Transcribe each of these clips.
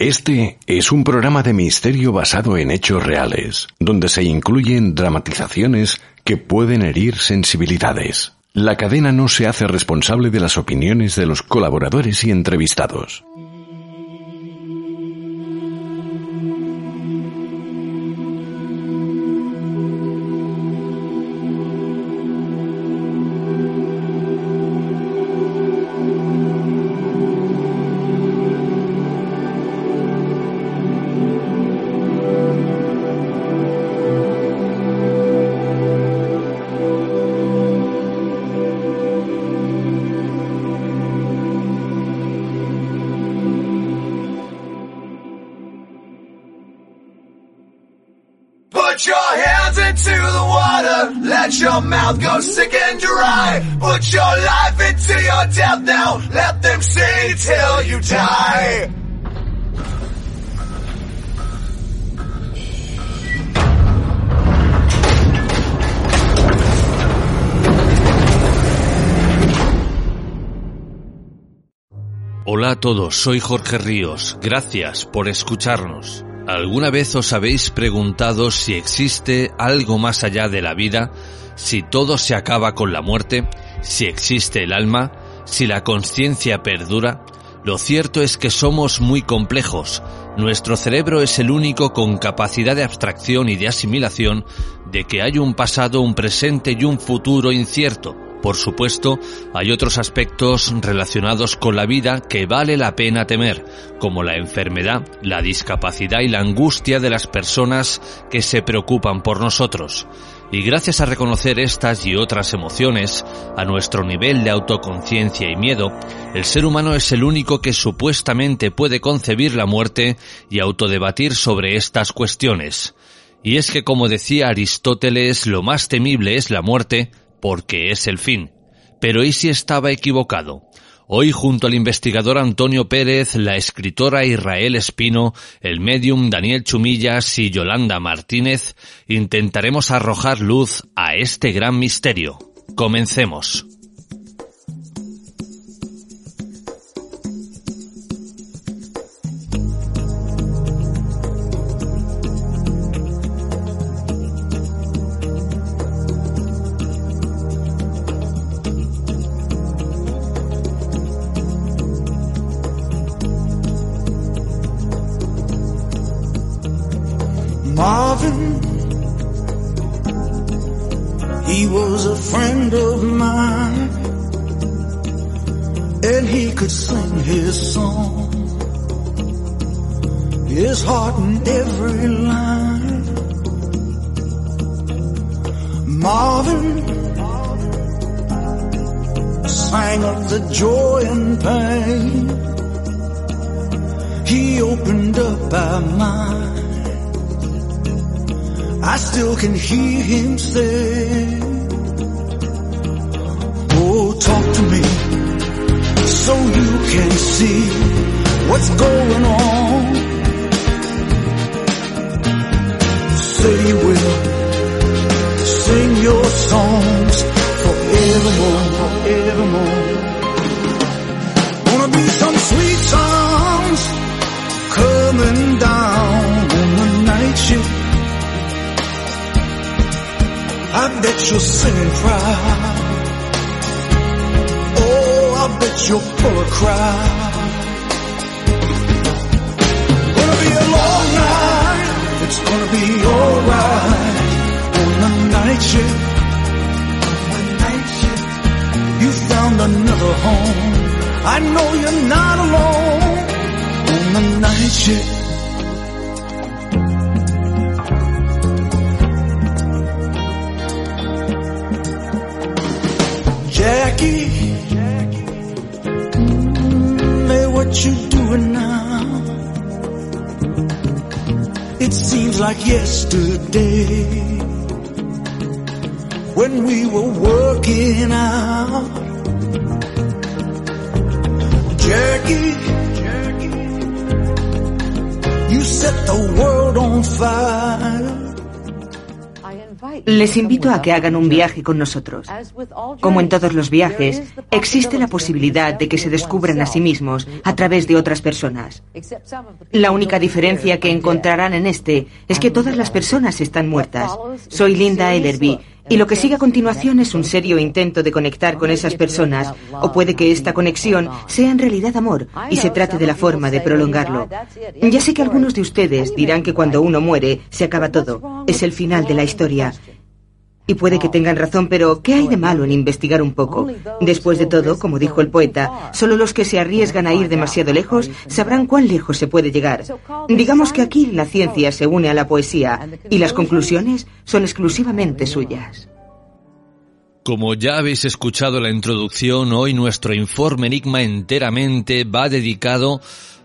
Este es un programa de misterio basado en hechos reales, donde se incluyen dramatizaciones que pueden herir sensibilidades. La cadena no se hace responsable de las opiniones de los colaboradores y entrevistados. Todos, soy Jorge Ríos. Gracias por escucharnos. ¿Alguna vez os habéis preguntado si existe algo más allá de la vida? ¿Si todo se acaba con la muerte? ¿Si existe el alma? ¿Si la conciencia perdura? Lo cierto es que somos muy complejos. Nuestro cerebro es el único con capacidad de abstracción y de asimilación de que hay un pasado, un presente y un futuro incierto. Por supuesto, hay otros aspectos relacionados con la vida que vale la pena temer, como la enfermedad, la discapacidad y la angustia de las personas que se preocupan por nosotros. Y gracias a reconocer estas y otras emociones, a nuestro nivel de autoconciencia y miedo, el ser humano es el único que supuestamente puede concebir la muerte y autodebatir sobre estas cuestiones. Y es que como decía Aristóteles, lo más temible es la muerte, porque es el fin. Pero ¿y si estaba equivocado? Hoy junto al investigador Antonio Pérez, la escritora Israel Espino, el medium Daniel Chumillas y Yolanda Martínez intentaremos arrojar luz a este gran misterio. Comencemos. Hear him what you're doing now? It seems like yesterday when we were working out. Jackie, you set the world on fire. Les invito a que hagan un viaje con nosotros. Como en todos los viajes, existe la posibilidad de que se descubran a sí mismos a través de otras personas. La única diferencia que encontrarán en este es que todas las personas están muertas. Soy Linda Ellerby y lo que sigue a continuación es un serio intento de conectar con esas personas, o puede que esta conexión sea en realidad amor y se trate de la forma de prolongarlo. Ya sé que algunos de ustedes dirán que cuando uno muere se acaba todo, es el final de la historia. Y puede que tengan razón, pero ¿qué hay de malo en investigar un poco? Después de todo, como dijo el poeta, solo los que se arriesgan a ir demasiado lejos sabrán cuán lejos se puede llegar. Digamos que aquí la ciencia se une a la poesía y las conclusiones son exclusivamente suyas. Como ya habéis escuchado la introducción, hoy nuestro informe Enigma enteramente va dedicado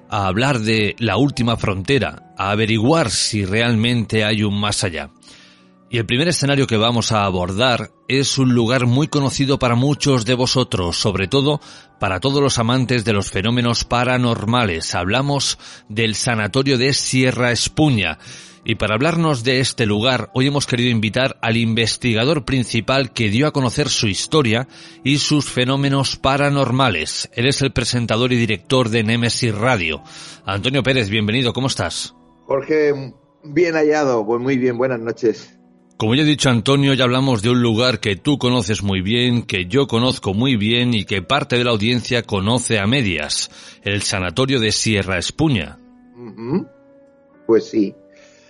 a hablar de la última frontera, a averiguar si realmente hay un más allá. Y el primer escenario que vamos a abordar es un lugar muy conocido para muchos de vosotros, sobre todo para todos los amantes de los fenómenos paranormales. Hablamos del Sanatorio de Sierra Espuña. Y para hablarnos de este lugar, hoy hemos querido invitar al investigador principal que dio a conocer su historia y sus fenómenos paranormales. Él es el presentador y director de Nemesis Radio. Antonio Pérez, bienvenido, ¿cómo estás? Jorge, bien hallado, pues muy bien, buenas noches. Como ya he dicho Antonio, ya hablamos de un lugar que tú conoces muy bien, que yo conozco muy bien y que parte de la audiencia conoce a medias, el Sanatorio de Sierra Espuña. Pues sí,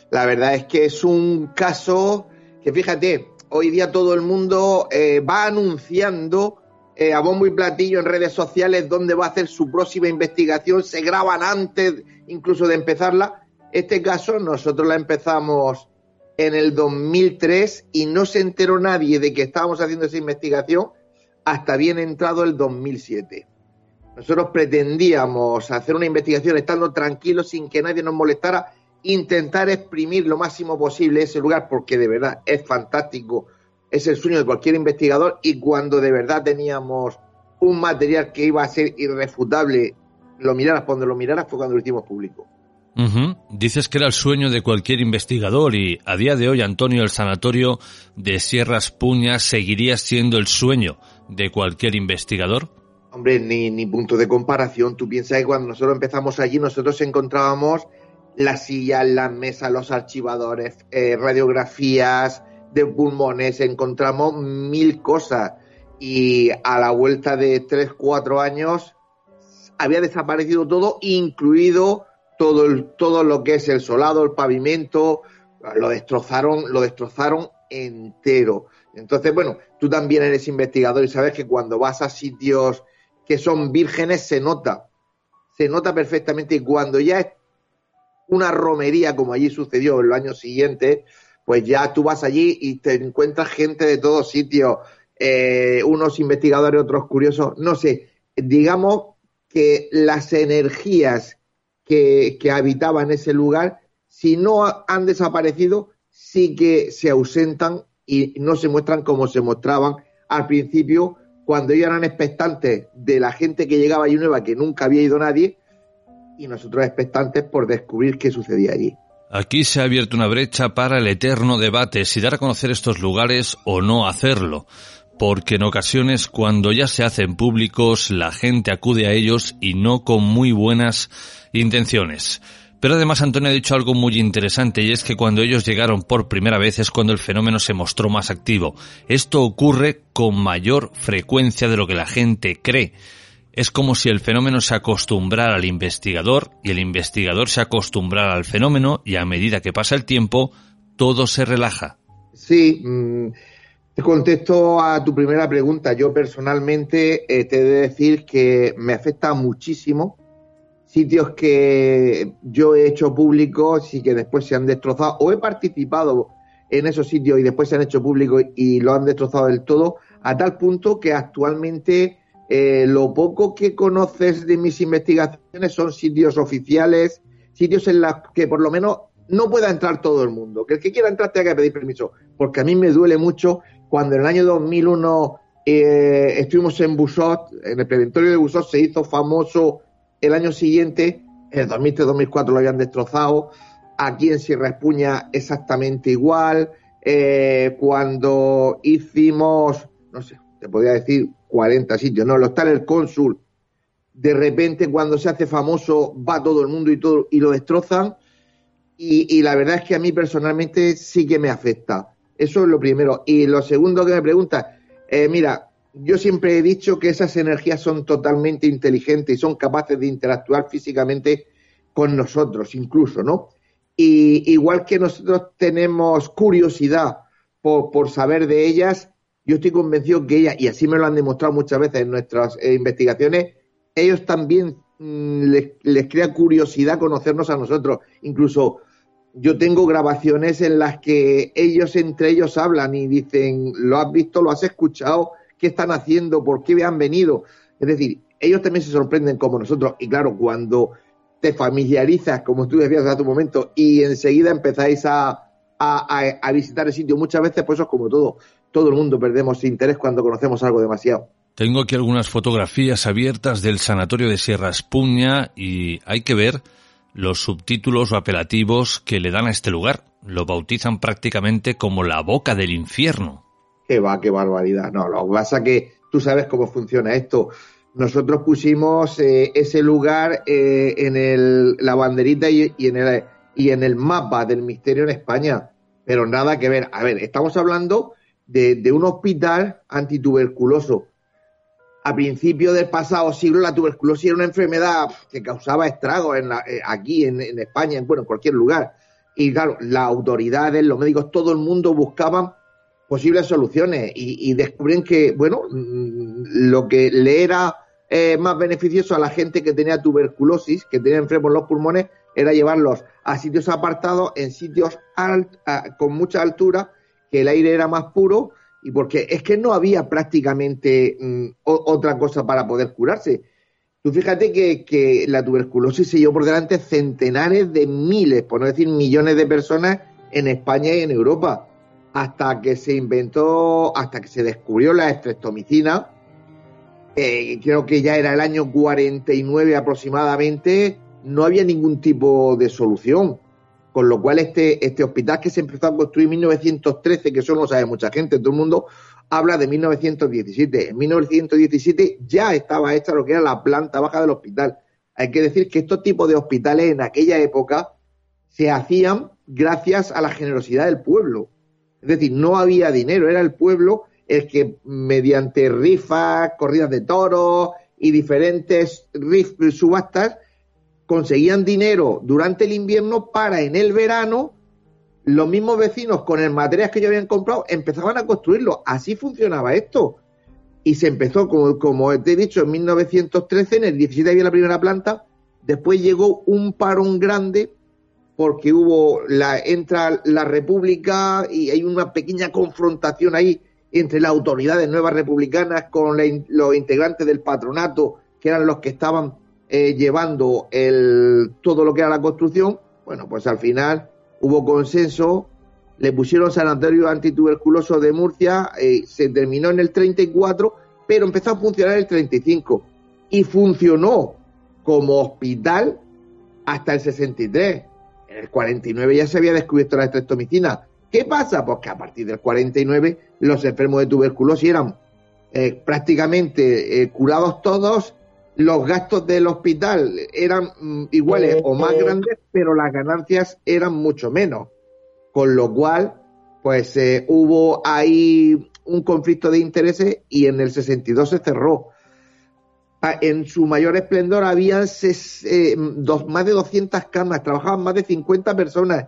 la verdad es que es un caso que fíjate, hoy día todo el mundo eh, va anunciando eh, a bombo y platillo en redes sociales dónde va a hacer su próxima investigación, se graban antes incluso de empezarla. Este caso nosotros la empezamos en el 2003 y no se enteró nadie de que estábamos haciendo esa investigación hasta bien entrado el 2007. Nosotros pretendíamos hacer una investigación estando tranquilos, sin que nadie nos molestara, intentar exprimir lo máximo posible ese lugar, porque de verdad es fantástico, es el sueño de cualquier investigador, y cuando de verdad teníamos un material que iba a ser irrefutable, lo miraras cuando lo miraras, fue cuando lo hicimos público. Dices que era el sueño de cualquier investigador y a día de hoy, Antonio, el sanatorio de Sierras Puñas seguiría siendo el sueño de cualquier investigador. Hombre, ni, ni punto de comparación. Tú piensas que cuando nosotros empezamos allí, nosotros encontrábamos las sillas, las mesas, los archivadores, eh, radiografías de pulmones, encontramos mil cosas. Y a la vuelta de tres, cuatro años, había desaparecido todo, incluido todo, el, todo lo que es el solado, el pavimento, lo destrozaron, lo destrozaron entero. Entonces, bueno, tú también eres investigador y sabes que cuando vas a sitios que son vírgenes se nota, se nota perfectamente. Y cuando ya es una romería como allí sucedió en los años siguientes, pues ya tú vas allí y te encuentras gente de todos sitios, eh, unos investigadores, otros curiosos, no sé, digamos que las energías que, habitaban ese lugar, si no ha- han desaparecido, sí que se ausentan y no se muestran como se mostraban al principio, cuando ellos eran expectantes de la gente que llegaba allí nueva, que nunca había ido nadie, y nosotros expectantes por descubrir qué sucedía allí. Aquí se ha abierto una brecha para el eterno debate si dar a conocer estos lugares o no hacerlo, porque en ocasiones cuando ya se hacen públicos la gente acude a ellos y no con muy buenas intenciones. Pero además Antonio ha dicho algo muy interesante y es que cuando ellos llegaron por primera vez es cuando el fenómeno se mostró más activo. Esto ocurre con mayor frecuencia de lo que la gente cree. Es como si el fenómeno se acostumbrara al investigador y el investigador se acostumbrara al fenómeno y a medida que pasa el tiempo todo se relaja. Sí, mm, te contesto a tu primera pregunta. Yo personalmente eh, te he de decir que me afecta muchísimo sitios que yo he hecho públicos y que después se han destrozado o he participado en esos sitios y después se han hecho públicos y lo han destrozado del todo a tal punto que actualmente eh, lo poco que conoces de mis investigaciones son sitios oficiales, sitios en los que por lo menos no pueda entrar todo el mundo. Que el que quiera entrar tenga que pedir permiso. Porque a mí me duele mucho cuando en el año 2001 eh, estuvimos en Busot, en el preventorio de Busot se hizo famoso el año siguiente, en el 2003-2004 lo habían destrozado, aquí en Sierra Espuña exactamente igual, eh, cuando hicimos, no sé, te podría decir 40 sitios, no, lo está el cónsul, de repente cuando se hace famoso va todo el mundo y todo y lo destrozan y, la verdad es que a mí personalmente sí que me afecta. Eso es lo primero. Y lo segundo que me pregunta, eh, mira, yo siempre he dicho que esas energías son totalmente inteligentes y son capaces de interactuar físicamente con nosotros, incluso, ¿no? Y igual que nosotros tenemos curiosidad por, saber de ellas, yo estoy convencido que ellas, y así me lo han demostrado muchas veces en nuestras eh, investigaciones, ellos también mm, les, crea curiosidad conocernos a nosotros. Incluso yo tengo grabaciones en las que ellos entre ellos hablan y dicen, lo has visto, lo has escuchado, qué están haciendo, por qué han venido. Es decir, ellos también se sorprenden como nosotros. Y claro, cuando te familiarizas, como tú decías hace un momento, y enseguida empezáis a, a, visitar el sitio, muchas veces, pues eso es como todo. Todo el mundo perdemos interés cuando conocemos algo demasiado. Tengo aquí algunas fotografías abiertas del sanatorio de Sierra Espuña y hay que ver los subtítulos o apelativos que le dan a este lugar. Lo bautizan prácticamente como la boca del infierno. Qué va, qué barbaridad. No, lo que pasa que tú sabes cómo funciona esto. Nosotros pusimos eh, ese lugar eh, en el, la banderita y, en el, y en el mapa del misterio en España. Pero nada que ver. A ver, estamos hablando de, de un hospital antituberculoso a principios del pasado siglo la tuberculosis era una enfermedad que causaba estragos en eh, aquí en, España, en, bueno, en cualquier lugar. Y claro, las autoridades, los médicos, todo el mundo buscaban posibles soluciones y, y descubren que, bueno, mm, lo que le era eh, más beneficioso a la gente que tenía tuberculosis, que tenía enfermos los pulmones, era llevarlos a sitios apartados, en sitios con mucha altura, que el aire era más puro y porque es que no había prácticamente mm, otra cosa para poder curarse. Tú fíjate que, la tuberculosis se llevó por delante centenares de miles, por no decir millones de personas en España y en Europa, hasta que se inventó, hasta que se descubrió la estreptomicina, eh, creo que ya era el año 49 aproximadamente, no había ningún tipo de solución. Con lo cual este, este hospital que se empezó a construir en 1913, que eso no lo sabe mucha gente, todo el mundo habla de 1917. En 1917 ya estaba hecha lo que era la planta baja del hospital. Hay que decir que estos tipos de hospitales en aquella época se hacían gracias a la generosidad del pueblo. Es decir, no había dinero, era el pueblo el que mediante rifas, corridas de toros y diferentes subastas conseguían dinero durante el invierno para en el verano los mismos vecinos con el material que ellos habían comprado empezaban a construirlo. Así funcionaba esto. Y se empezó, como, te he dicho, en 1913, en el 17 había la primera planta, después llegó un parón grande porque hubo la entra la República y hay una pequeña confrontación ahí entre las autoridades nuevas republicanas con los integrantes del patronato, que eran los que estaban eh, llevando el, todo lo que era la construcción, bueno, pues al final hubo consenso, le pusieron sanatorio antituberculoso de Murcia, eh, se terminó en el 34, pero empezó a funcionar el 35 y funcionó como hospital hasta el 63. En el 49 ya se había descubierto la estreptomicina. ¿Qué pasa? Pues que a partir del 49 los enfermos de tuberculosis eran eh, prácticamente curados todos los gastos del hospital eran mm, iguales o más grandes, pero las ganancias eran mucho menos. Con lo cual, pues eh, hubo ahí un conflicto de intereses y en el 62 se cerró. Ah, en su mayor esplendor había eh, dos, más de 200 camas, trabajaban más de 50 personas.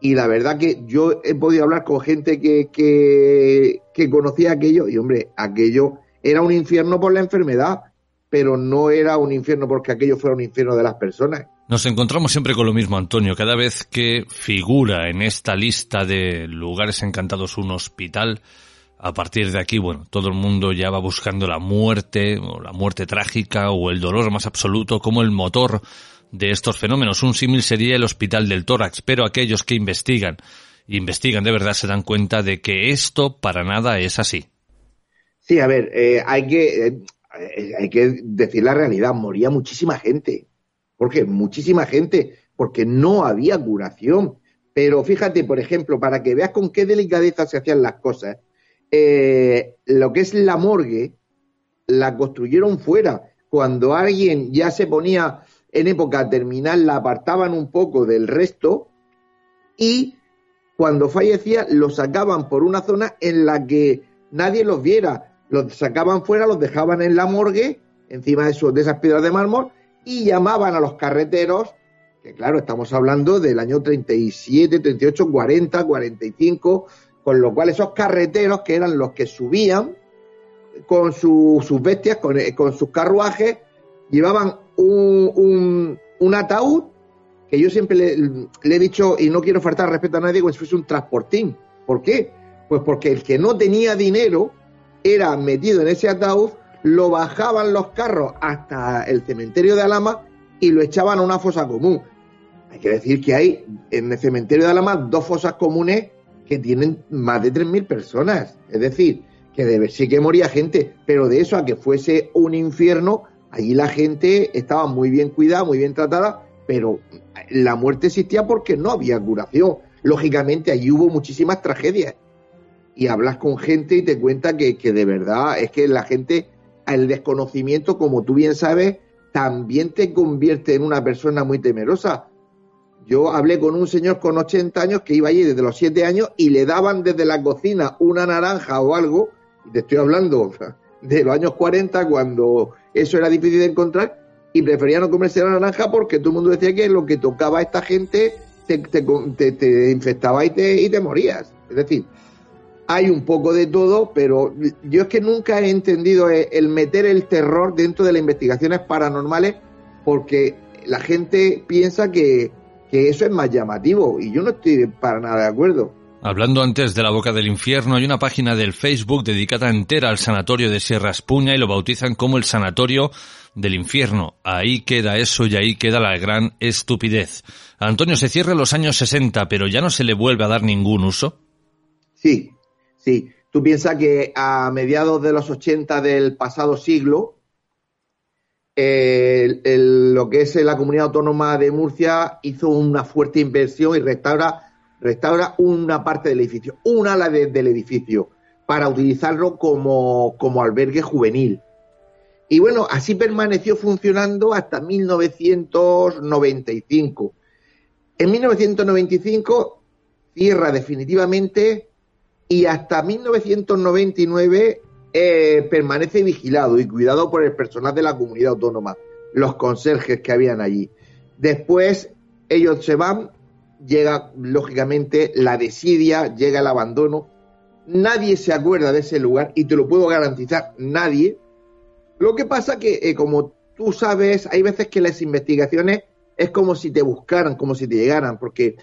Y la verdad que yo he podido hablar con gente que, que, que conocía aquello y, hombre, aquello era un infierno por la enfermedad pero no era un infierno porque aquello fuera un infierno de las personas. Nos encontramos siempre con lo mismo, Antonio. Cada vez que figura en esta lista de lugares encantados un hospital, a partir de aquí, bueno, todo el mundo ya va buscando la muerte, o la muerte trágica, o el dolor más absoluto como el motor de estos fenómenos. Un símil sería el hospital del tórax, pero aquellos que investigan, investigan de verdad, se dan cuenta de que esto para nada es así. Sí, a ver, eh, hay que, eh, hay que decir la realidad, moría muchísima gente. ¿Por qué? Muchísima gente, porque no había curación. Pero fíjate, por ejemplo, para que veas con qué delicadeza se hacían las cosas, eh, lo que es la morgue, la construyeron fuera. Cuando alguien ya se ponía en época terminal, la apartaban un poco del resto y cuando fallecía los sacaban por una zona en la que nadie los viera. Los sacaban fuera, los dejaban en la morgue, encima de, de esas piedras de mármol, y llamaban a los carreteros, que claro, estamos hablando del año 37, 38, 40, 45, con lo cual esos carreteros que eran los que subían con sus bestias, con, sus carruajes, llevaban un, un, ataúd que yo siempre le, le, he dicho, y no quiero faltar respeto a nadie, como si fuese un transportín. ¿Por qué? Pues porque el que no tenía dinero era metido en ese ataúd, lo bajaban los carros hasta el cementerio de Alama y lo echaban a una fosa común. Hay que decir que hay en el cementerio de Alama dos fosas comunes que tienen más de 3.000 personas. Es decir, que debe, sí que moría gente, pero de eso a que fuese un infierno, allí la gente estaba muy bien cuidada, muy bien tratada, pero la muerte existía porque no había curación. Lógicamente allí hubo muchísimas tragedias. Y hablas con gente y te cuenta que, que de verdad es que la gente el desconocimiento, como tú bien sabes, también te convierte en una persona muy temerosa. Yo hablé con un señor con 80 años que iba allí desde los 7 años y le daban desde la cocina una naranja o algo, y te estoy hablando de los años 40 cuando eso era difícil de encontrar, y prefería no comerse la naranja porque todo el mundo decía que lo que tocaba a esta gente te, te, infectaba y te, y te morías. Es decir, hay un poco de todo, pero yo es que nunca he entendido e, el meter el terror dentro de las investigaciones paranormales porque la gente piensa que, eso es más llamativo y yo no estoy para nada de acuerdo. Hablando antes de la boca del infierno, hay una página del Facebook dedicada entera al sanatorio de Sierra Espuña y lo bautizan como el sanatorio del infierno. Ahí queda eso y ahí queda la gran estupidez. Antonio se cierra en los años 60, pero ya no se le vuelve a dar ningún uso. Sí, Sí, tú piensas que a mediados de los 80 del pasado siglo, lo que es la comunidad autónoma de Murcia hizo una fuerte inversión y restaura, restaura una parte del edificio, un ala del edificio, para utilizarlo como, como albergue juvenil. Y bueno, así permaneció funcionando hasta 1995. En 1995 cierra definitivamente y hasta 1999 eh, permanece vigilado y cuidado por el personal de la comunidad autónoma, los conserjes que habían allí. Después ellos se van, llega lógicamente la desidia, llega el abandono, nadie se acuerda de ese lugar y te lo puedo garantizar, nadie. Lo que pasa que, eh, como tú sabes, hay veces que las investigaciones es como si te buscaran, como si te llegaran, porque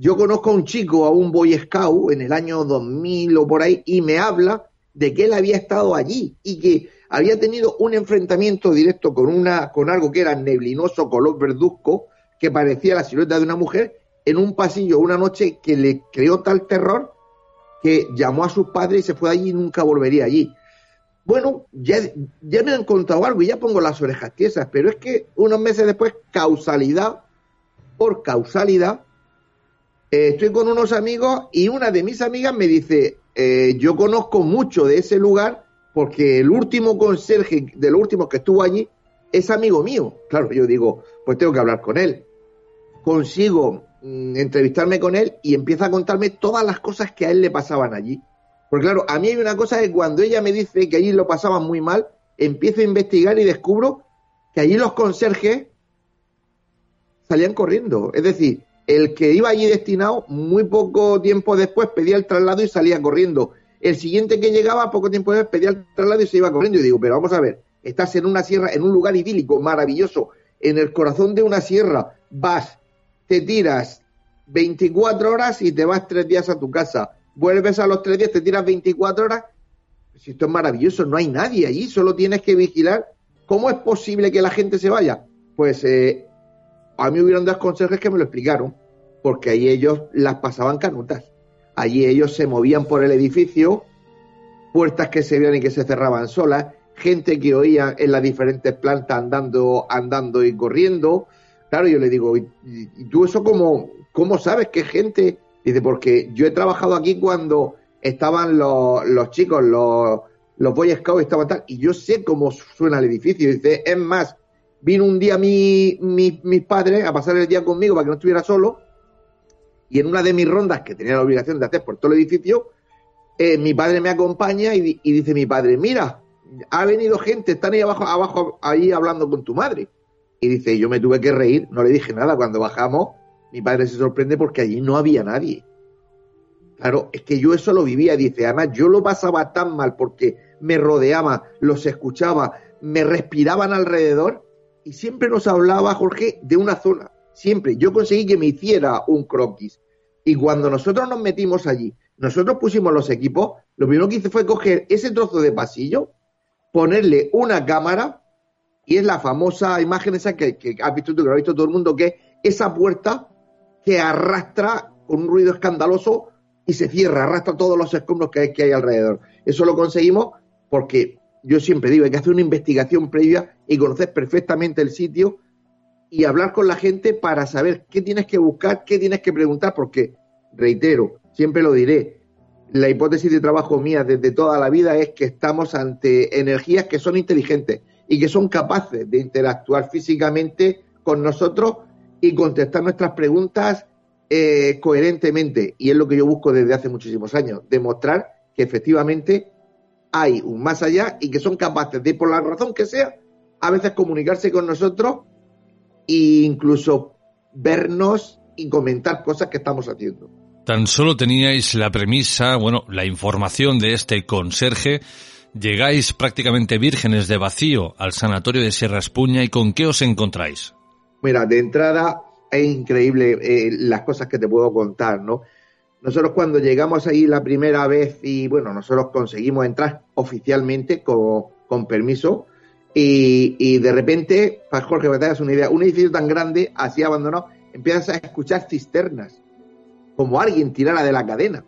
yo conozco a un chico, a un Boy Scout, en el año 2000 o por ahí, y me habla de que él había estado allí y que había tenido un enfrentamiento directo con, una, con algo que era neblinoso, color verduzco, que parecía la silueta de una mujer, en un pasillo una noche que le creó tal terror que llamó a sus padres y se fue allí y nunca volvería allí. Bueno, ya, ya me han contado algo y ya pongo las orejas tiesas, pero es que unos meses después, causalidad, por causalidad, eh, estoy con unos amigos y una de mis amigas me dice, eh, yo conozco mucho de ese lugar porque el último conserje de los últimos que estuvo allí es amigo mío. Claro, yo digo, pues tengo que hablar con él. Consigo mm, entrevistarme con él y empieza a contarme todas las cosas que a él le pasaban allí. Porque claro, a mí hay una cosa que cuando ella me dice que allí lo pasaban muy mal, empiezo a investigar y descubro que allí los conserjes salían corriendo. Es decir, el que iba allí destinado, muy poco tiempo después pedía el traslado y salía corriendo. El siguiente que llegaba, poco tiempo después, pedía el traslado y se iba corriendo. Y digo, pero vamos a ver, estás en una sierra, en un lugar idílico, maravilloso, en el corazón de una sierra, vas, te tiras 24 horas y te vas tres días a tu casa. Vuelves a los tres días, te tiras 24 horas. Si esto es maravilloso, no hay nadie allí, solo tienes que vigilar. ¿Cómo es posible que la gente se vaya? Pues eh, a mí hubieron dos conserjes que me lo explicaron, porque ahí ellos las pasaban canutas. Allí ellos se movían por el edificio, puertas que se veían y que se cerraban solas, gente que oía en las diferentes plantas andando, andando y corriendo. Claro, yo le digo, ¿y, tú eso cómo, ¿cómo sabes qué gente? Dice, porque yo he trabajado aquí cuando estaban los, los chicos, los, los Boy Scouts estaban tal, y yo sé cómo suena el edificio. Dice, es más, vino un día mi, mi, mis padres a pasar el día conmigo para que no estuviera solo, y en una de mis rondas que tenía la obligación de hacer por todo el edificio, eh, mi padre me acompaña y, dice mi padre, mira, ha venido gente, están ahí abajo, abajo, ahí hablando con tu madre. Y dice, yo me tuve que reír, no le dije nada. Cuando bajamos, mi padre se sorprende porque allí no había nadie. Claro, es que yo eso lo vivía, dice, además yo lo pasaba tan mal porque me rodeaba, los escuchaba, me respiraban alrededor y siempre nos hablaba, Jorge, de una zona, siempre. Yo conseguí que me hiciera un croquis. Y cuando nosotros nos metimos allí, nosotros pusimos los equipos, lo primero que hice fue coger ese trozo de pasillo, ponerle una cámara, y es la famosa imagen esa que, has visto tú, que lo ha visto todo el mundo, que es esa puerta que arrastra con un ruido escandaloso y se cierra, arrastra todos los escombros que hay, que hay alrededor. Eso lo conseguimos porque yo siempre digo, hay que hacer una investigación previa y conocer perfectamente el sitio y hablar con la gente para saber qué tienes que buscar, qué tienes que preguntar, porque, reitero, siempre lo diré, la hipótesis de trabajo mía desde toda la vida es que estamos ante energías que son inteligentes y que son capaces de interactuar físicamente con nosotros y contestar nuestras preguntas eh, coherentemente. Y es lo que yo busco desde hace muchísimos años, demostrar que efectivamente hay un más allá y que son capaces de, por la razón que sea, a veces comunicarse con nosotros e incluso vernos y comentar cosas que estamos haciendo. Tan solo teníais la premisa, bueno, la información de este conserje, llegáis prácticamente vírgenes de vacío al sanatorio de Sierra Espuña y con qué os encontráis. Mira, de entrada es increíble eh, las cosas que te puedo contar, ¿no? Nosotros cuando llegamos ahí la primera vez y bueno, nosotros conseguimos entrar oficialmente con, con permiso y, de repente, para Jorge, para que te hagas una idea, un edificio tan grande, así abandonado, empiezas a escuchar cisternas, como alguien tirara de la cadena.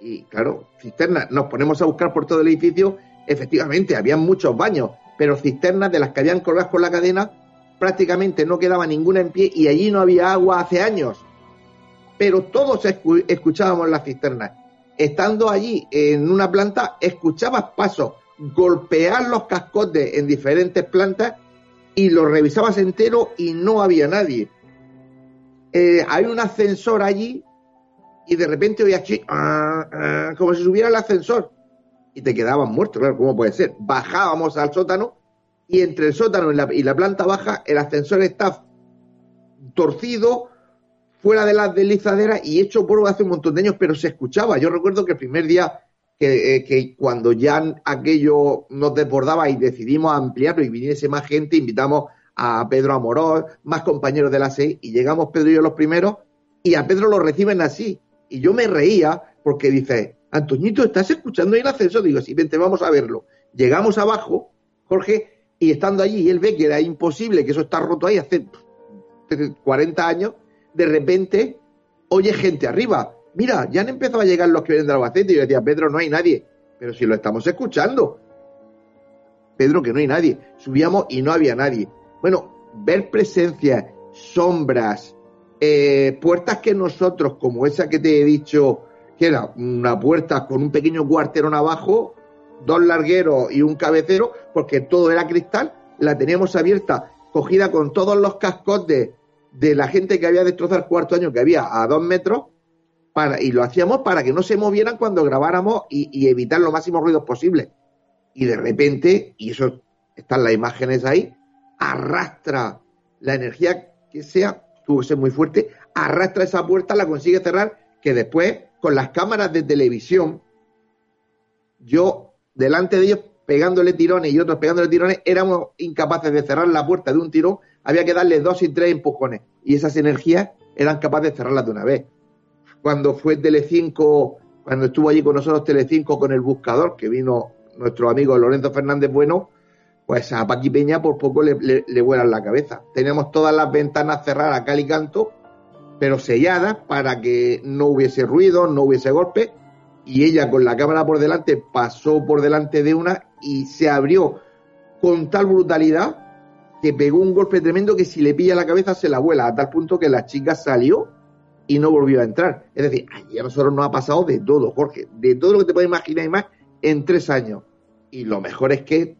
Y claro, cisternas, nos ponemos a buscar por todo el edificio, efectivamente, había muchos baños, pero cisternas de las que habían colgadas con la cadena, prácticamente no quedaba ninguna en pie y allí no había agua hace años. Pero todos escu escuchábamos las cisternas. Estando allí en una planta, escuchabas pasos, golpear los cascotes en diferentes plantas y los revisabas entero y no había nadie. Eh, hay un ascensor allí y de repente oías aquí, ah, ah, como si subiera el ascensor y te quedabas muerto, claro, ¿cómo puede ser? Bajábamos al sótano y entre el sótano y la, y la planta baja el ascensor está torcido, fuera de las deslizaderas y hecho polvo hace un montón de años, pero se escuchaba. Yo recuerdo que el primer día que, eh, que, cuando ya aquello nos desbordaba y decidimos ampliarlo y viniese más gente, invitamos a Pedro Amorós, más compañeros de la SEI, y llegamos Pedro y yo los primeros, y a Pedro lo reciben así. Y yo me reía porque dice, Antoñito, ¿estás escuchando el ascenso? Digo, sí, vente, vamos a verlo. Llegamos abajo, Jorge, y estando allí, él ve que era imposible, que eso está roto ahí hace 40 años, de repente oye gente arriba. Mira, ya han empezado a llegar los que vienen de Albacete. Y yo decía, Pedro, no hay nadie. Pero si lo estamos escuchando. Pedro, que no hay nadie. Subíamos y no había nadie. Bueno, ver presencias, sombras, eh, puertas que nosotros, como esa que te he dicho, que era una puerta con un pequeño cuarterón abajo, dos largueros y un cabecero, porque todo era cristal, la teníamos abierta, cogida con todos los cascotes de la gente que había destrozado el cuarto año, que había a dos metros, para, y lo hacíamos para que no se movieran cuando grabáramos y, evitar los máximos ruidos posibles. Y de repente, y eso están las imágenes ahí, arrastra la energía que sea, tuvo que ser muy fuerte, arrastra esa puerta, la consigue cerrar, que después, con las cámaras de televisión, yo, delante de ellos, pegándole tirones y otros pegándole tirones, éramos incapaces de cerrar la puerta de un tirón, había que darle dos y tres empujones. Y esas energías eran capaces de cerrarlas de una vez. Cuando fue Telecinco, cuando estuvo allí con nosotros Telecinco con el buscador, que vino nuestro amigo Lorenzo Fernández Bueno, pues a Paqui Peña por poco le, le, vuelan la cabeza. Teníamos todas las ventanas cerradas a cal y canto, pero selladas para que no hubiese ruido, no hubiese golpe. Y ella con la cámara por delante pasó por delante de una y se abrió con tal brutalidad que pegó un golpe tremendo que si le pilla la cabeza se la vuela, a tal punto que la chica salió y no volvió a entrar. Es decir, allí a nosotros nos ha pasado de todo, Jorge, de todo lo que te puedes imaginar y más en tres años. Y lo mejor es que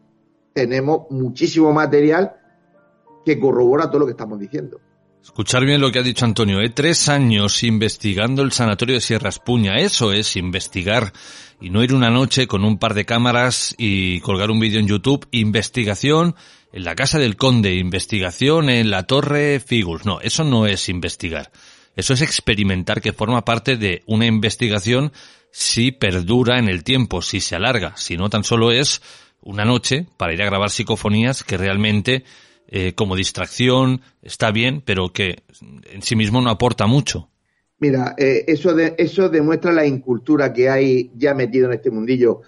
tenemos muchísimo material que corrobora todo lo que estamos diciendo. Escuchar bien lo que ha dicho Antonio, ¿eh? tres años investigando el sanatorio de Sierra Espuña, eso es investigar y no ir una noche con un par de cámaras y colgar un vídeo en YouTube, investigación en la casa del conde, investigación en la torre Figus, no, eso no es investigar, eso es experimentar que forma parte de una investigación si perdura en el tiempo, si se alarga, si no tan solo es una noche para ir a grabar psicofonías que realmente eh, como distracción, está bien, pero que en sí mismo no aporta mucho. Mira, eh, eso, de, eso demuestra la incultura que hay ya metido en este mundillo.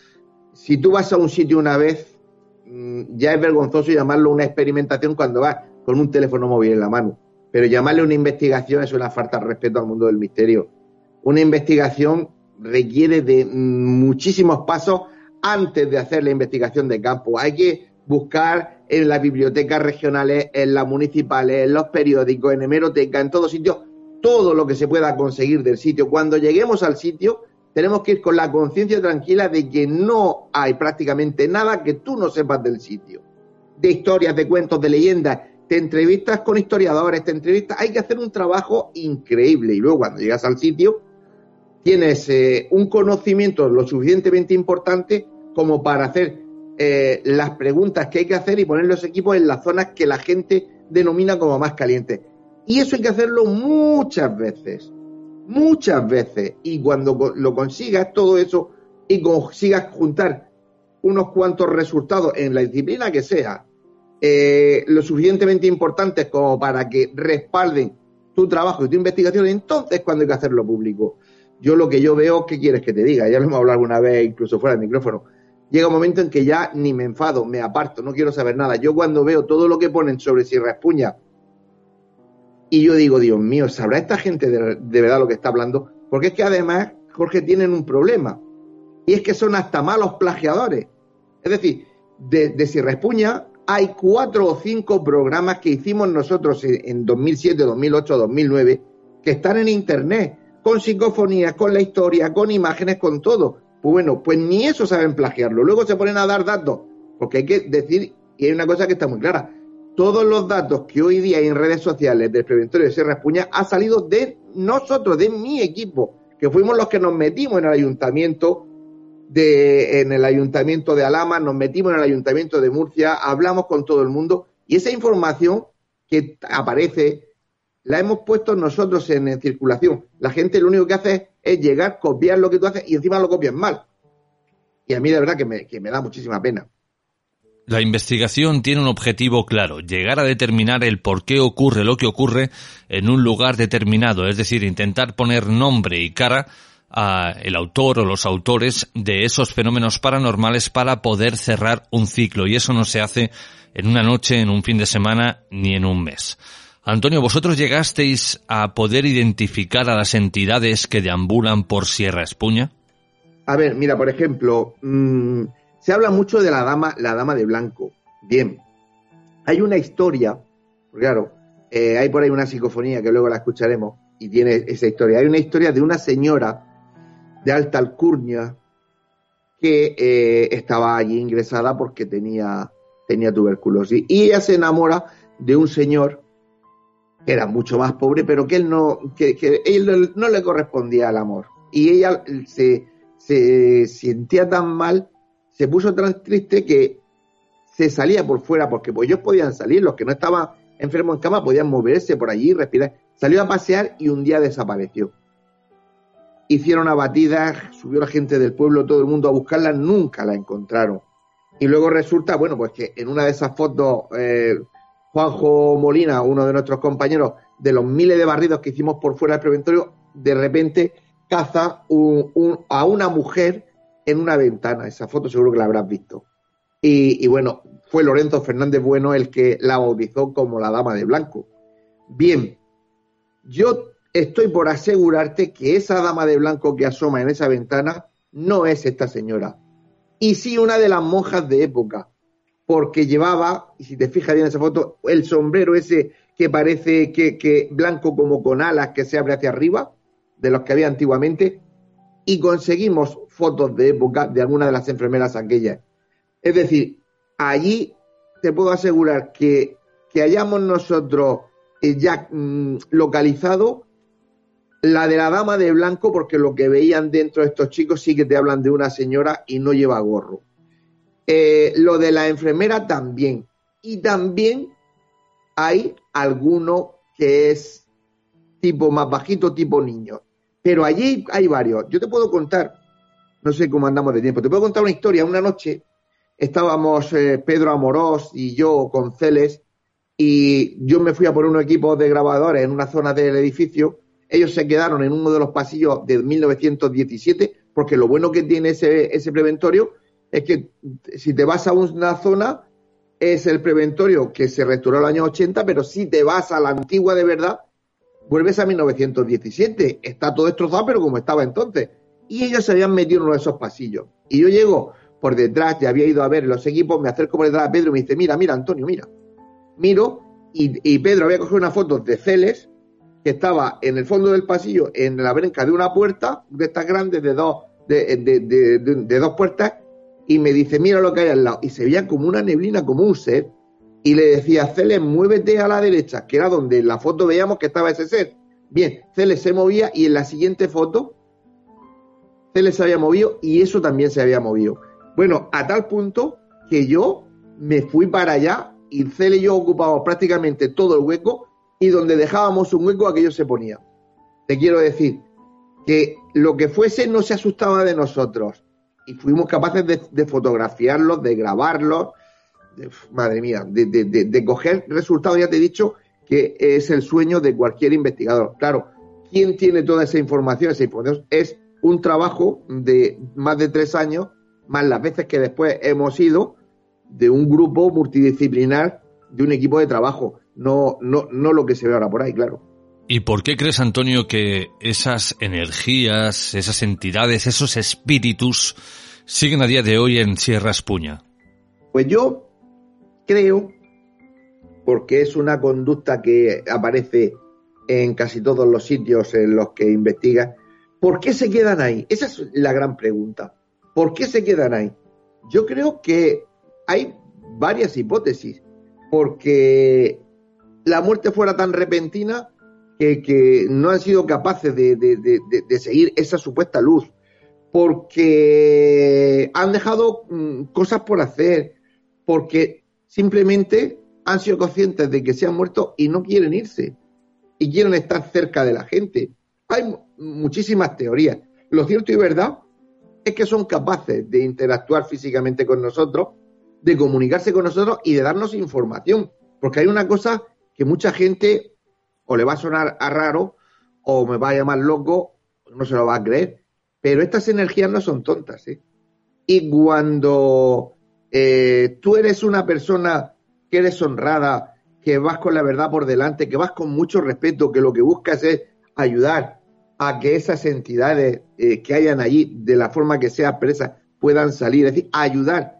Si tú vas a un sitio una vez, mm, ya es vergonzoso llamarlo una experimentación cuando vas con un teléfono móvil en la mano. Pero llamarle una investigación es una falta de respeto al mundo del misterio. Una investigación requiere de muchísimos pasos antes de hacer la investigación de campo. Hay que buscar en las bibliotecas regionales, en las municipales, en los periódicos, en hemeroteca, en todos sitios, todo lo que se pueda conseguir del sitio. Cuando lleguemos al sitio, tenemos que ir con la conciencia tranquila de que no hay prácticamente nada que tú no sepas del sitio. De historias, de cuentos, de leyendas, te entrevistas con historiadores, te entrevistas, hay que hacer un trabajo increíble. Y luego cuando llegas al sitio, tienes eh, un conocimiento lo suficientemente importante como para hacer eh, las preguntas que hay que hacer y poner los equipos en las zonas que la gente denomina como más calientes. Y eso hay que hacerlo muchas veces, muchas veces. Y cuando lo consigas todo eso y consigas juntar unos cuantos resultados en la disciplina que sea, eh, lo suficientemente importantes como para que respalden tu trabajo y tu investigación, entonces cuando hay que hacerlo público. Yo lo que yo veo, ¿qué quieres que te diga? Ya lo hemos hablado alguna vez, incluso fuera del micrófono llega un momento en que ya ni me enfado, me aparto, no quiero saber nada. Yo cuando veo todo lo que ponen sobre Sierra Espuña y yo digo, Dios mío, ¿sabrá esta gente de, verdad lo que está hablando? Porque es que además, Jorge, tienen un problema. Y es que son hasta malos plagiadores. Es decir, de, de Sierra Espuña hay cuatro o cinco programas que hicimos nosotros en 2007, 2008, 2009 que están en Internet, con psicofonías, con la historia, con imágenes, con todo. Pues bueno, pues ni eso saben plagiarlo. Luego se ponen a dar datos, porque hay que decir, y hay una cosa que está muy clara, todos los datos que hoy día hay en redes sociales del preventorio de Sierra Espuña ha salido de nosotros, de mi equipo, que fuimos los que nos metimos en el ayuntamiento de, en el ayuntamiento de Alama, nos metimos en el ayuntamiento de Murcia, hablamos con todo el mundo y esa información que aparece la hemos puesto nosotros en, circulación. La gente lo único que hace es llegar, copiar lo que tú haces y encima lo copian mal. Y a mí de verdad que me, que me da muchísima pena. La investigación tiene un objetivo claro, llegar a determinar el por qué ocurre lo que ocurre en un lugar determinado, es decir, intentar poner nombre y cara el autor o los autores de esos fenómenos paranormales para poder cerrar un ciclo y eso no se hace en una noche, en un fin de semana ni en un mes. Antonio, ¿vosotros llegasteis a poder identificar a las entidades que deambulan por Sierra Espuña? A ver, mira, por ejemplo, mmm, se habla mucho de la dama, la dama de blanco. Bien, hay una historia, claro, eh, hay por ahí una psicofonía que luego la escucharemos y tiene esa historia. Hay una historia de una señora de alta alcurnia que eh, estaba allí ingresada porque tenía, tenía tuberculosis y ella se enamora de un señor era mucho más pobre, pero que él no, que, él no le correspondía al amor. Y ella se, se sentía tan mal, se puso tan triste que se salía por fuera, porque pues ellos podían salir, los que no estaban enfermos en cama podían moverse por allí, respirar. Salió a pasear y un día desapareció. Hicieron abatidas, subió la gente del pueblo, todo el mundo a buscarla, nunca la encontraron. Y luego resulta, bueno, pues que en una de esas fotos eh, Juanjo Molina, uno de nuestros compañeros, de los miles de barridos que hicimos por fuera del preventorio, de repente caza a una mujer en una ventana. Esa foto seguro que la habrás visto. Y, bueno, fue Lorenzo Fernández Bueno el que la bautizó como la Dama de Blanco. Bien, yo estoy por asegurarte que esa Dama de Blanco que asoma en esa ventana no es esta señora. Y sí una de las monjas de época porque llevaba, y si te fijas bien en esa foto, el sombrero ese que parece que, blanco como con alas que se abre hacia arriba, de los que había antiguamente, y conseguimos fotos de época de algunas de las enfermeras aquellas. Es decir, allí te puedo asegurar que, que hayamos nosotros eh, ya mm, localizado la de la dama de blanco, porque lo que veían dentro de estos chicos sí que te hablan de una señora y no lleva gorro. Eh, lo de la enfermera también. Y también hay alguno que es tipo más bajito, tipo niño. Pero allí hay varios. Yo te puedo contar, no sé cómo andamos de tiempo, te puedo contar una historia. Una noche estábamos eh, Pedro Amorós y yo con Celes y yo me fui a por un equipo de grabadores en una zona del edificio. Ellos se quedaron en uno de los pasillos de 1917 porque lo bueno que tiene ese, ese preventorio es que si te vas a una zona es el preventorio que se restauró en los años 80, pero si te vas a la antigua de verdad, vuelves a 1917. Está todo destrozado, pero como estaba entonces. Y ellos se habían metido en uno de esos pasillos. Y yo llego por detrás, ya había ido a ver los equipos, me acerco por detrás a Pedro y me dice, mira, mira, Antonio, mira. Miro y, Pedro había cogido una foto de Celes que estaba en el fondo del pasillo, en la brenca de una puerta, de estas grandes, de dos, de, dos puertas, y me dice, mira lo que hay al lado. Y se veía como una neblina, como un ser. Y le decía, Celes, muévete a la derecha, que era donde en la foto veíamos que estaba ese ser. Bien, Celes se movía y en la siguiente foto, Celes se había movido y eso también se había movido. Bueno, a tal punto que yo me fui para allá y Celes y yo ocupábamos prácticamente todo el hueco y donde dejábamos un hueco aquello se ponía. Te quiero decir que lo que fuese no se asustaba de nosotros y fuimos capaces de, fotografiarlos, de grabarlos, madre mía, de, coger resultados, ya te he dicho que es el sueño de cualquier investigador. Claro, ¿quién tiene toda esa información? Esa información es un trabajo de más de tres años, más las veces que después hemos ido de un grupo multidisciplinar, de un equipo de trabajo, no, no, no lo que se ve ahora por ahí, claro. ¿Y por qué crees, Antonio, que esas energías, esas entidades, esos espíritus siguen a día de hoy en Sierra Espuña? Pues yo creo, porque es una conducta que aparece en casi todos los sitios en los que investiga, ¿por qué se quedan ahí? Esa es la gran pregunta. ¿Por qué se quedan ahí? Yo creo que hay varias hipótesis, porque la muerte fuera tan repentina que, no han sido capaces de, seguir esa supuesta luz, porque han dejado mm, cosas por hacer, porque simplemente han sido conscientes de que se han muerto y no quieren irse, y quieren estar cerca de la gente. Hay muchísimas teorías. Lo cierto y verdad es que son capaces de interactuar físicamente con nosotros, de comunicarse con nosotros y de darnos información. Porque hay una cosa que mucha gente o le va a sonar a raro o me va a llamar loco, no se lo va a creer. Pero estas energías no son tontas. ¿eh? Y cuando eh, tú eres una persona que eres honrada, que vas con la verdad por delante, que vas con mucho respeto, que lo que buscas es ayudar a que esas entidades eh, que hayan allí, de la forma que sea presa, puedan salir, es decir, ayudar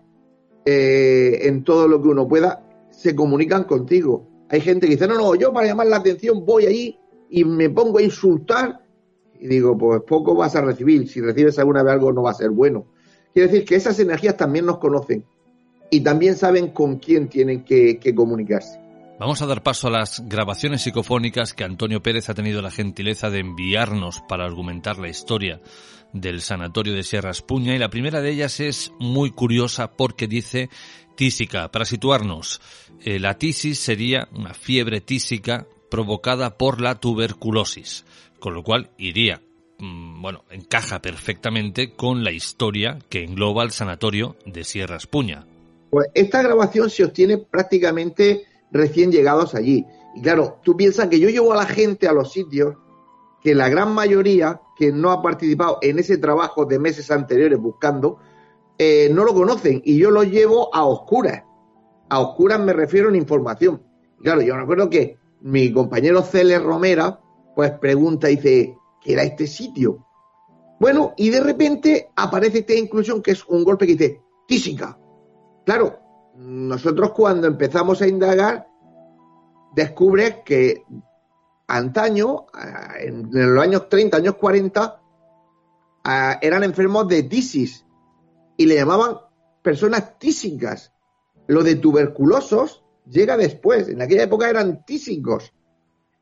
en todo lo que uno pueda, se comunican contigo. Hay gente que dice, no, no, yo para llamar la atención voy allí y me pongo a insultar. Y digo, pues poco vas a recibir. Si recibes alguna vez algo no va a ser bueno. Quiere decir que esas energías también nos conocen y también saben con quién tienen que, que comunicarse. Vamos a dar paso a las grabaciones psicofónicas que Antonio Pérez ha tenido la gentileza de enviarnos para argumentar la historia del sanatorio de Sierra Espuña y la primera de ellas es muy curiosa porque dice tísica. Para situarnos, eh, la tisis sería una fiebre tísica provocada por la tuberculosis, con lo cual iría, mm, bueno, encaja perfectamente con la historia que engloba el sanatorio de Sierra Espuña. Pues esta grabación se obtiene prácticamente recién llegados allí. Y claro, tú piensas que yo llevo a la gente a los sitios que la gran mayoría que no ha participado en ese trabajo de meses anteriores buscando, eh, no lo conocen y yo lo llevo a oscuras. A oscuras me refiero en información. claro, yo recuerdo que mi compañero Celes Romera, pues pregunta dice, ¿qué era este sitio? Bueno, y de repente aparece esta inclusión que es un golpe que dice, tísica. Claro, nosotros cuando empezamos a indagar, descubres que antaño, en los años 30, años 40, eran enfermos de tisis y le llamaban personas tísicas. Lo de tuberculosos llega después. En aquella época eran tísicos.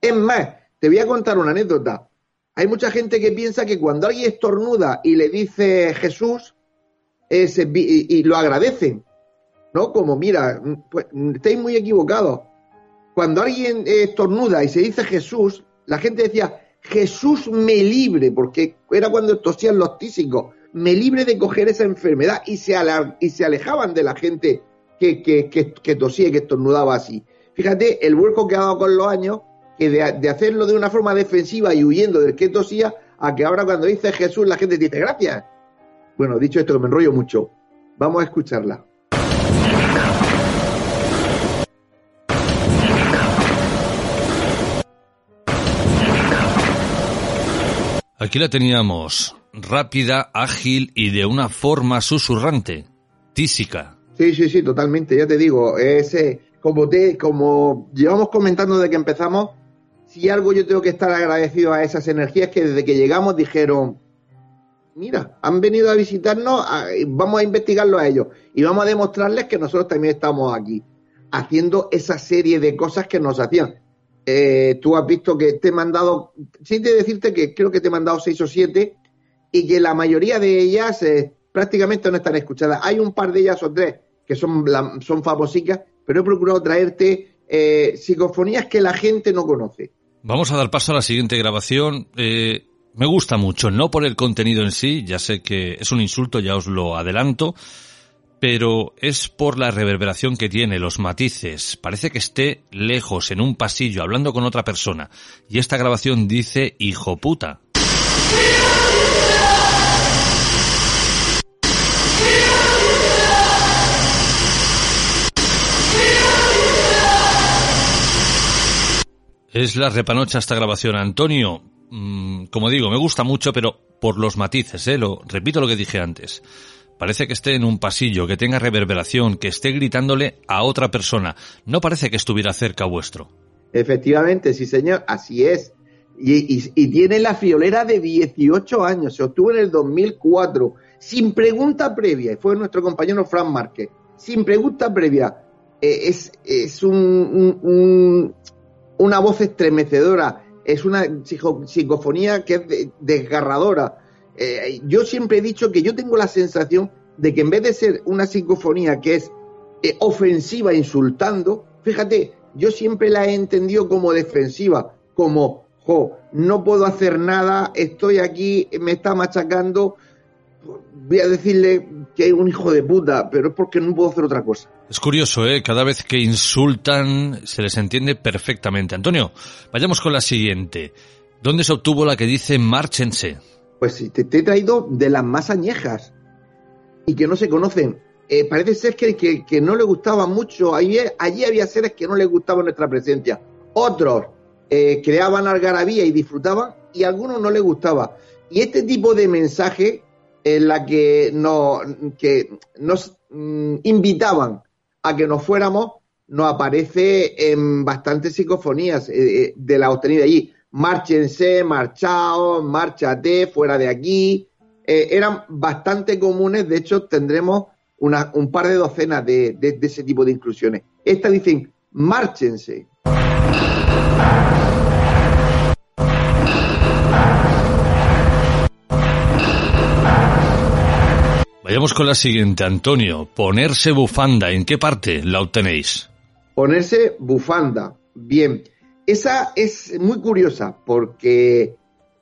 Es más, te voy a contar una anécdota. Hay mucha gente que piensa que cuando alguien estornuda y le dice Jesús, y, lo agradecen, ¿no? Como, mira, pues, estáis muy equivocados. Cuando alguien estornuda y se dice Jesús, la gente decía, Jesús me libre, porque era cuando tosían los tísicos, me libre de coger esa enfermedad y se, y se alejaban de la gente que, que, que, tosía y que estornudaba así. Fíjate el vuelco que ha dado con los años, que de, de, hacerlo de una forma defensiva y huyendo del que tosía, a que ahora cuando dice Jesús la gente dice gracias. Bueno, dicho esto, que me enrollo mucho, vamos a escucharla. Aquí la teníamos, rápida, ágil y de una forma susurrante, tísica. Sí, sí, sí, totalmente, ya te digo, ese, como te, como llevamos comentando desde que empezamos, si algo yo tengo que estar agradecido a esas energías que desde que llegamos dijeron, mira, han venido a visitarnos, vamos a investigarlo a ellos y vamos a demostrarles que nosotros también estamos aquí, haciendo esa serie de cosas que nos hacían. Eh, tú has visto que te he mandado, sin de decirte que creo que te he mandado seis o siete y que la mayoría de ellas eh, prácticamente no están escuchadas. Hay un par de ellas o tres que son, son famosicas, pero he procurado traerte eh, psicofonías que la gente no conoce. Vamos a dar paso a la siguiente grabación. Me gusta mucho, no por el contenido en sí, ya sé que es un insulto, ya os lo adelanto, pero es por la reverberación que tiene, los matices. Parece que esté lejos, en un pasillo, hablando con otra persona. Y esta grabación dice hijo puta. Es la repanocha esta grabación, Antonio. Mm, como digo, me gusta mucho, pero por los matices, ¿eh? Repito lo que dije antes. Parece que esté en un pasillo, que tenga reverberación, que esté gritándole a otra persona. No parece que estuviera cerca vuestro. Efectivamente, sí señor, así es. Y, tiene la friolera de 18 años, se obtuvo en el 2004, sin pregunta previa, y fue nuestro compañero Fran Márquez, sin pregunta previa. Eh, es es un, una voz estremecedora, es una psicofonía que es desgarradora. Eh, yo siempre he dicho que yo tengo la sensación de que en vez de ser una psicofonía que es eh, ofensiva, insultando, fíjate, yo siempre la he entendido como defensiva, como, jo, no puedo hacer nada, estoy aquí, me está machacando, voy a decirle que es un hijo de puta, pero es porque no puedo hacer otra cosa. Es curioso, ¿eh? Cada vez que insultan se les entiende perfectamente. Antonio, vayamos con la siguiente. ¿Dónde se obtuvo la que dice márchense? Pues te, he traído de las más añejas y que no se conocen. Eh, parece ser que, que, no le gustaba mucho. Allí, allí había seres que no les gustaba nuestra presencia. Otros eh, creaban algarabía y disfrutaban y a algunos no les gustaba. Y este tipo de mensaje en la que, no, que nos mm, invitaban a que nos fuéramos, nos aparece en bastantes psicofonías eh, eh, de la obtenida allí. Márchense, marchaos, márchate, fuera de aquí. Eh, eran bastante comunes, de hecho tendremos una, un par de docenas de, de ese tipo de inclusiones. Estas dicen, márchense. Vayamos con la siguiente, Antonio. Ponerse bufanda, ¿en qué parte la obtenéis? Ponerse bufanda. Bien, esa es muy curiosa porque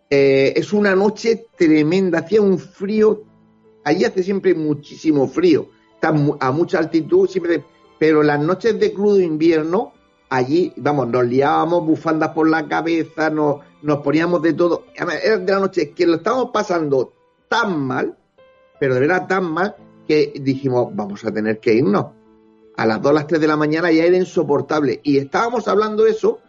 eh, es una noche tremenda, hacía un frío, allí hace siempre muchísimo frío, está a mucha altitud, siempre, pero las noches de crudo invierno, allí, vamos, nos liábamos bufandas por la cabeza, nos, nos poníamos de todo, era de la noche que lo estábamos pasando tan mal pero era tan mal que dijimos, vamos a tener que irnos. A las 2, las 3 de la mañana ya era insoportable. Y estábamos hablando eso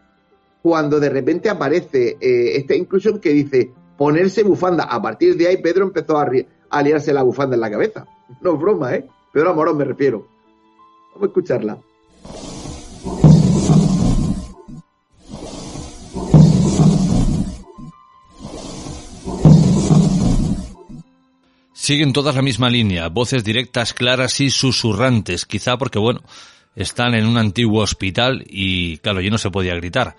cuando de repente aparece eh, esta inclusión que dice ponerse bufanda. A partir de ahí Pedro empezó a, liarse la bufanda en la cabeza. No es broma, ¿eh? Pedro Amorón me refiero. Vamos a escucharla. Siguen todas la misma línea, voces directas, claras y susurrantes, quizá porque, bueno, están en un antiguo hospital y, claro, allí no se podía gritar.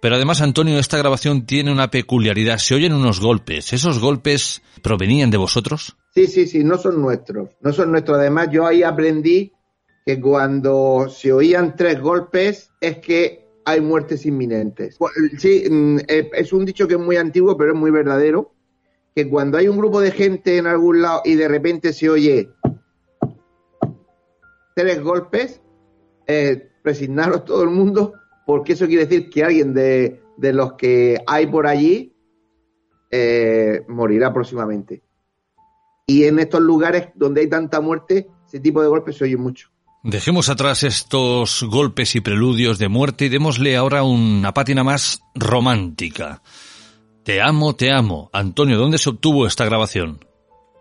Pero además, Antonio, esta grabación tiene una peculiaridad. Se oyen unos golpes. ¿Esos golpes provenían de vosotros? Sí, sí, sí, no son nuestros. No son nuestros. Además, yo ahí aprendí que cuando se oían tres golpes es que hay muertes inminentes. Sí, mm, eh, es un dicho que es muy antiguo, pero es muy verdadero que cuando hay un grupo de gente en algún lado y de repente se oye tres golpes, eh, presignaros todo el mundo, porque eso quiere decir que alguien de, los que hay por allí eh, morirá próximamente. Y en estos lugares donde hay tanta muerte, ese tipo de golpes se oye mucho. Dejemos atrás estos golpes y preludios de muerte y démosle ahora una pátina más romántica. Te amo, te amo. Antonio, ¿dónde se obtuvo esta grabación?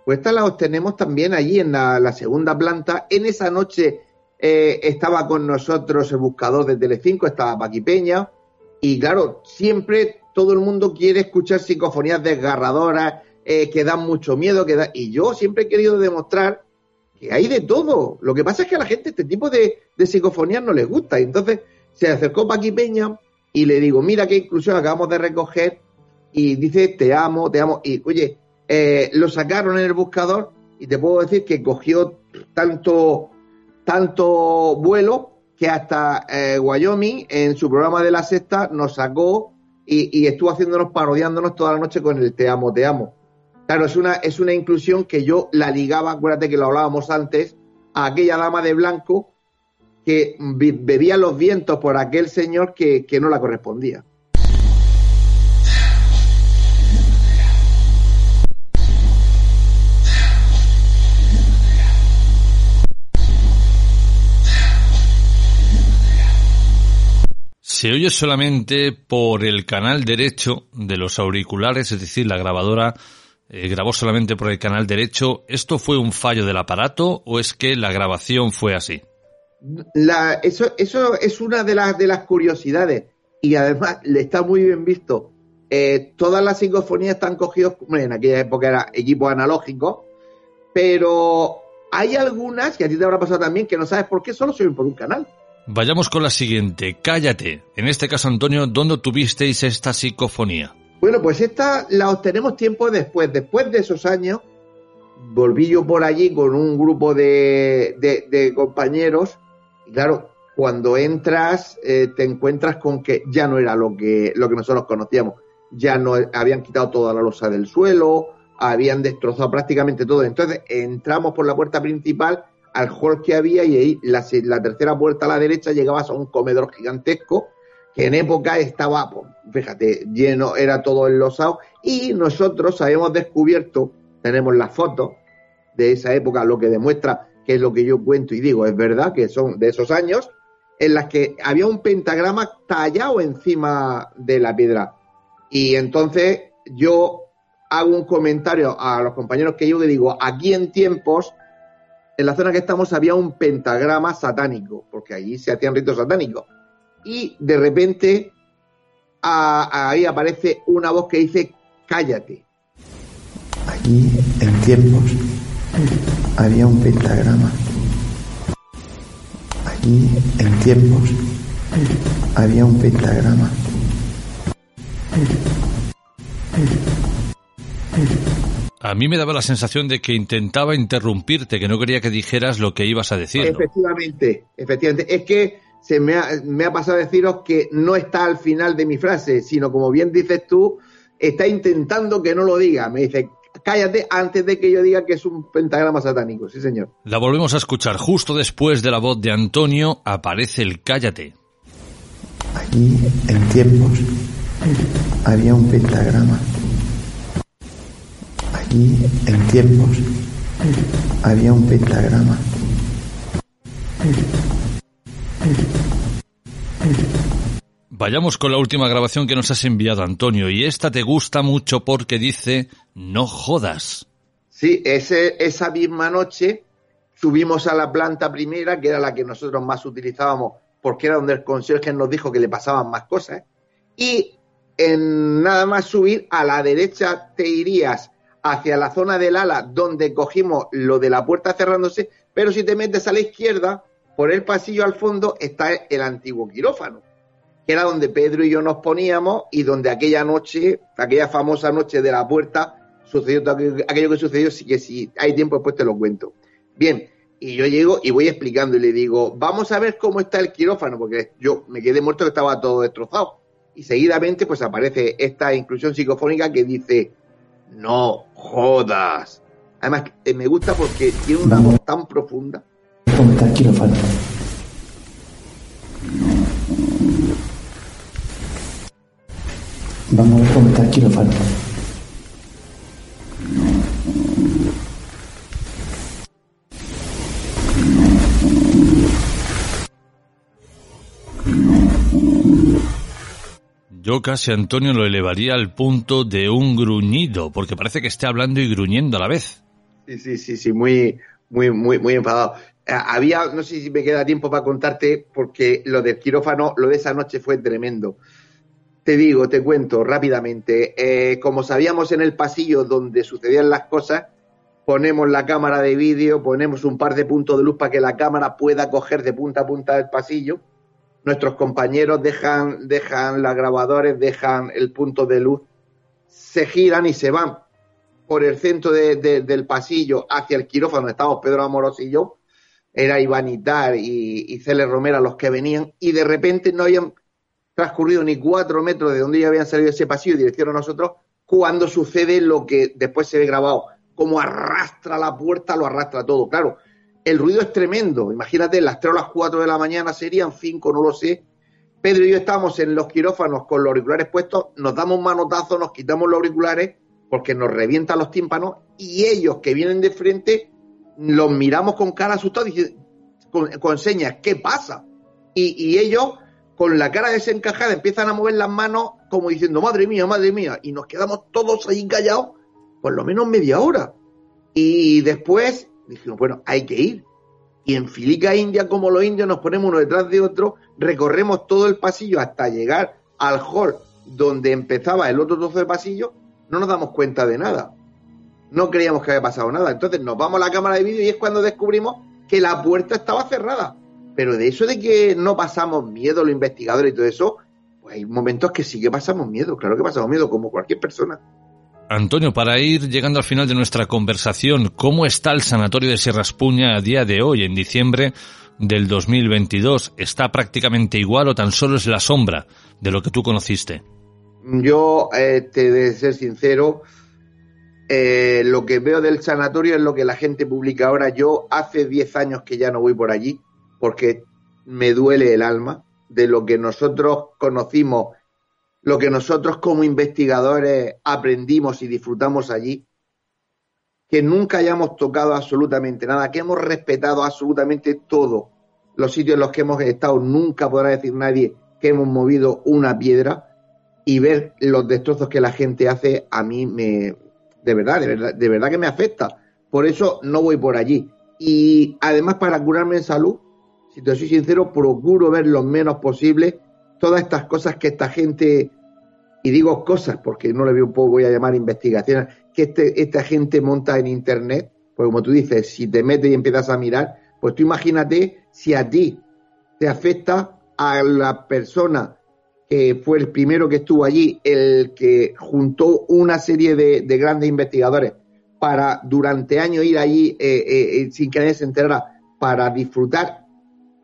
Pues esta la obtenemos también allí en la, segunda planta. En esa noche eh, estaba con nosotros el buscador de Telecinco, estaba Paqui Peña. Y claro, siempre todo el mundo quiere escuchar psicofonías desgarradoras, eh, que dan mucho miedo. Que da... Y yo siempre he querido demostrar que hay de todo. Lo que pasa es que a la gente este tipo de, de psicofonías no les gusta. Y entonces se acercó Paqui Peña y le digo, mira qué inclusión acabamos de recoger y dice te amo, te amo. Y oye, eh, lo sacaron en el buscador y te puedo decir que cogió tanto, tanto vuelo que hasta eh, Wyoming en su programa de la sexta nos sacó y, estuvo haciéndonos, parodiándonos toda la noche con el te amo, te amo. Claro, es una, es una inclusión que yo la ligaba, acuérdate que lo hablábamos antes, a aquella dama de blanco que bebía los vientos por aquel señor que no la correspondía. Se oye solamente por el canal derecho de los auriculares, es decir, la grabadora eh, grabó solamente por el canal derecho. ¿Esto fue un fallo del aparato o es que la grabación fue así? eso, eso es una de las, de las curiosidades y además le está muy bien visto. Eh, todas las psicofonías están cogidas, en aquella época era equipo analógico, pero hay algunas, que a ti te habrá pasado también, que no sabes por qué solo se oyen por un canal. Vayamos con la siguiente, cállate. En este caso, Antonio, ¿dónde tuvisteis esta psicofonía? Bueno, pues esta la obtenemos tiempo después. Después de esos años, volví yo por allí con un grupo de, compañeros. Y claro, cuando entras, eh, te encuentras con que ya no era lo que, lo que nosotros conocíamos. Ya no habían quitado toda la losa del suelo, habían destrozado prácticamente todo. Entonces entramos por la puerta principal al hall que había y ahí la, tercera puerta a la derecha llegabas a un comedor gigantesco que en época estaba, pues, fíjate, lleno, era todo enlosado y nosotros habíamos descubierto, tenemos las fotos de esa época, lo que demuestra que es lo que yo cuento y digo, es verdad que son de esos años, en las que había un pentagrama tallado encima de la piedra. Y entonces yo hago un comentario a los compañeros que yo que digo, aquí en tiempos en la zona que estamos había un pentagrama satánico, porque allí se hacían ritos satánicos. Y de repente ahí aparece una voz que dice, cállate. Allí en tiempos había un pentagrama. Allí en tiempos había un pentagrama. A mí me daba la sensación de que intentaba interrumpirte, que no quería que dijeras lo que ibas a decir. Efectivamente, efectivamente. Es que se me ha, me ha pasado a deciros que no está al final de mi frase, sino como bien dices tú, está intentando que no lo diga. Me dice, cállate antes de que yo diga que es un pentagrama satánico. Sí, señor. La volvemos a escuchar. Justo después de la voz de Antonio aparece el cállate. Allí, en tiempos, había un pentagrama Allí, en tiempos, había un pentagrama. Vayamos con la última grabación que nos has enviado, Antonio, y esta te gusta mucho porque dice, no jodas. Sí, ese, esa misma noche, subimos a la planta primera, que era la que nosotros más utilizábamos, porque era donde el conserje nos dijo que le pasaban más cosas, y en nada más subir a la derecha te irías hacia la zona del ala donde cogimos lo de la puerta cerrándose, pero si te metes a la izquierda, por el pasillo al fondo está el antiguo quirófano, que era donde Pedro y yo nos poníamos y donde aquella noche, aquella famosa noche de la puerta, sucedió todo aquello, que sucedió, sí que si hay tiempo después te lo cuento. Bien, y yo llego y voy explicando y le digo, vamos a ver cómo está el quirófano, porque yo me quedé muerto que estaba todo destrozado. Y seguidamente pues aparece esta inclusión psicofónica que dice, no jodas. Además, eh, me gusta porque tiene una voz tan profunda. ¿Cómo está el quirófano? Vamos a el quirófano. Yo casi Antonio lo elevaría al punto de un gruñido, porque parece que esté hablando y gruñendo a la vez. Sí, sí, sí, sí, muy, muy, muy, muy enfadado. Eh, había, no sé si me queda tiempo para contarte, porque lo del quirófano, lo de esa noche fue tremendo. Te digo, te cuento rápidamente. Eh, como sabíamos en el pasillo donde sucedían las cosas, ponemos la cámara de vídeo, ponemos un par de puntos de luz para que la cámara pueda coger de punta a punta del pasillo nuestros compañeros dejan, dejan las grabadores, dejan el punto de luz, se giran y se van por el centro del pasillo hacia el quirófano, estábamos Pedro Amoros y yo, era Ivanitar y, y Cele Romera los que venían, y de repente no habían transcurrido ni cuatro metros de donde ya habían salido ese pasillo y dirección a nosotros, cuando sucede lo que después se ve grabado, como arrastra la puerta, lo arrastra todo. Claro, el ruido es tremendo. Imagínate, las 3 o las 4 de la mañana serían 5, no lo sé. Pedro y yo estamos en los quirófanos con los auriculares puestos, nos damos manotazo, nos quitamos los auriculares porque nos revientan los tímpanos y ellos que vienen de frente los miramos con cara asustada con, con señas, ¿qué pasa? Y, y ellos con la cara desencajada empiezan a mover las manos como diciendo, madre mía, madre mía, y nos quedamos todos ahí callados por lo menos media hora. Y después dijimos, bueno, hay que ir. Y en Filica India, como los indios, nos ponemos uno detrás de otro, recorremos todo el pasillo hasta llegar al hall donde empezaba el otro trozo de pasillo, no nos damos cuenta de nada. No creíamos que había pasado nada. Entonces nos vamos a la cámara de vídeo y es cuando descubrimos que la puerta estaba cerrada. Pero de eso de que no pasamos miedo los investigadores y todo eso, pues hay momentos que sí que pasamos miedo, claro que pasamos miedo, como cualquier persona. Antonio, para ir llegando al final de nuestra conversación, ¿cómo está el sanatorio de Sierra Espuña a día de hoy, en diciembre del 2022? ¿Está prácticamente igual o tan solo es la sombra de lo que tú conociste? Yo, eh, te de ser sincero, eh, lo que veo del sanatorio es lo que la gente publica ahora. Yo hace 10 años que ya no voy por allí porque me duele el alma de lo que nosotros conocimos lo que nosotros como investigadores aprendimos y disfrutamos allí, que nunca hayamos tocado absolutamente nada, que hemos respetado absolutamente todo. Los sitios en los que hemos estado nunca podrá decir nadie que hemos movido una piedra y ver los destrozos que la gente hace a mí me de verdad, de verdad, de verdad que me afecta. Por eso no voy por allí. Y además para curarme en salud, si te soy sincero, procuro ver lo menos posible todas estas cosas que esta gente y digo cosas porque no le veo un poco, voy a llamar investigaciones, que este, esta gente monta en Internet, pues como tú dices, si te metes y empiezas a mirar, pues tú imagínate si a ti te afecta a la persona que fue el primero que estuvo allí, el que juntó una serie de, grandes investigadores para durante años ir allí eh, eh, eh, sin que nadie se enterara, para disfrutar,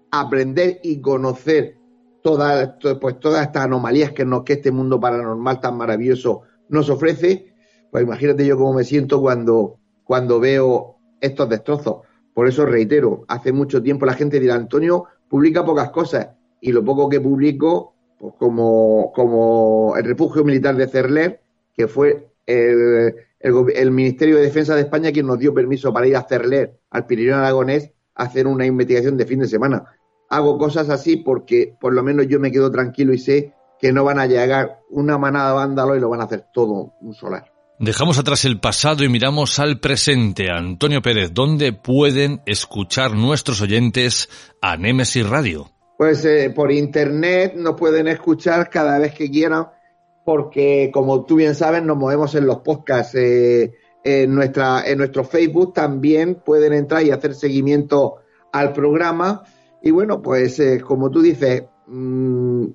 aprender y conocer todas, pues todas estas anomalías que, nos, que este mundo paranormal tan maravilloso nos ofrece, pues imagínate yo cómo me siento cuando, cuando veo estos destrozos. Por eso reitero, hace mucho tiempo la gente dirá, Antonio publica pocas cosas y lo poco que publico, pues como, como el refugio militar de Cerler, que fue el, el, Ministerio de Defensa de España quien nos dio permiso para ir a Cerler, al Pirineo Aragonés, a hacer una investigación de fin de semana hago cosas así porque por lo menos yo me quedo tranquilo y sé que no van a llegar una manada de vándalos y lo van a hacer todo un solar. Dejamos atrás el pasado y miramos al presente. Antonio Pérez, ¿dónde pueden escuchar nuestros oyentes a Nemesis Radio? Pues eh, por internet nos pueden escuchar cada vez que quieran, porque como tú bien sabes, nos movemos en los podcasts. Eh, en, nuestra, en nuestro Facebook también pueden entrar y hacer seguimiento al programa. Y bueno, pues eh, como tú dices, mmm,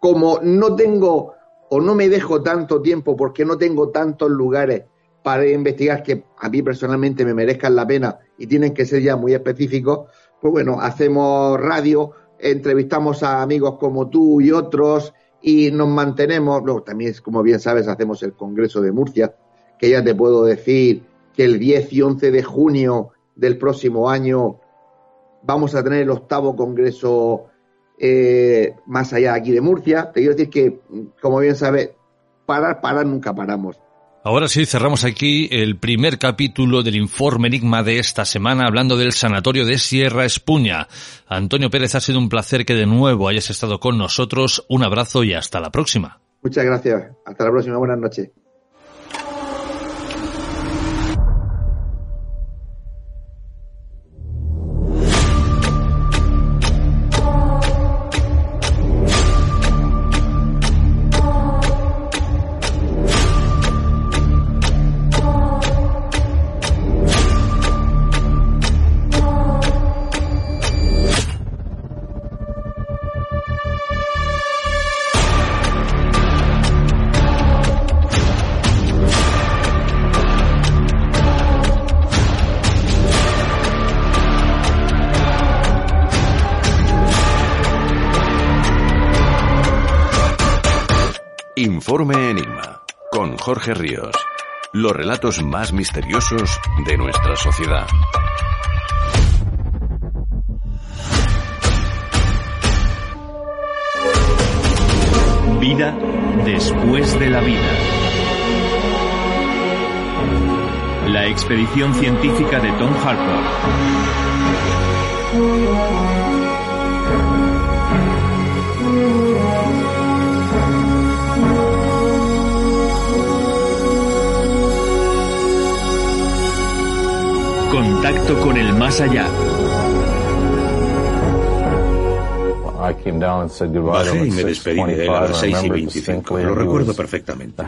como no tengo o no me dejo tanto tiempo porque no tengo tantos lugares para investigar que a mí personalmente me merezcan la pena y tienen que ser ya muy específicos, pues bueno, hacemos radio, entrevistamos a amigos como tú y otros y nos mantenemos, luego también, como bien sabes, hacemos el Congreso de Murcia, que ya te puedo decir que el 10 y 11 de junio del próximo año vamos a tener el octavo Congreso eh, más allá de aquí de Murcia. Te quiero decir que, como bien sabes, parar, parar, nunca paramos. Ahora sí, cerramos aquí el primer capítulo del informe Enigma de esta semana hablando del sanatorio de Sierra Espuña. Antonio Pérez, ha sido un placer que de nuevo hayas estado con nosotros. Un abrazo y hasta la próxima. Muchas gracias. Hasta la próxima. Buenas noches. Ríos. Los relatos más misteriosos de nuestra sociedad. Vida después de la vida. La expedición científica de Tom Harper. Contacto con el más allá. Bajé y me despedí de él a las 6 y 25. Lo recuerdo perfectamente.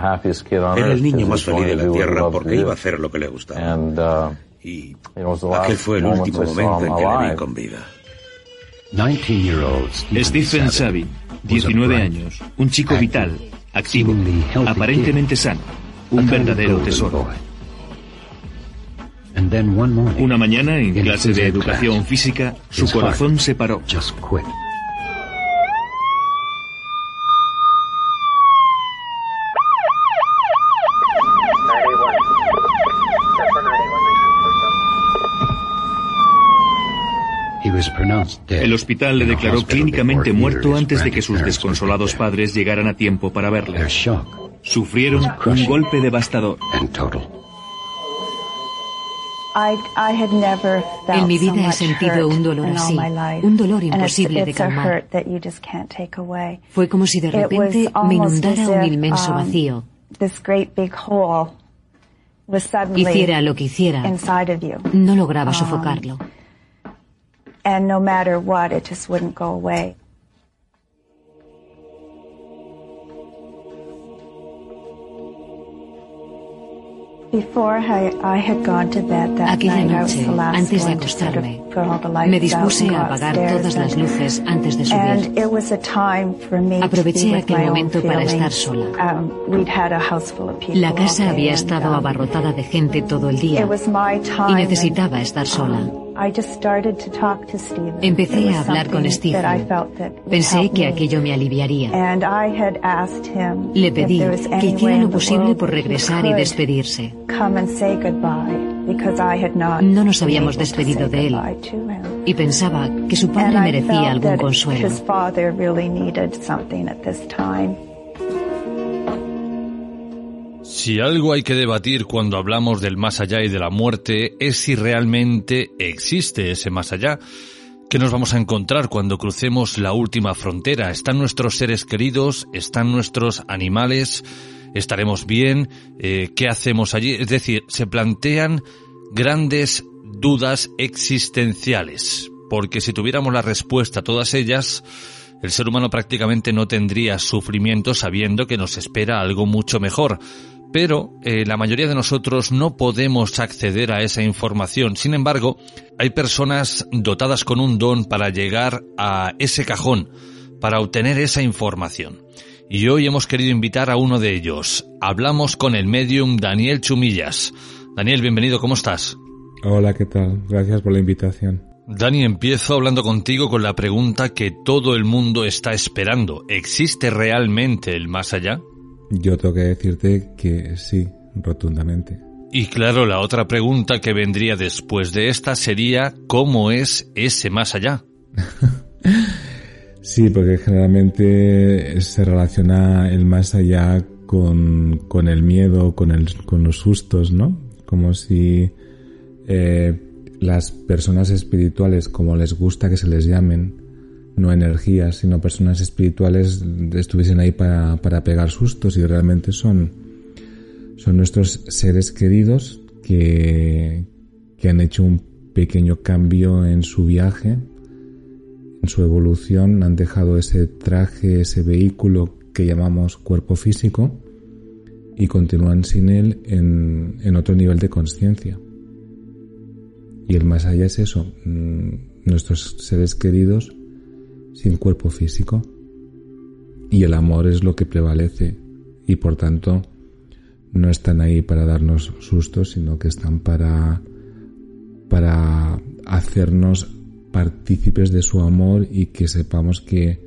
Era el niño más feliz de la Tierra porque iba a hacer lo que le gustaba. Y aquel fue el último momento en que le vi con vida. Stephen Savin, 19 años, un chico vital, activo, aparentemente sano, un verdadero tesoro. Una mañana, en clase de educación física, su corazón se paró. El hospital le declaró clínicamente muerto antes de que sus desconsolados padres llegaran a tiempo para verle. Sufrieron un golpe devastador. En mi vida he sentido un dolor así, un dolor imposible de calmar. Fue como si de repente me inundara un inmenso vacío. Hiciera lo que hiciera, no lograba sofocarlo. Aquella noche, antes de acostarme, me dispuse a apagar todas las luces antes de subir. Aproveché aquel momento para estar sola. La casa había estado abarrotada de gente todo el día y necesitaba estar sola. Empecé a hablar con Stephen. Pensé que aquello me aliviaría. Le pedí que hiciera lo posible por regresar y despedirse. No nos habíamos despedido de él y pensaba que su padre merecía algún consuelo. Si algo hay que debatir cuando hablamos del más allá y de la muerte es si realmente existe ese más allá. ¿Qué nos vamos a encontrar cuando crucemos la última frontera? ¿Están nuestros seres queridos? ¿Están nuestros animales? estaremos bien, eh, qué hacemos allí. Es decir, se plantean grandes dudas existenciales, porque si tuviéramos la respuesta a todas ellas, el ser humano prácticamente no tendría sufrimiento sabiendo que nos espera algo mucho mejor. Pero eh, la mayoría de nosotros no podemos acceder a esa información. Sin embargo, hay personas dotadas con un don para llegar a ese cajón, para obtener esa información. Y hoy hemos querido invitar a uno de ellos. Hablamos con el medium Daniel Chumillas. Daniel, bienvenido, ¿cómo estás? Hola, ¿qué tal? Gracias por la invitación. Dani, empiezo hablando contigo con la pregunta que todo el mundo está esperando. ¿Existe realmente el más allá? Yo tengo que decirte que sí, rotundamente. Y claro, la otra pregunta que vendría después de esta sería ¿cómo es ese más allá? sí, porque generalmente se relaciona el más allá con, con el miedo, con, el, con los sustos, ¿no? Como si eh, las personas espirituales, como les gusta que se les llamen, no energías, sino personas espirituales, estuviesen ahí para, para pegar sustos y realmente son, son nuestros seres queridos que, que han hecho un pequeño cambio en su viaje, en su evolución, han dejado ese traje, ese vehículo que llamamos cuerpo físico y continúan sin él en, en otro nivel de conciencia. Y el más allá es eso, mm, nuestros seres queridos sin cuerpo físico. Y el amor es lo que prevalece y por tanto no están ahí para darnos sustos, sino que están para, para hacernos partícipes de su amor y que sepamos que,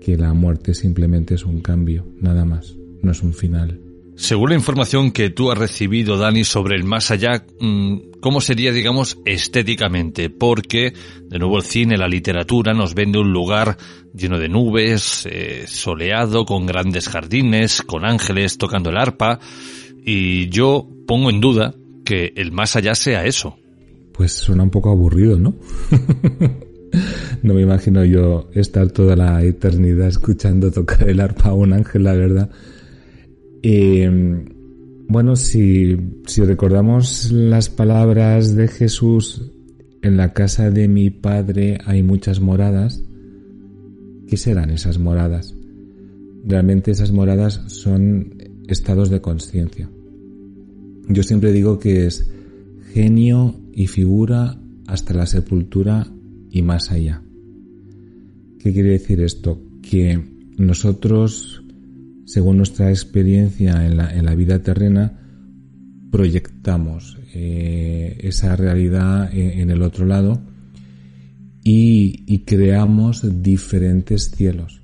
que la muerte simplemente es un cambio, nada más, no es un final. Según la información que tú has recibido, Dani, sobre el más allá, mm, ¿cómo sería, digamos, estéticamente? Porque, de nuevo, el cine, la literatura nos vende un lugar lleno de nubes, eh, soleado, con grandes jardines, con ángeles tocando el arpa, y yo pongo en duda que el más allá sea eso. Pues suena un poco aburrido, ¿no? no me imagino yo estar toda la eternidad escuchando tocar el arpa a un ángel, la verdad. Eh, bueno, si, si recordamos las palabras de Jesús, en la casa de mi Padre hay muchas moradas, ¿qué serán esas moradas? Realmente esas moradas son estados de conciencia. Yo siempre digo que es genio y figura hasta la sepultura y más allá. ¿Qué quiere decir esto? Que nosotros según nuestra experiencia en la, en la vida terrena, proyectamos eh, esa realidad en, el otro lado y, creamos diferentes cielos.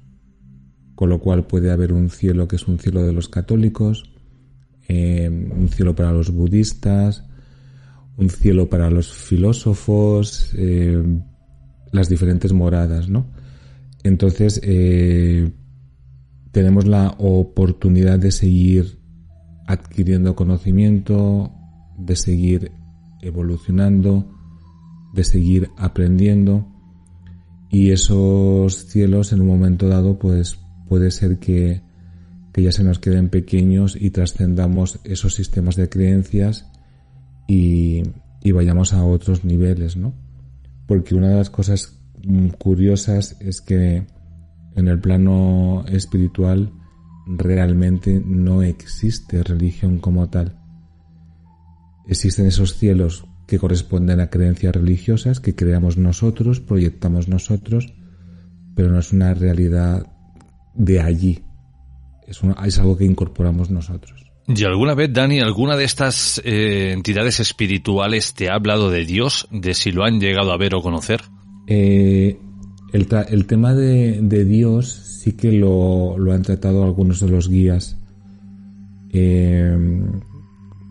Con lo cual puede haber un cielo que es un cielo de los católicos, eh, un cielo para los budistas, un cielo para los filósofos, eh, las diferentes moradas, ¿no? Entonces, tenemos la oportunidad de seguir adquiriendo conocimiento, de seguir evolucionando, de seguir aprendiendo y esos cielos en un momento dado pues puede ser que, que ya se nos queden pequeños y trascendamos esos sistemas de creencias y, y vayamos a otros niveles, ¿no? Porque una de las cosas mm, curiosas es que en el plano espiritual realmente no existe religión como tal. Existen esos cielos que corresponden a creencias religiosas que creamos nosotros, proyectamos nosotros, pero no es una realidad de allí. Es, es algo que incorporamos nosotros. ¿Y alguna vez, Dani, alguna de estas eh, entidades espirituales te ha hablado de Dios, de si lo han llegado a ver o conocer? Eh, el, tema de, Dios sí que lo, han tratado algunos de los guías.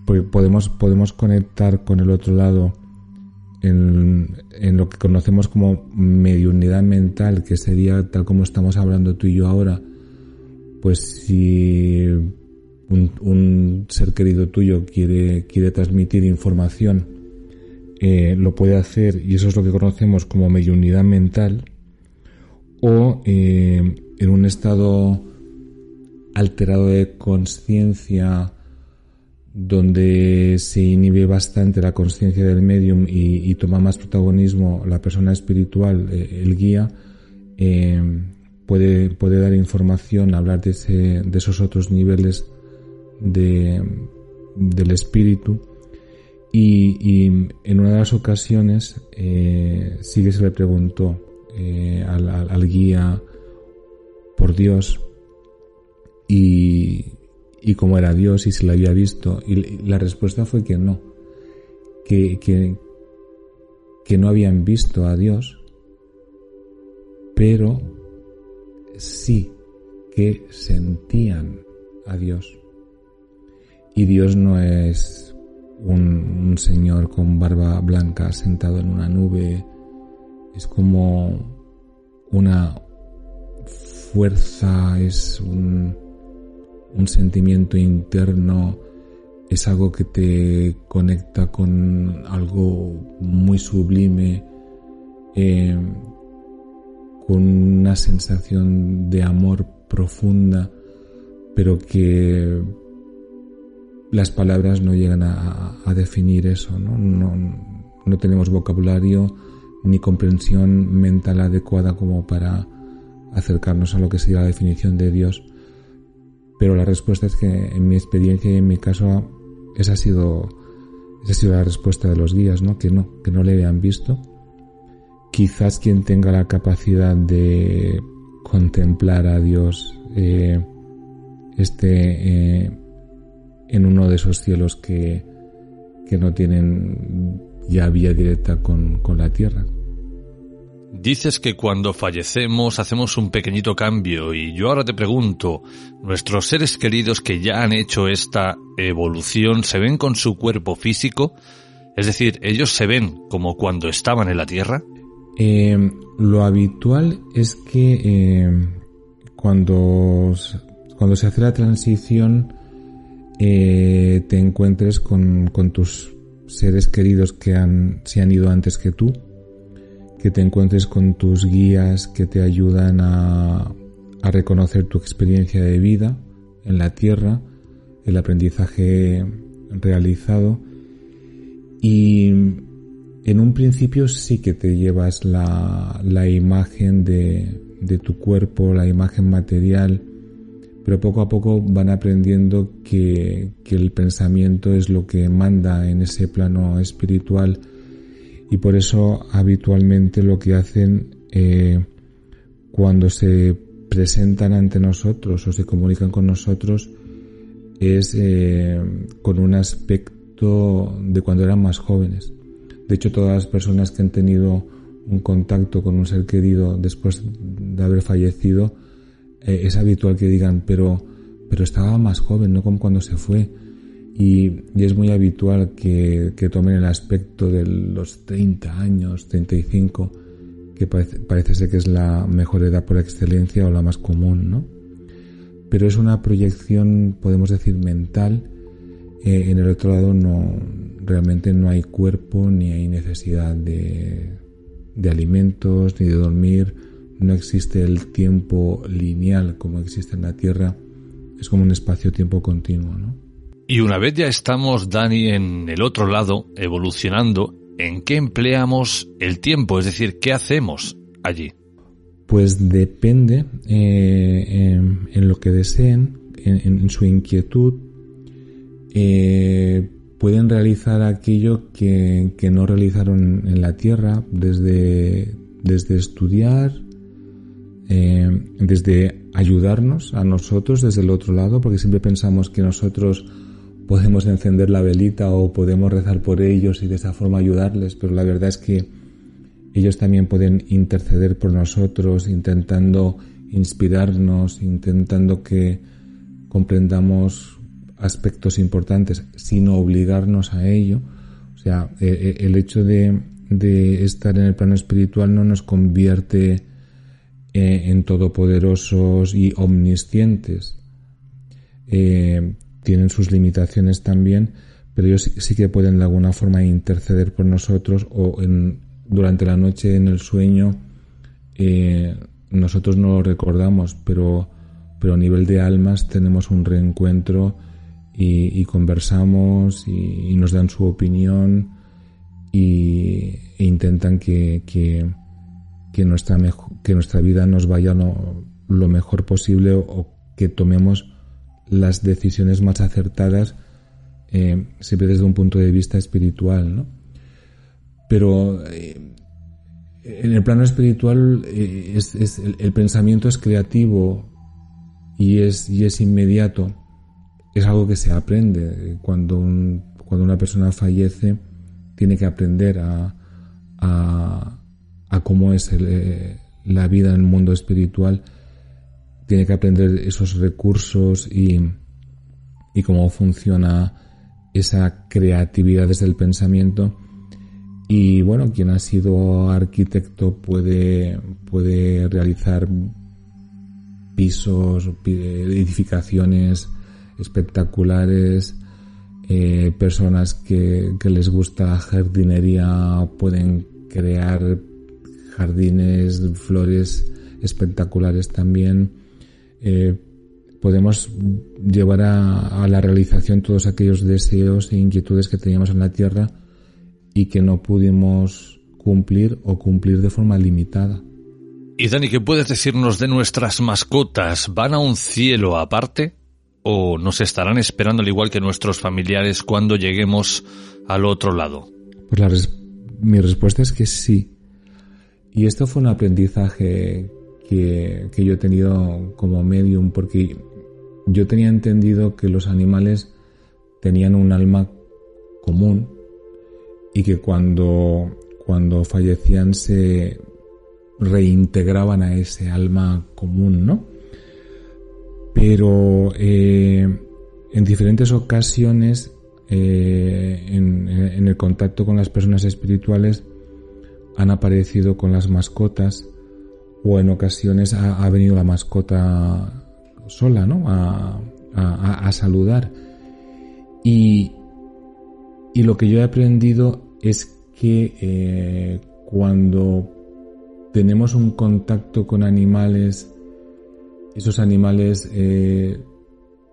Pues podemos, podemos conectar con el otro lado en, lo que conocemos como mediunidad mental, que sería tal como estamos hablando tú y yo ahora. Pues si un, ser querido tuyo quiere, quiere transmitir información, eh, lo puede hacer y eso es lo que conocemos como mediunidad mental o eh, en un estado alterado de conciencia donde se inhibe bastante la conciencia del medium y, toma más protagonismo la persona espiritual, eh, el guía, eh, puede, puede dar información, hablar de, ese, de esos otros niveles de, del espíritu. Y, en una de las ocasiones, eh, sí que se le preguntó eh, al, al, guía por Dios y, y cómo era Dios y si lo había visto. Y la respuesta fue que no, que, que, que no habían visto a Dios, pero sí que sentían a Dios. Y Dios no es un, señor con barba blanca sentado en una nube, es como una fuerza, es un, sentimiento interno, es algo que te conecta con algo muy sublime, eh, con una sensación de amor profunda, pero que las palabras no llegan a, definir eso, ¿no? ¿no? tenemos vocabulario ni comprensión mental adecuada como para acercarnos a lo que sería la definición de Dios. Pero la respuesta es que en mi experiencia y en mi caso esa ha sido, esa ha sido la respuesta de los guías, ¿no? Que no, que no le habían visto quizás quien tenga la capacidad de contemplar a Dios eh, esté eh, en uno de esos cielos que, que no tienen ya vía directa con, con la tierra. Dices que cuando fallecemos hacemos un pequeñito cambio y yo ahora te pregunto, ¿nuestros seres queridos que ya han hecho esta evolución se ven con su cuerpo físico? Es decir, ¿ellos se ven como cuando estaban en la Tierra? Eh, lo habitual es que eh, cuando, cuando se hace la transición eh, te encuentres con, con, tus seres queridos que han, se han ido antes que tú, que te encuentres con tus guías que te ayudan a, a reconocer tu experiencia de vida en la tierra, el aprendizaje realizado. Y en un principio sí que te llevas la, la imagen de, de, tu cuerpo, la imagen material, pero poco a poco van aprendiendo que, que, el pensamiento es lo que manda en ese plano espiritual. Y por eso habitualmente lo que hacen eh, cuando se presentan ante nosotros o se comunican con nosotros es eh, con un aspecto de cuando eran más jóvenes. De hecho, todas las personas que han tenido un contacto con un ser querido después de haber fallecido, eh, es habitual que digan, pero, pero estaba más joven, no como cuando se fue. Y, es muy habitual que, que, tomen el aspecto de los 30 años, 35, que parece, parece ser que es la mejor edad por excelencia o la más común, ¿no? Pero es una proyección, podemos decir, mental. Eh, en el otro lado no, realmente no hay cuerpo ni hay necesidad de, de alimentos ni de dormir, no existe el tiempo lineal como existe en la Tierra, es como un espacio-tiempo continuo, ¿no? Y una vez ya estamos, Dani, en el otro lado, evolucionando, ¿en qué empleamos el tiempo? Es decir, ¿qué hacemos allí? Pues depende eh, en, lo que deseen, en, su inquietud. Eh, pueden realizar aquello que, no realizaron en la Tierra, desde, desde estudiar, eh, desde ayudarnos a nosotros desde el otro lado, porque siempre pensamos que nosotros podemos encender la velita o podemos rezar por ellos y de esa forma ayudarles, pero la verdad es que ellos también pueden interceder por nosotros, intentando inspirarnos, intentando que comprendamos aspectos importantes, sino obligarnos a ello. O sea, eh, eh, el hecho de, estar en el plano espiritual no nos convierte eh, en todopoderosos y omniscientes. tienen sus limitaciones también, pero ellos sí, que pueden de alguna forma interceder por nosotros o en, durante la noche en el sueño nosotros no lo recordamos, pero pero a nivel de almas tenemos un reencuentro y, conversamos y, nos dan su opinión y, e intentan que, nuestra, que nuestra vida nos vaya lo, mejor posible o, que tomemos las decisiones más acertadas eh, siempre desde un punto de vista espiritual, ¿no? Pero eh, en el plano espiritual eh, el, pensamiento es creativo y es, y es inmediato. Es algo que se aprende. Cuando, cuando una persona fallece, tiene que aprender a, cómo es la vida en el mundo espiritual. Tiene que aprender esos recursos y, cómo funciona esa creatividad desde el pensamiento. Y bueno, quien ha sido arquitecto puede, puede realizar pisos, edificaciones espectaculares, eh, personas que, les gusta jardinería pueden crear jardines, flores espectaculares también. Eh, podemos llevar a, la realización todos aquellos deseos e inquietudes que teníamos en la tierra y que no pudimos cumplir o cumplir de forma limitada. Y Dani, ¿qué puedes decirnos de nuestras mascotas? ¿Van a un cielo aparte? ¿O nos estarán esperando al igual que nuestros familiares cuando lleguemos al otro lado? Pues mi respuesta es que sí. Y esto fue un aprendizaje que, que yo he tenido como medium, porque yo tenía entendido que los animales tenían un alma común y que cuando, cuando fallecían se reintegraban a ese alma común, ¿no? Pero eh, en diferentes ocasiones, eh, en, el contacto con las personas espirituales, han aparecido con las mascotas o en ocasiones ha venido la mascota sola, ¿no? A, saludar. Y, y, lo que yo he aprendido es que eh, cuando tenemos un contacto con animales, esos animales eh,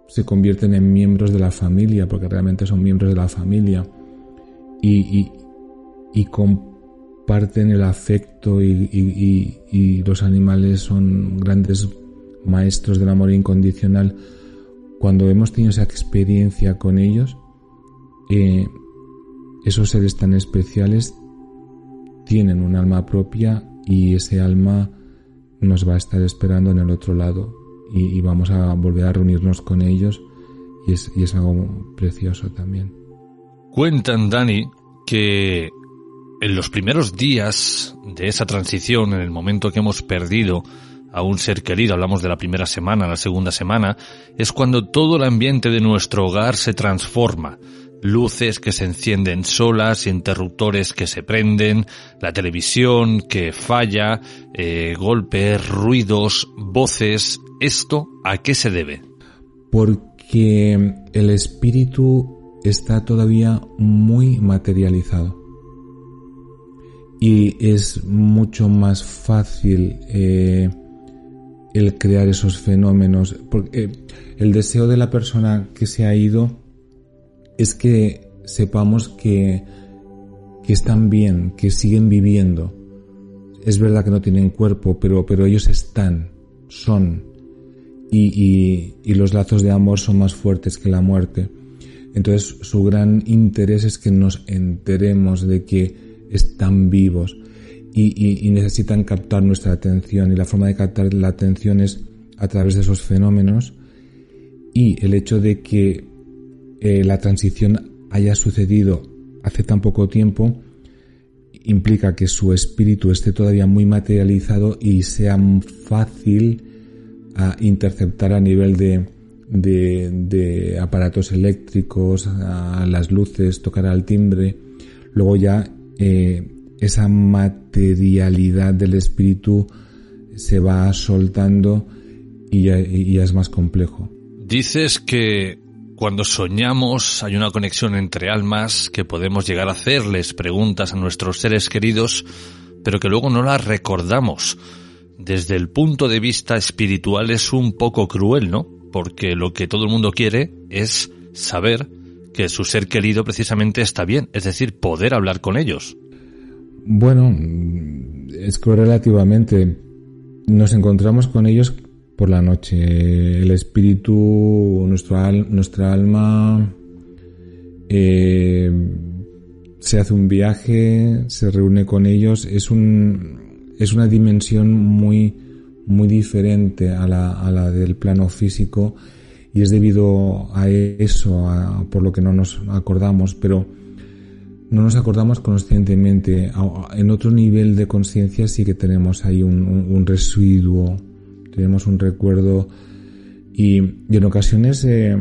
se convierten en miembros de la familia, porque realmente son miembros de la familia, y, y, comparten el afecto y, los animales son grandes maestros del amor incondicional, cuando hemos tenido esa experiencia con ellos, eh, esos seres tan especiales tienen un alma propia y ese alma nos va a estar esperando en el otro lado y, vamos a volver a reunirnos con ellos y es, y es algo precioso también. Cuentan, Dani, que en los primeros días de esa transición, en el momento que hemos perdido a un ser querido, hablamos de la primera semana, la segunda semana, es cuando todo el ambiente de nuestro hogar se transforma. Luces que se encienden solas, interruptores que se prenden, la televisión que falla, eh, golpes, ruidos, voces. ¿Esto a qué se debe? Porque el espíritu está todavía muy materializado y es mucho más fácil eh, el crear esos fenómenos. Porque eh, el deseo de la persona que se ha ido es que sepamos que, que están bien, que siguen viviendo. Es verdad que no tienen cuerpo, pero, pero ellos están, son. Y, y los lazos de amor son más fuertes que la muerte. Entonces su gran interés es que nos enteremos de que están vivos y, necesitan captar nuestra atención y la forma de captar la atención es a través de esos fenómenos y el hecho de que eh, la transición haya sucedido hace tan poco tiempo implica que su espíritu esté todavía muy materializado y sea fácil a interceptar a nivel de, de, aparatos eléctricos, a las luces, tocar al timbre. Luego ya eh, esa materialidad del espíritu se va soltando y ya, es más complejo. Dices que cuando soñamos hay una conexión entre almas, que podemos llegar a hacerles preguntas a nuestros seres queridos, pero que luego no las recordamos. desde el punto de vista espiritual es un poco cruel, ¿no? Porque lo que todo el mundo quiere es saber que su ser querido precisamente está bien, es decir, poder hablar con ellos. Bueno, es que relativamente nos encontramos con ellos por la noche. El espíritu, nuestro nuestra alma eh, se hace un viaje, se reúne con ellos. Es un es una dimensión muy muy diferente a la, a la del plano físico y es debido a eso, por lo que no nos acordamos, pero no nos acordamos conscientemente. En otro nivel de conciencia sí que tenemos ahí un, residuo, tenemos un recuerdo y, en ocasiones eh,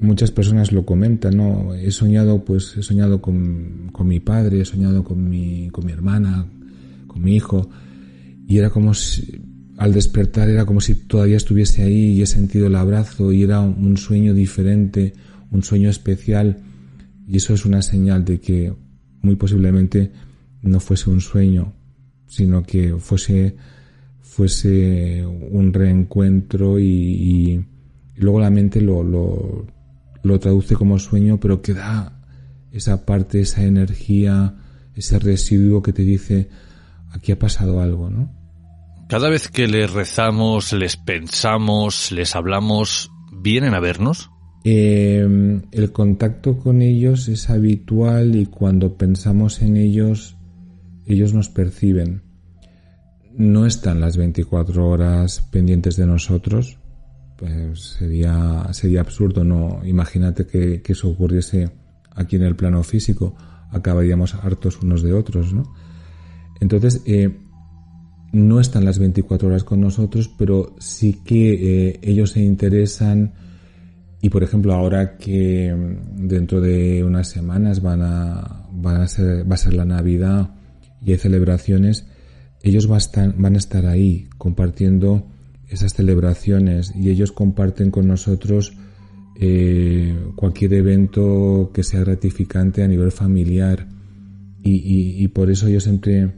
muchas personas lo comentan, ¿no? He soñado, pues he soñado con, con mi padre, he soñado con mi, con mi hermana, con mi hijo y era como si, al despertar era como si todavía estuviese ahí y he sentido el abrazo y era un sueño diferente, un sueño especial y eso es una señal de que muy posiblemente no fuese un sueño, sino que fuese, fuese un reencuentro y, luego la mente lo, lo, lo traduce como sueño, pero que da esa parte, esa energía, ese residuo que te dice aquí ha pasado algo, ¿no? Cada vez que les rezamos, les pensamos, les hablamos, ¿vienen a vernos? Em, el contacto con ellos es habitual y cuando pensamos en ellos, ellos nos perciben. No están las 24 horas pendientes de nosotros. Pues sería, absurdo, ¿no? Imagínate que, eso ocurriese aquí en el plano físico. Acabaríamos hartos unos de otros, ¿no? Entonces, eh, no están las 24 horas con nosotros, pero sí que eh, ellos se interesan y por ejemplo ahora que mm, dentro de unas semanas van a, a ser, va a ser la Navidad y hay celebraciones, ellos a estar, van a estar ahí compartiendo esas celebraciones y ellos comparten con nosotros eh, cualquier evento que sea gratificante a nivel familiar. Y por eso yo siempre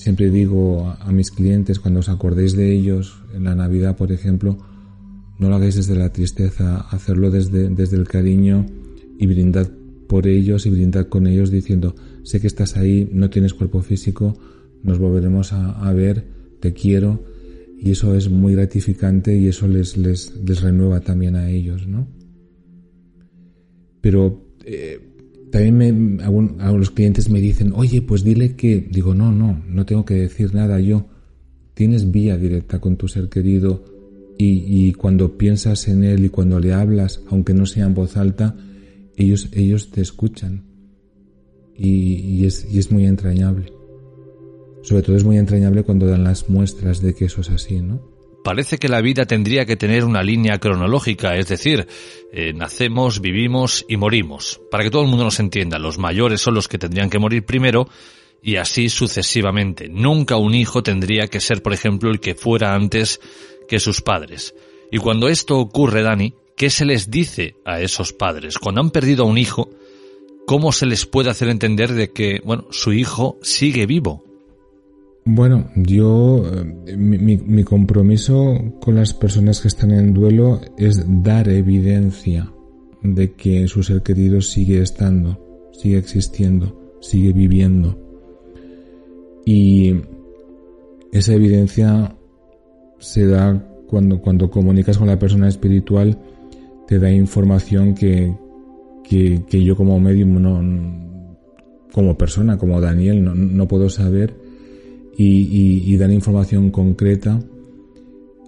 Siempre digo a mis clientes, cuando os acordéis de ellos, en la Navidad, por ejemplo, no lo hagáis desde la tristeza, hacerlo desde, desde el cariño y brindad por ellos y brindad con ellos diciendo, sé que estás ahí, no tienes cuerpo físico, nos volveremos a, ver, te quiero, y eso es muy gratificante y eso les, les, les renueva también a ellos, ¿no? Pero eh, también me, algunos clientes me dicen, oye, pues dile que, digo, no, no, no tengo que decir nada yo. Tienes vía directa con tu ser querido y, y cuando piensas en él y cuando le hablas, aunque no sea en voz alta, ellos, ellos te escuchan. Y, y, es, y es muy entrañable. Sobre todo es muy entrañable cuando dan las muestras de que eso es así, ¿no? Parece que la vida tendría que tener una línea cronológica, es decir, eh, nacemos, vivimos y morimos. Para que todo el mundo nos entienda, los mayores son los que tendrían que morir primero y así sucesivamente. Nunca un hijo tendría que ser, por ejemplo, el que fuera antes que sus padres. Y cuando esto ocurre, Dani, ¿qué se les dice a esos padres? Cuando han perdido a un hijo, ¿cómo se les puede hacer entender de que, bueno, su hijo sigue vivo? Bueno, yo, eh, mi, compromiso con las personas que están en duelo es dar evidencia de que su ser querido sigue estando, sigue existiendo, sigue viviendo. Y esa evidencia se da cuando, cuando comunicas con la persona espiritual, te da información que, que, yo como medium, no, como persona, como Daniel, no, no puedo saber y, dan información concreta,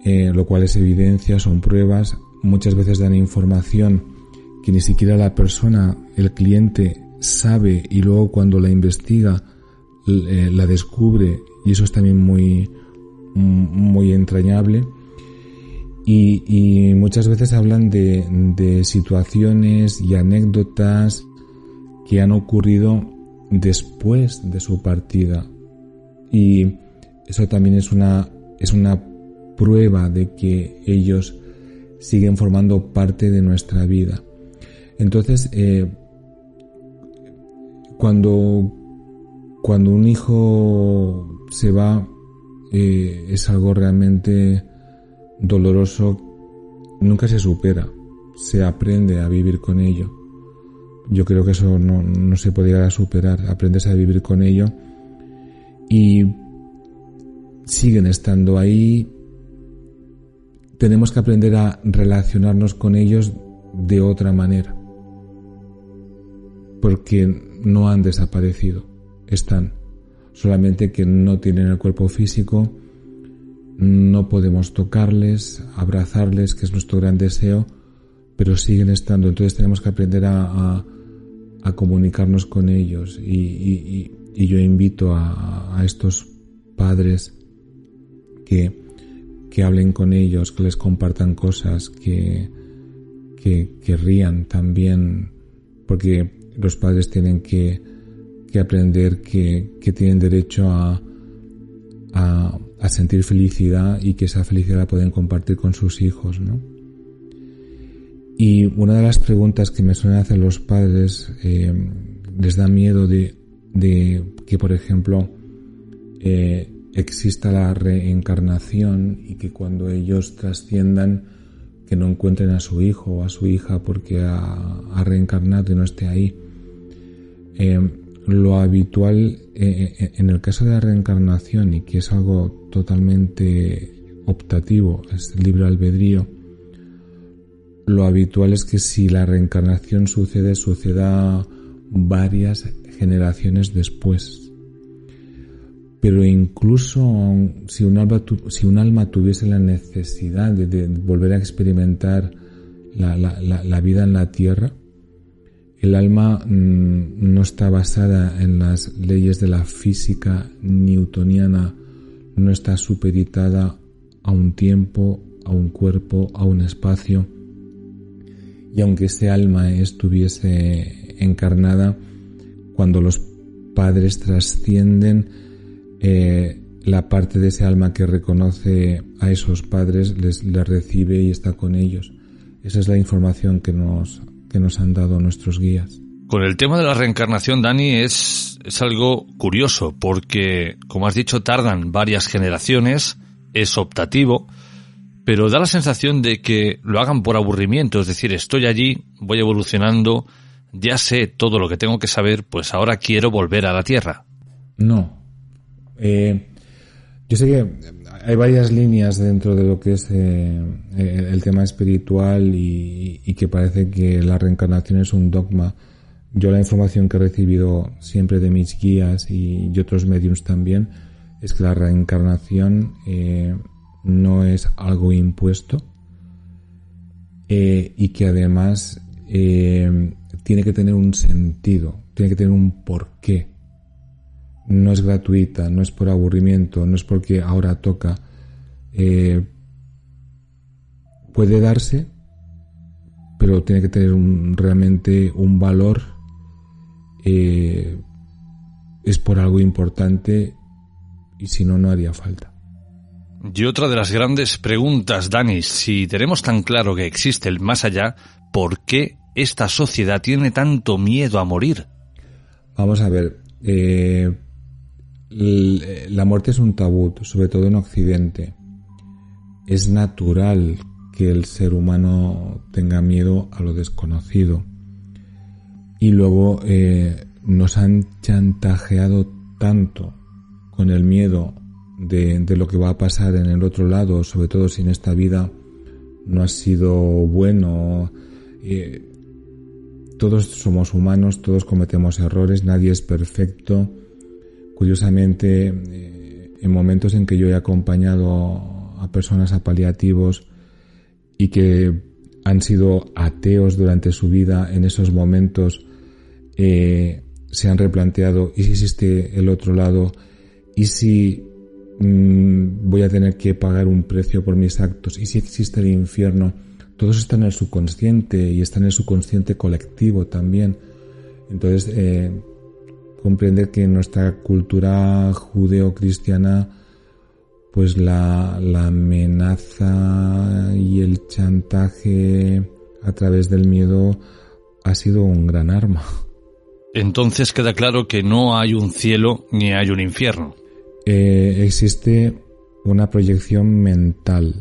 eh, lo cual es evidencia, son pruebas. Muchas veces dan información que ni siquiera la persona, el cliente, sabe y luego cuando la investiga eh, la descubre y eso es también muy, muy entrañable. Y, muchas veces hablan de, de situaciones y anécdotas que han ocurrido después de su partida y eso también es una, es una prueba de que ellos siguen formando parte de nuestra vida. Entonces, eh, cuando, cuando un hijo se va, eh, es algo realmente doloroso, nunca se supera, se aprende a vivir con ello. Yo creo que eso no, no se podría superar, aprendes a vivir con ello y siguen estando ahí. Tenemos que aprender a relacionarnos con ellos de otra manera, porque no han desaparecido, están, solamente que no tienen el cuerpo físico, no podemos tocarles, abrazarles, que es nuestro gran deseo, pero siguen estando. Entonces tenemos que aprender a, comunicarnos con ellos. Y, yo invito a, estos padres que, que hablen con ellos, que les compartan cosas, que, que, rían también, porque los padres tienen que, aprender que, tienen derecho a, a, a sentir felicidad y que esa felicidad la pueden compartir con sus hijos, ¿no? Y una de las preguntas que me suelen hacer los padres eh, les da miedo de, de que, por ejemplo, eh, exista la reencarnación y que cuando ellos trasciendan que no encuentren a su hijo o a su hija porque ha, reencarnado y no esté ahí. Eh, lo habitual eh, en el caso de la reencarnación y que es algo totalmente optativo, es libre albedrío, lo habitual es que si la reencarnación sucede, suceda varias generaciones después. Pero incluso si un alma, tuviese la necesidad de, volver a experimentar la vida en la tierra, el alma mm, no está basada en las leyes de la física newtoniana, no está supeditada a un tiempo, a un cuerpo, a un espacio. Y aunque ese alma estuviese encarnada, cuando los padres trascienden, eh, la parte de ese alma que reconoce a esos padres les, les recibe y está con ellos. Esa es la información que nos que nos han dado nuestros guías. Con el tema de la reencarnación, Dani, es, es algo curioso porque, como has dicho, tardan varias generaciones, es optativo, pero da la sensación de que lo hagan por aburrimiento, es decir, estoy allí, voy evolucionando, ya sé todo lo que tengo que saber, pues ahora quiero volver a la Tierra. No. Eh, yo sé que hay varias líneas dentro de lo que es eh, eh, el tema espiritual y, que parece que la reencarnación es un dogma. Yo la información que he recibido siempre de mis guías y, otros mediums también es que la reencarnación eh, no es algo impuesto y que además tiene que tener un sentido, tiene que tener un porqué no es gratuita, no es por aburrimiento, no es porque ahora toca. Eh, puede darse, pero tiene que tener un, realmente un valor. Eh, es por algo importante y si no, no haría falta. Y otra de las grandes preguntas, Dani, si tenemos tan claro que existe el más allá, ¿por qué esta sociedad tiene tanto miedo a morir? Vamos a ver, eh, la muerte es un tabú, sobre todo en Occidente. Es natural que el ser humano tenga miedo a lo desconocido. Y luego eh, nos han chantajeado tanto con el miedo de, lo que va a pasar en el otro lado, sobre todo si en esta vida no ha sido bueno. Eh, todos somos humanos, todos cometemos errores, nadie es perfecto Curiosamente, eh, en momentos en que yo he acompañado a personas a paliativos y que han sido ateos durante su vida, en esos momentos eh, se han replanteado, ¿y si existe el otro lado? ¿Y si mm, voy a tener que pagar un precio por mis actos? ¿Y si existe el infierno? Todo eso está en el subconsciente y está en el subconsciente colectivo también. Entonces, eh, comprender que en nuestra cultura judeo-cristiana pues la, la, amenaza y el chantaje a través del miedo ha sido un gran arma. Entonces queda claro que no hay un cielo ni hay un infierno. Eh, existe una proyección mental.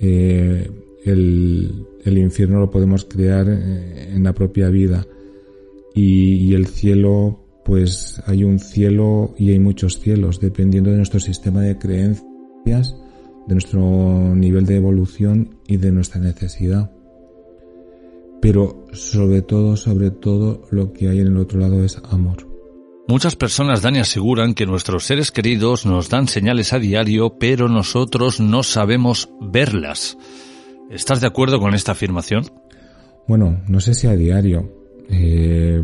Eh, el, el, infierno lo podemos crear eh, en la propia vida y, y, el cielo, pues hay un cielo y hay muchos cielos, dependiendo de nuestro sistema de creencias, de nuestro nivel de evolución y de nuestra necesidad. Pero sobre todo, sobre todo, lo que hay en el otro lado es amor. Muchas personas, Dani, aseguran que nuestros seres queridos nos dan señales a diario, pero nosotros no sabemos verlas. ¿Estás de acuerdo con esta afirmación? Bueno, no sé si a diario. Eh,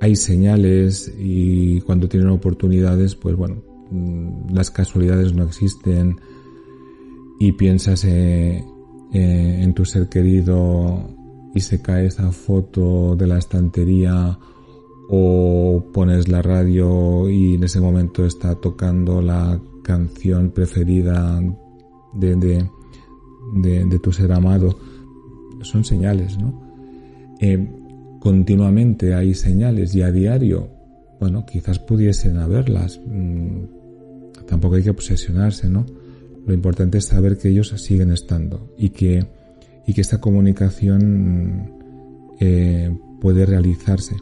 hay señales y cuando tienen oportunidades, pues bueno, mm, las casualidades no existen y piensas eh, eh, en tu ser querido y se cae esa foto de la estantería o pones la radio y en ese momento está tocando la canción preferida de, de, tu ser amado. Son señales, ¿no? Eh, continuamente hay señales y a diario, bueno, quizás pudiesen haberlas. Mm, tampoco hay que obsesionarse, ¿no? Lo importante es saber que ellos siguen estando y que, y que esta comunicación eh, puede realizarse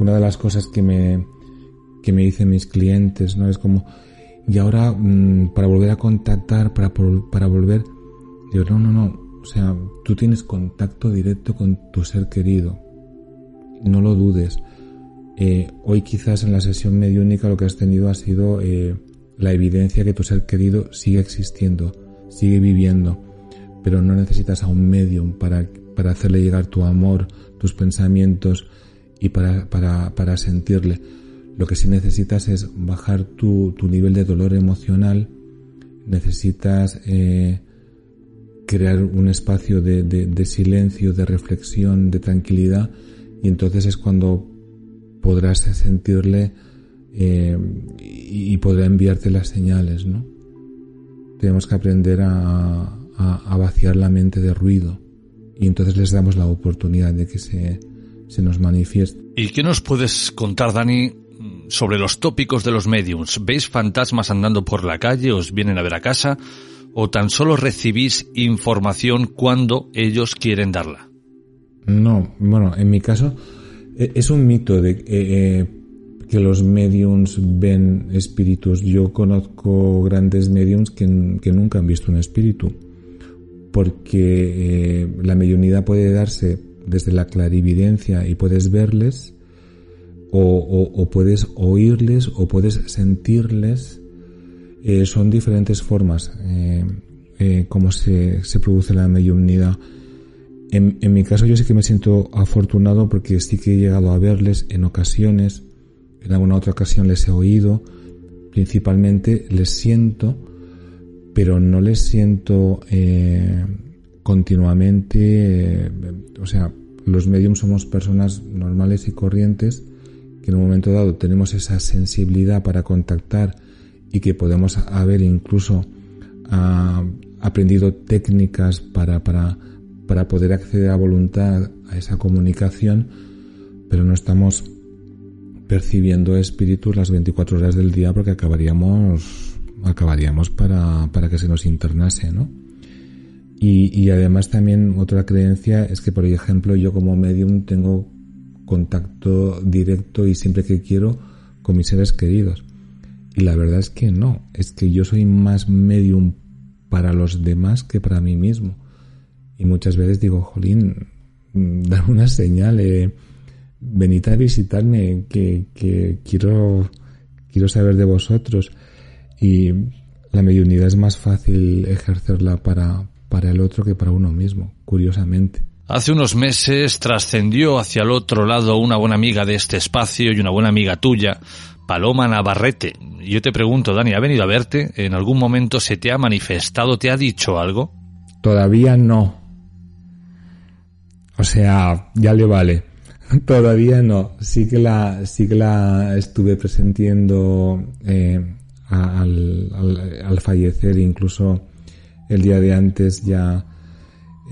una de las cosas que me, que me dicen mis clientes, ¿no? Es como, y ahora mm, para volver a contactar, para, para volver, digo, no, no, no, o sea, tú tienes contacto directo con tu ser querido, no lo dudes. Eh, hoy quizás en la sesión mediúnica lo que has tenido ha sido eh, la evidencia que tu ser querido sigue existiendo, sigue viviendo, pero no necesitas a un medium para, para hacerle llegar tu amor, tus pensamientos, y para, para, para sentirle. Lo que sí necesitas es bajar tu, tu nivel de dolor emocional, necesitas eh, crear un espacio de, de, silencio, de reflexión, de tranquilidad y entonces es cuando podrás sentirle eh, y, podrá enviarte las señales, ¿no? Tenemos que aprender a, a, a vaciar la mente de ruido y entonces les damos la oportunidad de que se, se nos manifiesta. ¿Y qué nos puedes contar, Dani, sobre los tópicos de los mediums? ¿Veis fantasmas andando por la calle, os vienen a ver a casa, o tan solo recibís información cuando ellos quieren darla? No, bueno, en mi caso e, es un mito de eh, eh, que los mediums ven espíritus. Yo conozco grandes mediums que, nunca han visto un espíritu, porque eh, la mediunidad puede darse desde la clarividencia y puedes verles o, puedes oírles o puedes sentirles. Eh, son diferentes formas eh, eh, como se, se, produce la mediunidad. En, en, mi caso yo sí que me siento afortunado porque sí que he llegado a verles en ocasiones, en alguna otra ocasión les he oído, principalmente les siento, pero no les siento continuamente, o sea, los mediums somos personas normales y corrientes que en un momento dado tenemos esa sensibilidad para contactar y que podemos haber incluso ah, aprendido técnicas para, para, para poder acceder a voluntad a esa comunicación, pero no estamos percibiendo espíritus las 24 horas del día porque acabaríamos acabaríamos para, para que se nos internase, ¿no? Y, además también otra creencia es que, por ejemplo, yo como medium tengo contacto directo y siempre que quiero con mis seres queridos. Y la verdad es que no, es que yo soy más medium para los demás que para mí mismo. Y muchas veces digo, Jolín, dame una señal, eh, venid a visitarme, que, que quiero, quiero saber de vosotros. Y la mediunidad es más fácil ejercerla para, para el otro que para uno mismo, curiosamente. Hace unos meses trascendió hacia el otro lado una buena amiga de este espacio y una buena amiga tuya, Paloma Navarrete. Yo te pregunto, Dani, ¿ha venido a verte? ¿En algún momento se te ha manifestado, te ha dicho algo? Todavía no. O sea, ya le vale. Todavía no. Sí que la, sí que la estuve presentiendo eh, al, al, al fallecer, incluso el día de antes ya,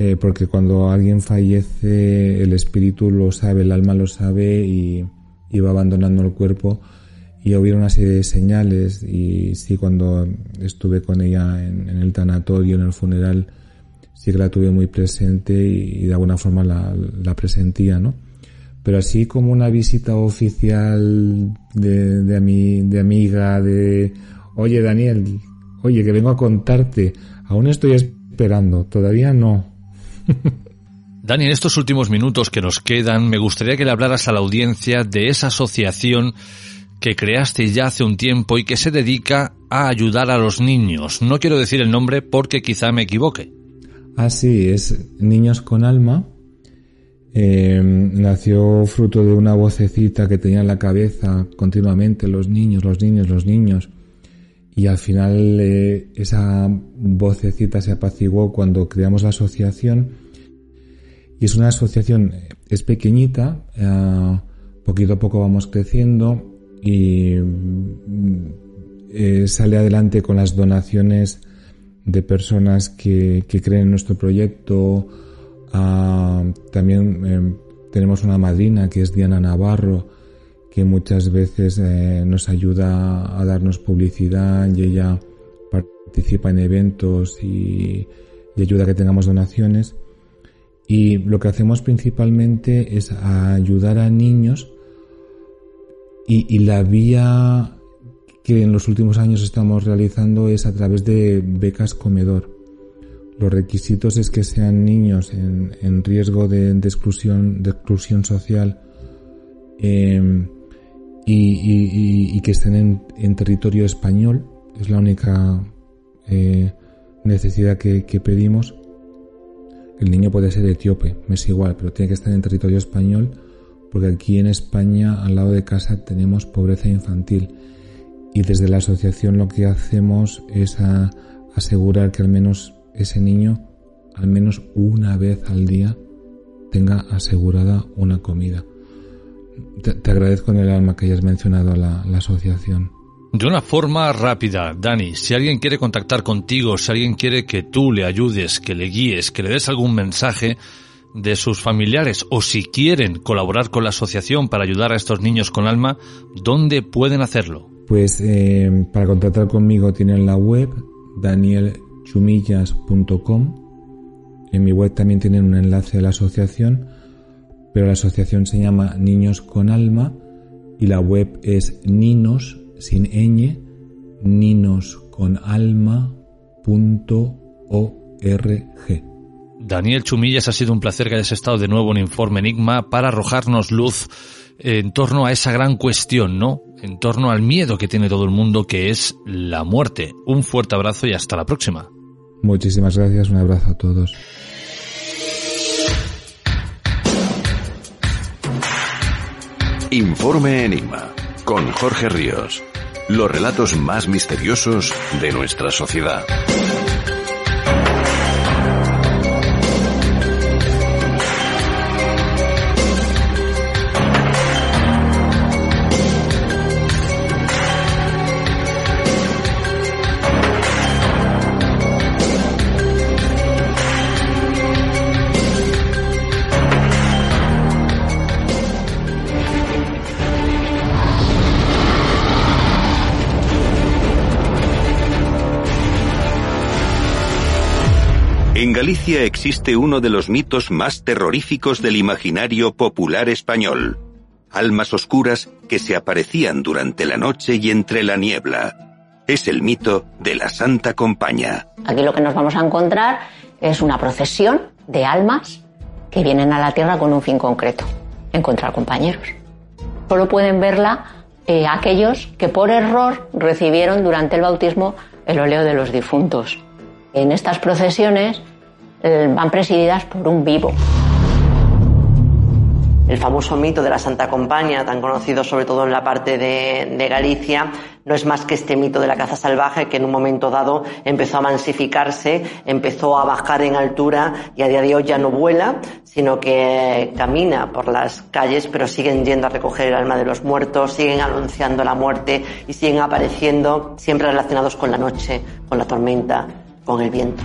eh, porque cuando alguien fallece el espíritu lo sabe, el alma lo sabe y, va abandonando el cuerpo y hubo una serie de señales y sí cuando estuve con ella en, el tanatorio, en el funeral, sí que la tuve muy presente y, de alguna forma la, la, presentía, ¿no? Pero así como una visita oficial de, de, de amiga, de, oye Daniel, oye que vengo a contarte, aún estoy esperando, todavía no. Dani, en estos últimos minutos que nos quedan, me gustaría que le hablaras a la audiencia de esa asociación que creaste ya hace un tiempo y que se dedica a ayudar a los niños. No quiero decir el nombre porque quizá me equivoque. Ah, sí, es Niños con Alma. Eh, nació fruto de una vocecita que tenía en la cabeza continuamente, los niños, los niños, los niños. Y al final eh, esa vocecita se apaciguó cuando creamos la asociación y es una asociación, es pequeñita, eh, poquito a poco vamos creciendo y mm, eh, sale adelante con las donaciones de personas que, creen en nuestro proyecto. Ah, también eh, tenemos una madrina que es Diana Navarro, que muchas veces nos ayuda a darnos publicidad y ella participa en eventos y, y ayuda a que tengamos donaciones. Y lo que hacemos principalmente es ayudar a niños y, la vía que en los últimos años estamos realizando es a través de becas comedor. Los requisitos es que sean niños en, riesgo de, exclusión, de exclusión social em, y, que estén en, territorio español. Es la única eh, necesidad que pedimos el niño puede ser etíope, me es igual, pero tiene que estar en territorio español porque aquí en España, al lado de casa, tenemos pobreza infantil. Y desde la asociación lo que hacemos es asegurar que al menos ese niño, al menos una vez al día, tenga asegurada una comida. Te, agradezco en el alma que hayas mencionado a la asociación. De una forma rápida, Dani, si alguien quiere contactar contigo, si alguien quiere que tú le ayudes, que le guíes, que le des algún mensaje de sus familiares o si quieren colaborar con la asociación para ayudar a estos niños con alma, ¿dónde pueden hacerlo? Pues eh, para contactar conmigo tienen la web danielchumillas.com. En mi web también tienen un enlace a la asociación, pero la asociación se llama Niños con Alma y la web es ninos sin ñ, ninosconalma.org. Daniel Chumillas, ha sido un placer que hayas estado de nuevo en Informe Enigma para arrojarnos luz en torno a esa gran cuestión, ¿no? En torno al miedo que tiene todo el mundo, que es la muerte. Un fuerte abrazo y hasta la próxima. Muchísimas gracias, un abrazo a todos. Informe Enigma con Jorge Ríos. Los relatos más misteriosos de nuestra sociedad. En Galicia existe uno de los mitos más terroríficos del imaginario popular español. Almas oscuras que se aparecían durante la noche y entre la niebla. Es el mito de la Santa Compaña. Aquí lo que nos vamos a encontrar es una procesión de almas que vienen a la tierra con un fin concreto, encontrar compañeros. Solo pueden verla eh, aquellos que por error recibieron durante el bautismo el óleo de los difuntos. En estas procesiones van presididas por un vivo. El famoso mito de la Santa Compaña, tan conocido sobre todo en la parte de, Galicia, no es más que este mito de la caza salvaje que en un momento dado empezó a mansificarse, empezó a bajar en altura y a día de hoy ya no vuela, sino que camina por las calles, pero siguen yendo a recoger el alma de los muertos, siguen anunciando la muerte y siguen apareciendo siempre relacionados con la noche, con la tormenta, con el viento.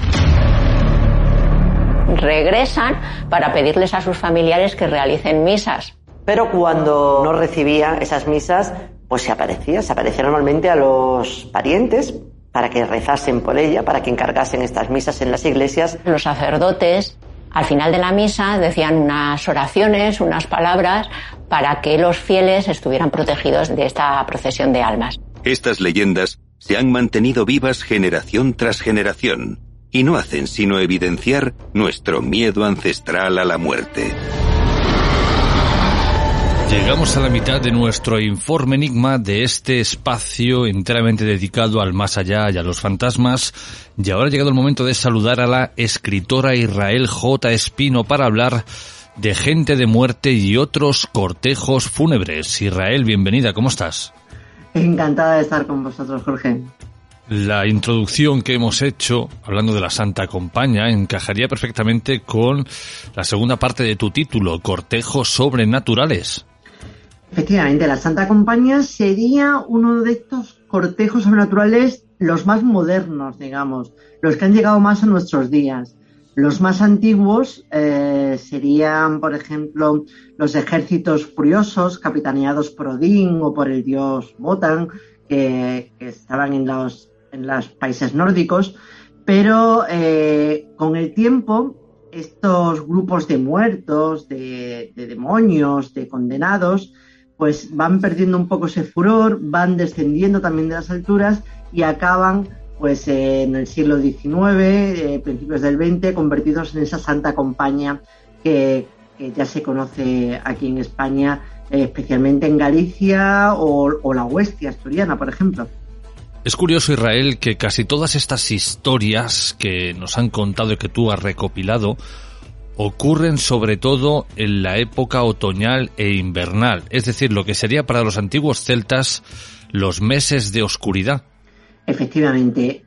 Regresan para pedirles a sus familiares que realicen misas Pero cuando no recibía esas misas, pues se aparecía, se aparecía normalmente a los parientes para que rezasen por ella, para que encargasen estas misas en las iglesias. Los sacerdotes al final de la misa decían unas oraciones, unas palabras para que los fieles estuvieran protegidos de esta procesión de almas. Estas leyendas se han mantenido vivas generación tras generación y no hacen sino evidenciar nuestro miedo ancestral a la muerte. Llegamos a la mitad de nuestro informe enigma de este espacio enteramente dedicado al más allá y a los fantasmas. Y ahora ha llegado el momento de saludar a la escritora Israel J. Espino para hablar de gente de muerte y otros cortejos fúnebres. Israel, bienvenida, ¿cómo estás? Encantada de estar con vosotros, Jorge. La introducción que hemos hecho, hablando de la Santa Compaña, encajaría perfectamente con la segunda parte de tu título, Cortejos Sobrenaturales. Efectivamente, la Santa Compañía sería uno de estos cortejos sobrenaturales los más modernos, digamos, los que han llegado más a nuestros días. Los más antiguos eh, serían, por ejemplo, los ejércitos furiosos capitaneados por Odín o por el dios Wotan, que, estaban en los, en los países nórdicos, pero eh, con el tiempo estos grupos de muertos, de demonios, de condenados, pues van perdiendo un poco ese furor, van descendiendo también de las alturas y acaban pues en el siglo XIX, eh, principios del XX, convertidos en esa santa compañía que, ya se conoce aquí en España, eh, especialmente en Galicia o, o la Huestia asturiana, por ejemplo. Es curioso, Israel, que casi todas estas historias que nos han contado y que tú has recopilado ocurren sobre todo en la época otoñal e invernal, es decir, lo que sería para los antiguos celtas los meses de oscuridad. Efectivamente.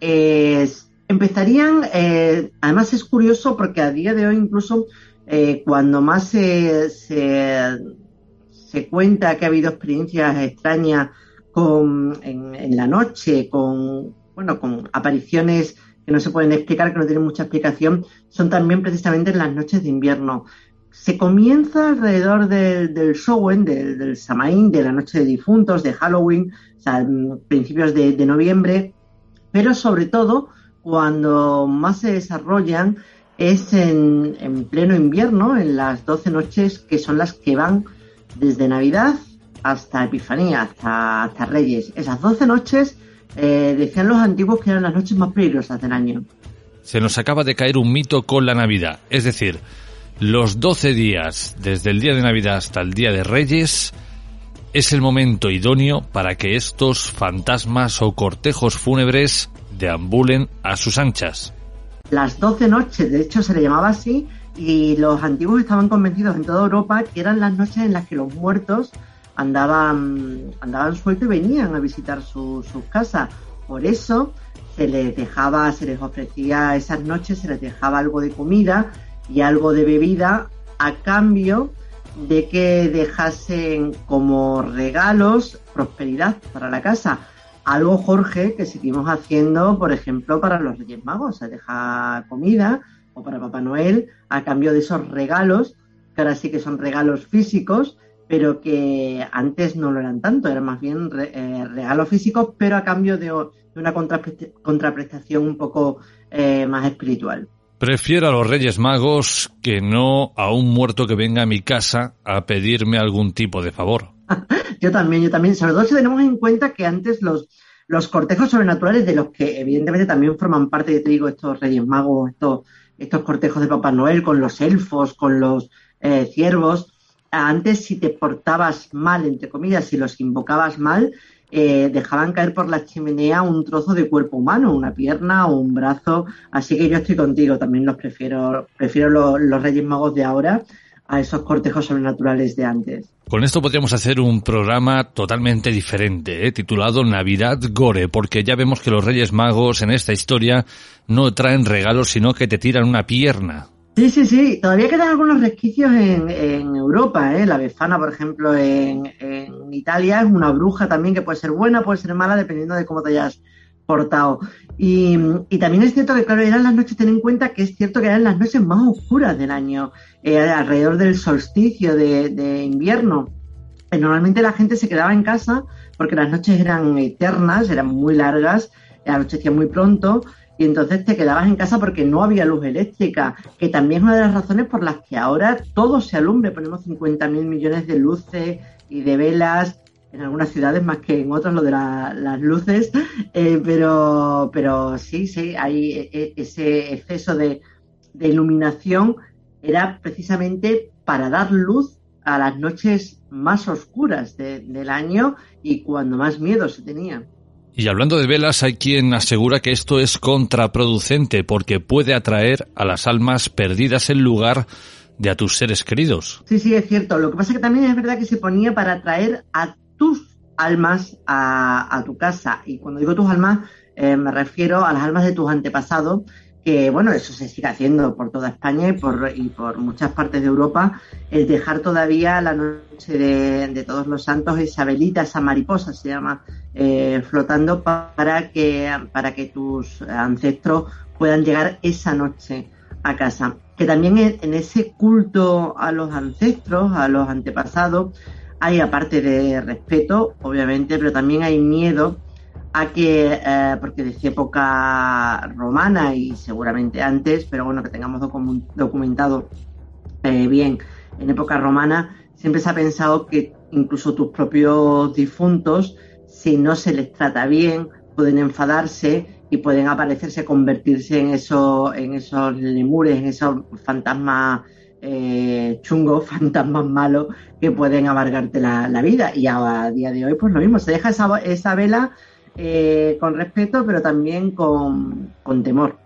empezarían, eh, además es curioso porque a día de hoy incluso eh, cuando más se, se, cuenta que ha habido experiencias extrañas con, en, la noche, con, bueno, con apariciones que no se pueden explicar, que no tienen mucha explicación, son también precisamente en las noches de invierno. Se comienza alrededor del, del Showen, del, del Samaín, de la noche de difuntos, de Halloween, o sea, principios de, noviembre, pero sobre todo cuando más se desarrollan es en, en, pleno invierno, en las 12 noches que son las que van desde Navidad hasta Epifanía, hasta, hasta Reyes. Esas 12 noches eh, decían los antiguos que eran las noches más peligrosas del año. Se nos acaba de caer un mito con la Navidad, es decir, los 12 días desde el día de Navidad hasta el día de Reyes es el momento idóneo para que estos fantasmas o cortejos fúnebres deambulen a sus anchas. Las 12 noches, de hecho se le llamaba así, y los antiguos estaban convencidos en toda Europa que eran las noches en las que los muertos andaban, andaban sueltos y venían a visitar sus casas. Por eso se les dejaba, se les ofrecía esas noches, se les dejaba algo de comida y algo de bebida a cambio de que dejasen como regalos prosperidad para la casa. Algo, Jorge, que seguimos haciendo, por ejemplo, para los Reyes Magos. Se deja comida o para Papá Noel a cambio de esos regalos, que ahora sí que son regalos físicos, pero que antes no lo eran tanto, eran más bien eh, regalos físicos, pero a cambio de, una contraprestación un poco eh, más espiritual. Prefiero a los Reyes Magos que no a un muerto que venga a mi casa a pedirme algún tipo de favor. yo también, yo también. Sobre todo si tenemos en cuenta que antes los, los cortejos sobrenaturales, de los que evidentemente también forman parte, te digo, estos Reyes Magos, estos, estos cortejos de Papá Noel, con los elfos, con los eh, ciervos, antes si te portabas mal, entre comillas, si los invocabas mal, eh, dejaban caer por la chimenea un trozo de cuerpo humano, una pierna o un brazo. Así que yo estoy contigo, también los prefiero, prefiero los, Reyes Magos de ahora a esos cortejos sobrenaturales de antes. Con esto podríamos hacer un programa totalmente diferente, ¿eh? titulado Navidad Gore, porque ya vemos que los Reyes Magos en esta historia no traen regalos, sino que te tiran una pierna. Sí, sí, sí. Todavía quedan algunos resquicios en, Europa. ¿eh? La Befana, por ejemplo, en, Italia es una bruja también que puede ser buena, puede ser mala, dependiendo de cómo te hayas portado. Y, también es cierto que, claro, eran las noches, ten en cuenta que es cierto que eran las noches más oscuras del año, eh, alrededor del solsticio de, invierno. normalmente la gente se quedaba en casa porque las noches eran eternas, eran muy largas, anochecía muy pronto y entonces te quedabas en casa porque no había luz eléctrica, que también es una de las razones por las que ahora todo se alumbre, ponemos 50.000 millones de luces y de velas, en algunas ciudades más que en otras lo de las luces, eh, pero, pero sí, sí, hay e, e, ese exceso de, iluminación era precisamente para dar luz a las noches más oscuras del año y cuando más miedo se tenía. Y hablando de velas, hay quien asegura que esto es contraproducente porque puede atraer a las almas perdidas en lugar de a tus seres queridos. Sí, sí, es cierto. Lo que pasa es que también es verdad que se ponía para atraer a tus almas a, tu casa. Y cuando digo tus almas, eh, me refiero a las almas de tus antepasados, que bueno, eso se sigue haciendo por toda España y por, y por muchas partes de Europa, el dejar todavía la noche de, todos los santos esa velita, esa mariposa se llama, eh, flotando para que, para que tus ancestros puedan llegar esa noche a casa. Que también en ese culto a los ancestros, a los antepasados, hay aparte de respeto, obviamente, pero también hay miedo a que, eh, porque desde época romana y seguramente antes, pero bueno, que tengamos documentado eh, bien, en época romana, siempre se ha pensado que incluso tus propios difuntos, si no se les trata bien, pueden enfadarse y pueden aparecerse, convertirse en, eso, en esos lemures, en esos fantasmas eh, chungos, fantasmas malos que pueden amargarte la, vida. Y a, día de hoy, pues lo mismo, se deja esa, esa vela eh, con respeto, pero también con, temor.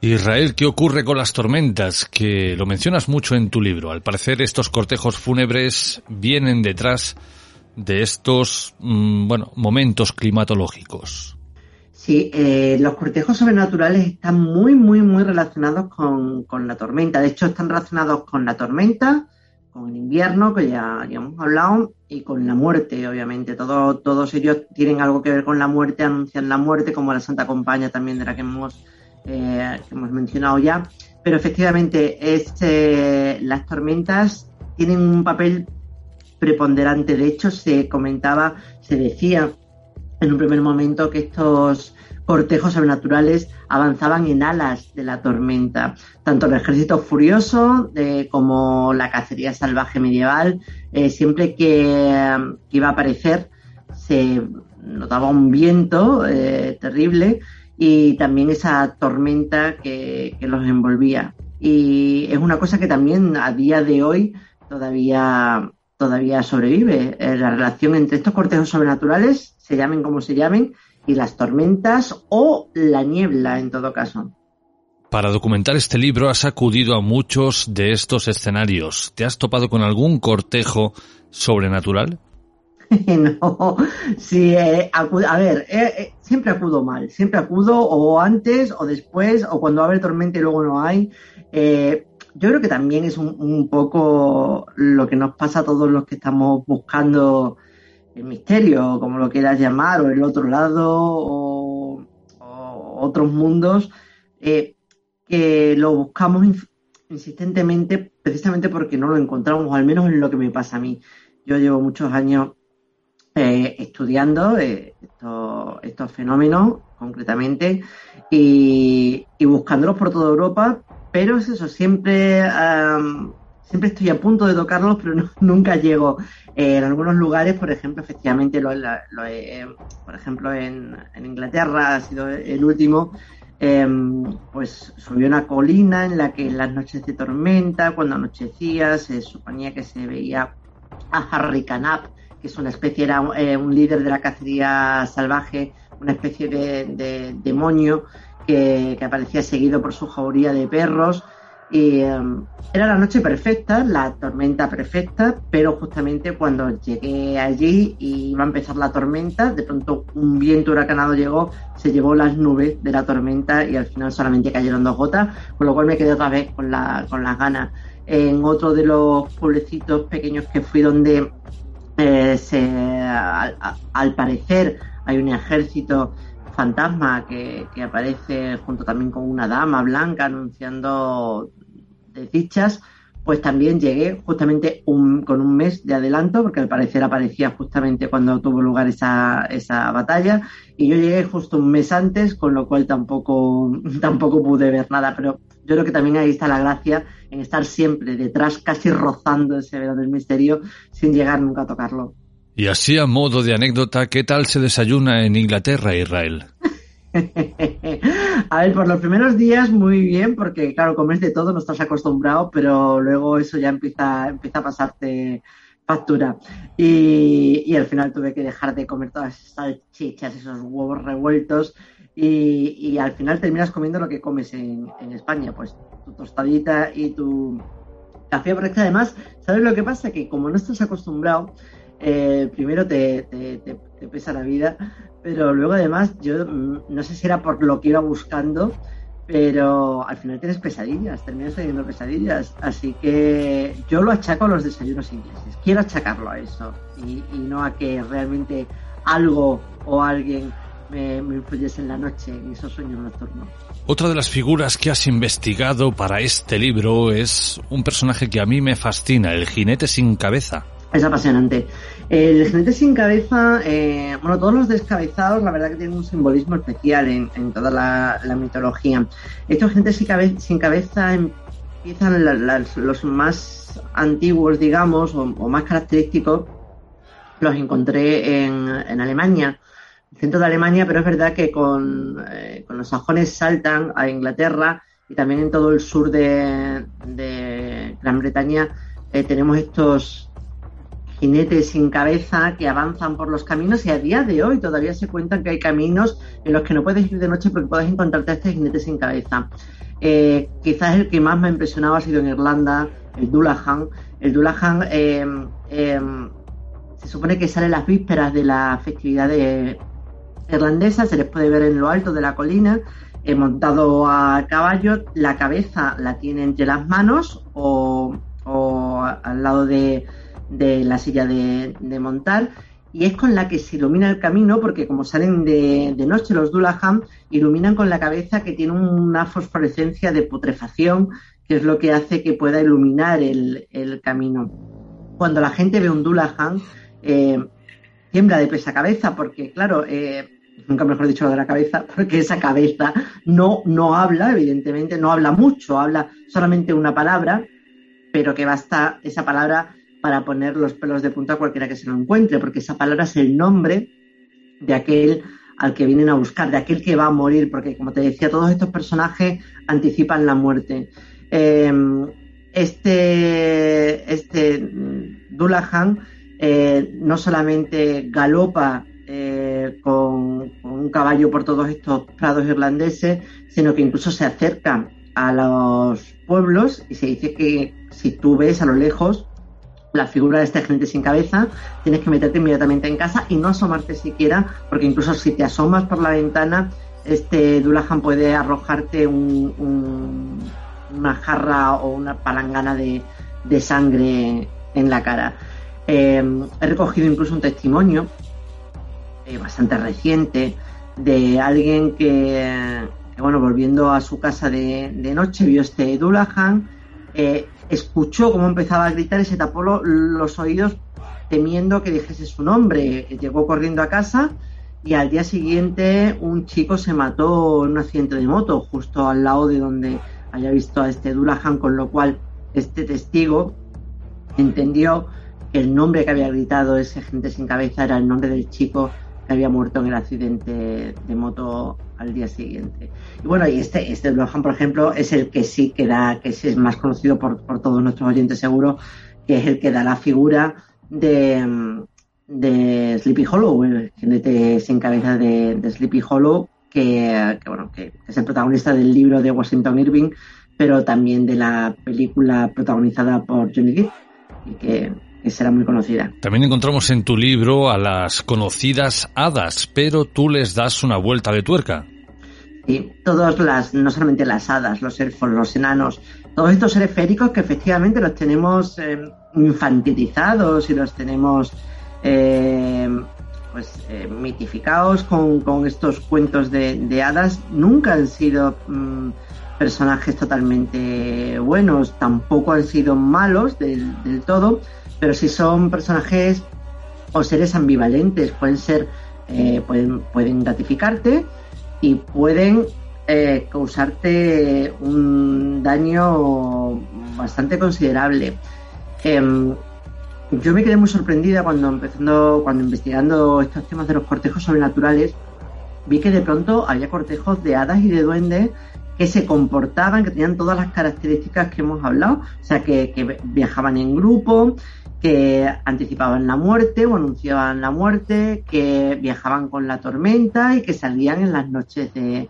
Israel, ¿qué ocurre con las tormentas? Que lo mencionas mucho en tu libro. Al parecer estos cortejos fúnebres vienen detrás de estos, mm, bueno, momentos climatológicos. Sí, eh, los cortejos sobrenaturales están muy, muy, muy relacionados con, con, la tormenta. De hecho, están relacionados con la tormenta, con el invierno, que ya, hemos hablado, y con la muerte, obviamente. todos ellos tienen algo que ver con la muerte, anuncian la muerte, como la Santa Compañía también de la que hemos, eh, hemos mencionado ya. Pero efectivamente, este, las tormentas tienen un papel preponderante. De hecho, se comentaba, se decía en un primer momento que estos cortejos sobrenaturales avanzaban en alas de la tormenta. Tanto el ejército furioso como la cacería salvaje medieval, eh, siempre que, iba a aparecer, se notaba un viento eh, terrible y también esa tormenta que, que, los envolvía. Y es una cosa que también a día de hoy todavía, todavía sobrevive. Eh, la relación entre estos cortejos sobrenaturales, se llamen como se llamen, y las tormentas o la niebla en todo caso. Para documentar este libro has acudido a muchos de estos escenarios. ¿Te has topado con algún cortejo sobrenatural? no, sí, eh, a ver, eh, eh, siempre acudo mal, siempre acudo o antes o después o cuando abre tormenta y luego no hay. yo creo que también es un, un, poco lo que nos pasa a todos los que estamos buscando el misterio, como lo quieras llamar, o el otro lado, o, otros mundos, eh, que lo buscamos insistentemente precisamente porque no lo encontramos, o al menos en lo que me pasa a mí. Yo llevo muchos años eh, estudiando eh, estos, fenómenos concretamente y, buscándolos por toda Europa, pero es eso, siempre siempre estoy a punto de tocarlos, pero nunca llego. Eh, en algunos lugares, por ejemplo, efectivamente, lo, por ejemplo, en, Inglaterra ha sido el último, em, pues subió una colina en la que en las noches de tormenta, cuando anochecía, se suponía que se veía a Harry Canap, que es una especie, era eh, un líder de la cacería salvaje, una especie de, demonio que, que, aparecía seguido por su jauría de perros em, era la noche perfecta, la tormenta perfecta, pero justamente cuando llegué allí y iba a empezar la tormenta, de pronto un viento huracanado llegó, se llevó las nubes de la tormenta y al final solamente cayeron dos gotas, con lo cual me quedé otra vez con, la, con las ganas. En otro de los pueblecitos pequeños que fui donde eh, se, al, parecer hay un ejército fantasma que, aparece junto también con una dama blanca anunciando desdichas, pues también llegué justamente un, con un mes de adelanto, porque al parecer aparecía justamente cuando tuvo lugar esa, esa batalla, y yo llegué justo un mes antes, con lo cual tampoco, tampoco pude ver nada, pero yo creo que también ahí está la gracia en estar siempre detrás, casi rozando ese velo del misterio, sin llegar nunca a tocarlo. Y así a modo de anécdota, ¿qué tal se desayuna en Inglaterra, Israel? a ver, por los primeros días muy bien, porque claro, comes de todo, no estás acostumbrado, pero luego eso ya empieza, empieza a pasarte factura. Y, al final tuve que dejar de comer todas esas salchichas, esos huevos revueltos, y, al final terminas comiendo lo que comes en, España, pues tu tostadita y tu café, porque además, ¿sabes lo que pasa? Que como no estás acostumbrado, eh, primero te, te, pesa la vida, pero luego además yo mm, no sé si era por lo que iba buscando, pero al final tienes pesadillas, terminas teniendo pesadillas, así que yo lo achaco a los desayunos ingleses, quiero achacarlo a eso y, no a que realmente algo o alguien me, me influyese en la noche en esos sueños nocturnos. Otra de las figuras que has investigado para este libro es un personaje que a mí me fascina, el jinete sin cabeza. Es apasionante. El jinete sin cabeza, eh, bueno, todos los descabezados, la verdad que tienen un simbolismo especial en, toda la, mitología. Estos jinetes sin, cabeza empiezan los más antiguos, digamos, o, más característicos, los encontré en, Alemania, el centro de Alemania, pero es verdad que con, eh, los sajones saltan a Inglaterra y también en todo el sur de, Gran Bretaña eh, tenemos estos jinetes sin cabeza que avanzan por los caminos y a día de hoy todavía se cuentan que hay caminos en los que no puedes ir de noche porque puedes encontrarte a este jinete sin cabeza. Eh, quizás el que más me ha impresionado ha sido en Irlanda, el Dullahan. El Dullahan eh, eh, se supone que sale las vísperas de la festividad irlandesa, se les puede ver en lo alto de la colina, montado a caballo, la cabeza la tiene entre las manos o al lado de, de la silla de, montar y es con la que se ilumina el camino porque como salen de, noche los Dullahan iluminan con la cabeza que tiene una fosforescencia de putrefacción que es lo que hace que pueda iluminar el, camino. Cuando la gente ve un Dullahan eh, tiembla de pesa cabeza porque claro, eh, nunca mejor dicho lo de la cabeza, porque esa cabeza no, no habla, evidentemente, no habla mucho, habla solamente una palabra, pero que basta esa palabra para poner los pelos de punta a cualquiera que se lo encuentre, porque esa palabra es el nombre de aquel al que vienen a buscar, de aquel que va a morir, porque como te decía, todos estos personajes anticipan la muerte. Em, este, este eh, no solamente galopa eh, con, un caballo por todos estos prados irlandeses, sino que incluso se acerca a los pueblos y se dice que si tú ves a lo lejos la figura de este gente sin cabeza, tienes que meterte inmediatamente en casa y no asomarte siquiera, porque incluso si te asomas por la ventana, este Dullahan puede arrojarte una jarra o una palangana de, sangre en la cara. Em, he recogido incluso un testimonio eh, bastante reciente de alguien que, bueno, volviendo a su casa de, noche, vio este Dullahan, eh, escuchó cómo empezaba a gritar y se tapó los oídos temiendo que dijese su nombre. Llegó corriendo a casa y al día siguiente un chico se mató en un accidente de moto justo al lado de donde había visto a este Dullahan, con lo cual este testigo entendió que el nombre que había gritado ese gente sin cabeza era el nombre del chico que había muerto en el accidente de moto al día siguiente. Y bueno, y este, este Lohan, por ejemplo, es el que sí que da, que es más conocido por, por todos nuestros oyentes seguro, que es el que da la figura de, de Sleepy Hollow, el jinete sin cabeza de, Sleepy Hollow, que, bueno, que es el protagonista del libro de Washington Irving, pero también de la película protagonizada por Johnny Depp, y que que será muy conocida. También encontramos en tu libro a las conocidas hadas, pero tú les das una vuelta de tuerca. Sí, todas las, no solamente las hadas, los elfos, los enanos, todos estos seres féricos que efectivamente los tenemos eh, infantilizados y los tenemos eh, pues eh, mitificados con, estos cuentos de, hadas, nunca han sido mm, personajes totalmente buenos, tampoco han sido malos del, todo, pero sí son personajes o seres ambivalentes, pueden ser, eh, pueden, pueden gratificarte y pueden eh, causarte un daño bastante considerable. Em, yo me quedé muy sorprendida cuando empezando, cuando investigando estos temas de los cortejos sobrenaturales, vi que de pronto había cortejos de hadas y de duendes que se comportaban, que tenían todas las características que hemos hablado, o sea, que, viajaban en grupo, que anticipaban la muerte o anunciaban la muerte, que viajaban con la tormenta y que salían en las noches de,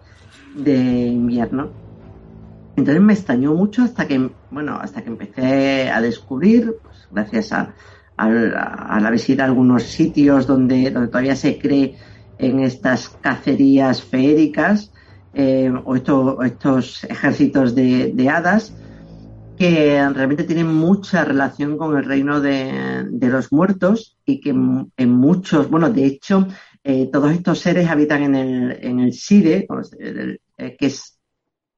invierno. Entonces me extrañó mucho hasta que, bueno, hasta que empecé a descubrir, pues, gracias a, a, la visita a algunos sitios donde, donde todavía se cree en estas cacerías feéricas eh, o estos ejércitos de, hadas que realmente tienen mucha relación con el reino de, los muertos y que en, muchos, bueno, de hecho, eh, todos estos seres habitan en el, en el Side, eh, que es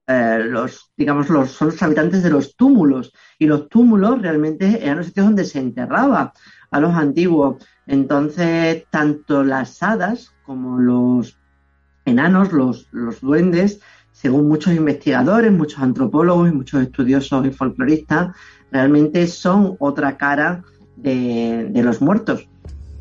los, digamos, los, son los habitantes de los túmulos. Y los túmulos realmente eran los sitios donde se enterraba a los antiguos. Entonces, tanto las hadas como los enanos, los, los duendes, según muchos investigadores, muchos antropólogos y muchos estudiosos y folcloristas, realmente son otra cara de, los muertos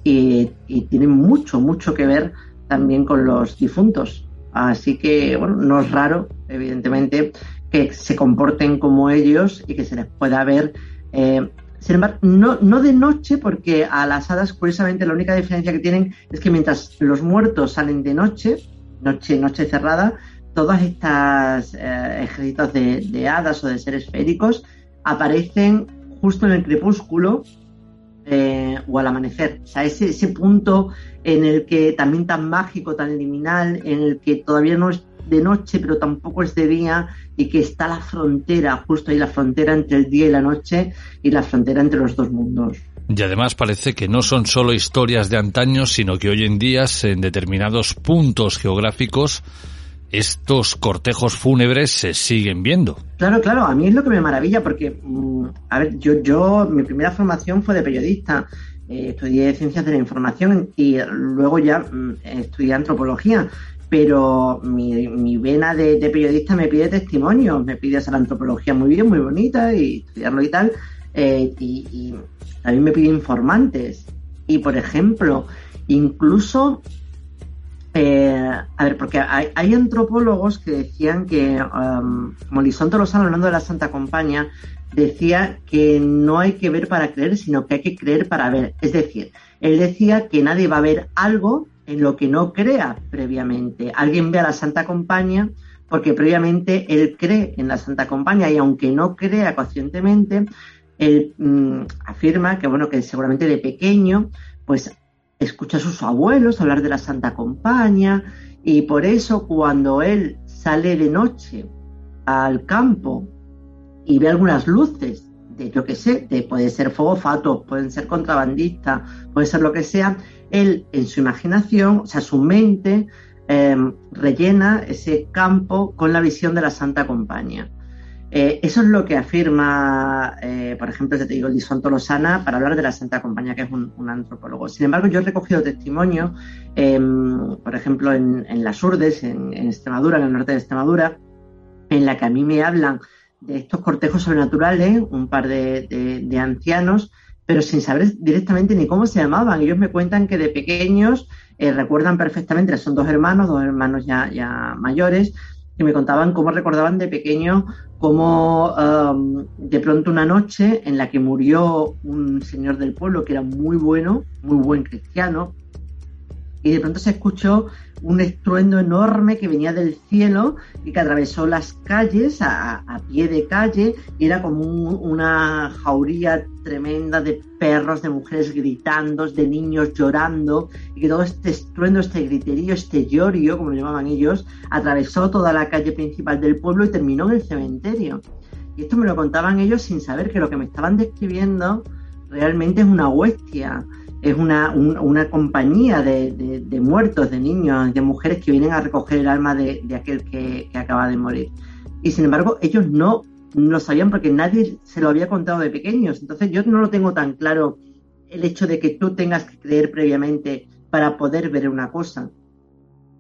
y, tienen mucho, mucho que ver también con los difuntos. Así que, bueno, no es raro, evidentemente, que se comporten como ellos y que se les pueda ver. Eh, sin embargo, no, no de noche, porque a las hadas, curiosamente, la única diferencia que tienen es que mientras los muertos salen de noche, noche, noche cerrada, todas estas eh, ejércitos de, hadas o de seres féricos aparecen justo en el crepúsculo eh, o al amanecer. O sea, ese, ese punto en el que también tan mágico, tan liminal, en el que todavía no es de noche, pero tampoco es de día, y que está la frontera, justo ahí la frontera entre el día y la noche, y la frontera entre los dos mundos. Y además parece que no son solo historias de antaño, sino que hoy en día, en determinados puntos geográficos, estos cortejos fúnebres se siguen viendo. Claro, claro, a mí es lo que me maravilla, porque, mm, a ver, yo, yo, mi primera formación fue de periodista, eh, estudié ciencias de la información y luego ya mm, estudié antropología, pero mi, mi vena de, de, periodista me pide testimonios, me pide hacer antropología muy bien, muy bonita y estudiarlo y tal, eh, y a mí me pide informantes. Y, por ejemplo, incluso, eh, a ver, porque hay, antropólogos que decían que, um, como Lisonto hablando de la Santa Compañía, decía que no hay que ver para creer, sino que hay que creer para ver. Es decir, él decía que nadie va a ver algo en lo que no crea previamente. Alguien ve a la Santa Compañía porque previamente él cree en la Santa Compañía y aunque no crea conscientemente, él mm, afirma que, bueno, que seguramente de pequeño, pues escucha a sus abuelos hablar de la Santa Compañía y por eso cuando él sale de noche al campo y ve algunas luces de, yo que sé, de, puede ser fuego fato, pueden ser contrabandistas, puede ser lo que sea, él en su imaginación, o sea, su mente em, rellena ese campo con la visión de la Santa Compañía. Eh, eso es lo que afirma, eh, por ejemplo, te digo, Lison Tolosana para hablar de la Santa Compañía, que es un, antropólogo. Sin embargo, yo he recogido testimonio, em, por ejemplo, en, las Urdes, en, Extremadura, en el norte de Extremadura, en la que a mí me hablan de estos cortejos sobrenaturales, un par de, ancianos, pero sin saber directamente ni cómo se llamaban. Ellos me cuentan que de pequeños eh, recuerdan perfectamente, son dos hermanos, dos hermanos ya, ya mayores, que me contaban cómo recordaban de pequeño cómo um, de pronto una noche en la que murió un señor del pueblo que era muy bueno, muy buen cristiano, y de pronto se escuchó un estruendo enorme que venía del cielo y que atravesó las calles a, pie de calle y era como una jauría tremenda de perros, de mujeres gritando, de niños llorando y que todo este estruendo, este griterío, este llorio, como lo llamaban ellos, atravesó toda la calle principal del pueblo y terminó en el cementerio. Y esto me lo contaban ellos sin saber que lo que me estaban describiendo realmente es una huestia es una, una compañía de, de, muertos, de niños, de mujeres que vienen a recoger el alma de, aquel que, que, acaba de morir. Y sin embargo, ellos no lo sabían porque nadie se lo había contado de pequeños. Entonces yo no lo tengo tan claro el hecho de que tú tengas que creer previamente para poder ver una cosa.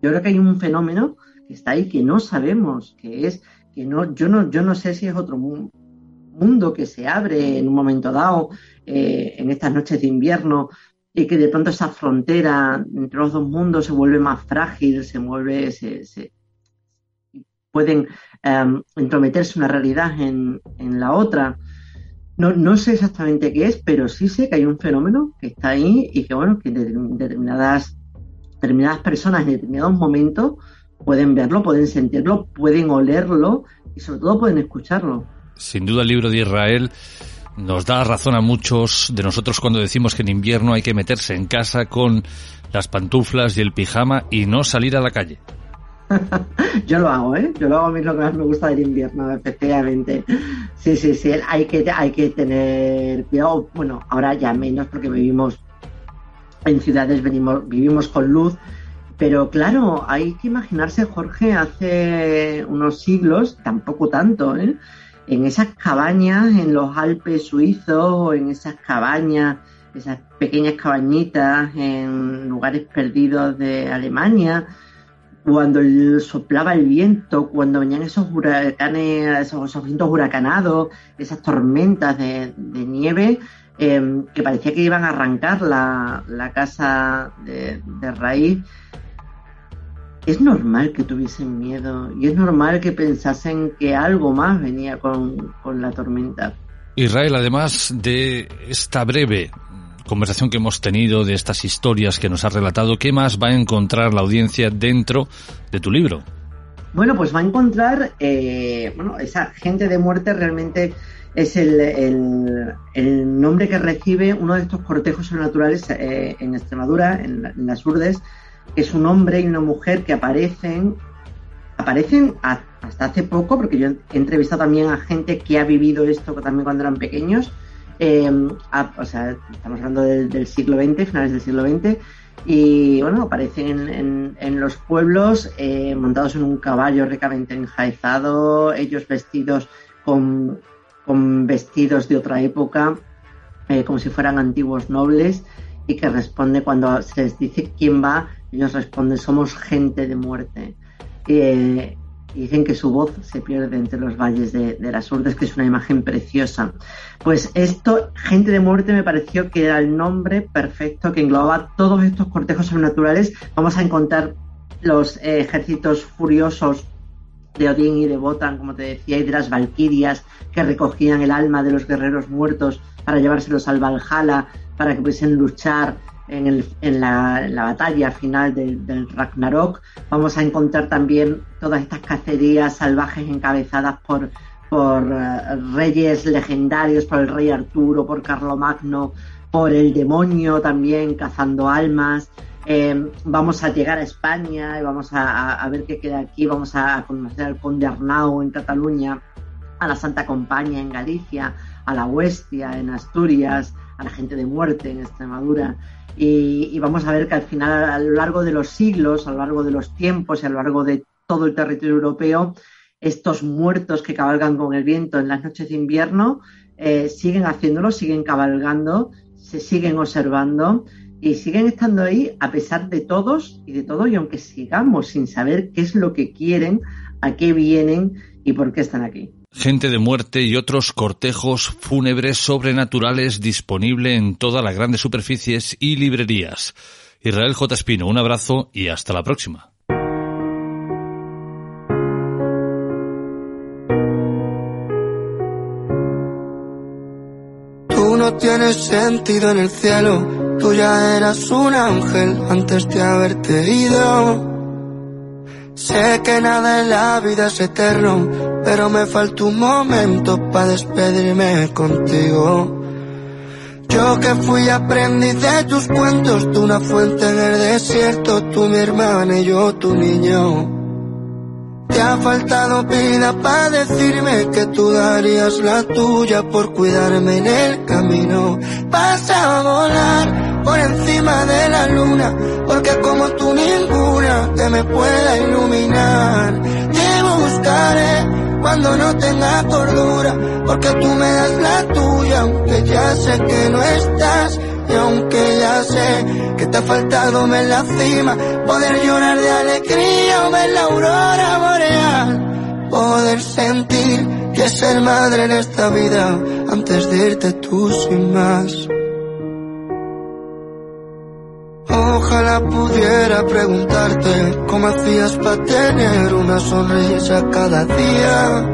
Yo creo que hay un fenómeno que está ahí que no sabemos, que es que no, yo no, yo no sé si es otro mundo que se abre en un momento dado, eh, en estas noches de invierno, y que de pronto esa frontera entre los dos mundos se vuelve más frágil, se vuelve, se, pueden um, entrometerse una realidad en, en la otra. No, no, sé exactamente qué es, pero sí sé que hay un fenómeno que está ahí y que, bueno, que determinadas, determinadas personas en determinados momentos pueden verlo, pueden sentirlo, pueden olerlo y sobre todo pueden escucharlo. Sin duda el libro de Israel nos da razón a muchos de nosotros cuando decimos que en invierno hay que meterse en casa con las pantuflas y el pijama y no salir a la calle. Yo lo hago, ¿eh? Yo lo hago a mí lo que más me gusta del invierno, efectivamente. Sí, sí, sí, hay que, hay que tener cuidado. Bueno, ahora ya menos porque vivimos en ciudades, venimos, vivimos con luz. Pero claro, hay que imaginarse, Jorge, hace unos siglos, tampoco tanto, ¿eh? En esas cabañas en los Alpes suizos o en esas cabañas, esas pequeñas cabañitas en lugares perdidos de Alemania, cuando soplaba el viento, cuando venían esos huracanes, esos, vientos huracanados, esas tormentas de, nieve, em, que parecía que iban a arrancar la, casa de, raíz. Es normal que tuviesen miedo y es normal que pensasen que algo más venía con, con la tormenta. Israel, además de esta breve conversación que hemos tenido, de estas historias que nos has relatado, ¿qué más va a encontrar la audiencia dentro de tu libro? Bueno, pues va a encontrar, eh, bueno, esa gente de muerte realmente es el, el, nombre que recibe uno de estos cortejos sobrenaturales eh, en Extremadura, en, las Urdes, es un hombre y una mujer que aparecen, aparecen hasta hace poco, porque yo he entrevistado también a gente que ha vivido esto también cuando eran pequeños, eh, o sea, estamos hablando del, siglo XX, finales del siglo XX, y bueno, aparecen en, los pueblos eh, montados en un caballo ricamente enjaezado, ellos vestidos con, vestidos de otra época, eh, como si fueran antiguos nobles, y que responde cuando se les dice quién va, ellos responden, somos gente de muerte dicen que su voz se pierde entre los valles de, las Urdes, que es una imagen preciosa. Pues esto, Gente de Muerte, me pareció que era el nombre perfecto que englobaba todos estos cortejos sobrenaturales. Vamos a encontrar los eh, ejércitos furiosos de Odín y de Botan, como te decía, y de las Valquirias que recogían el alma de los guerreros muertos para llevárselos al Valhalla, para que pudiesen luchar en, el, en, la, batalla final del, Ragnarok. Vamos a encontrar también todas estas cacerías salvajes encabezadas por, eh, reyes legendarios, por el rey Arturo, por Carlomagno, por el demonio también cazando almas. Eh, vamos a llegar a España y vamos a, ver qué queda aquí. Vamos a conocer al conde Arnau en Cataluña, a la Santa Compañía en Galicia, a la Huestia en Asturias, a la gente de muerte en Extremadura. Y, vamos a ver que al final, a lo largo de los siglos, a lo largo de los tiempos y a lo largo de todo el territorio europeo, estos muertos que cabalgan con el viento en las noches de invierno eh, siguen haciéndolo, siguen cabalgando, se siguen observando y siguen estando ahí a pesar de todos y de todo, y aunque sigamos sin saber qué es lo que quieren, a qué vienen y por qué están aquí. Gente de muerte y otros cortejos fúnebres sobrenaturales disponible en todas las grandes superficies y librerías. Israel J. Espino, un abrazo y hasta la próxima. Tú no tienes sentido en el cielo, tú ya eras un ángel antes de haberte ido. Sé que nada en la vida es eterno, pero me falta un momento para despedirme contigo. Yo que fui aprendiz de tus cuentos, tú una fuente en el desierto, tú mi hermana y yo tu niño. Te ha faltado vida para decirme que tú darías la tuya por cuidarme en el camino. Vas a volar por encima de la luna, porque como tú ninguna te me pueda iluminar. Te buscaré cuando no tenga cordura, porque tú me das la tuya, aunque ya sé que no estás, y aunque ya sé que te ha faltado en la cima, poder llorar de alegría o ver la aurora boreal, poder sentir que ser madre en esta vida, antes de irte tú sin más. Ojalá pudiera preguntarte cómo hacías para tener una sonrisa cada día.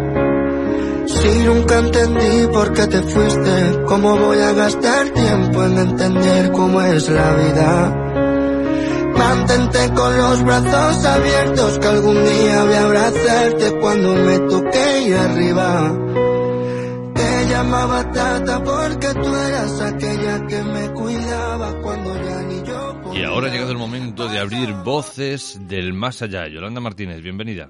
Si nunca entendí por qué te fuiste, ¿cómo voy a gastar tiempo en entender cómo es la vida? Mantente con los brazos abiertos, que algún día voy a abrazarte cuando me toque ir arriba. Te llamaba Tata porque tú eras aquella que me cuidaba cuando ya y ahora ha llegado el momento de abrir voces del más allá. Yolanda Martínez, bienvenida.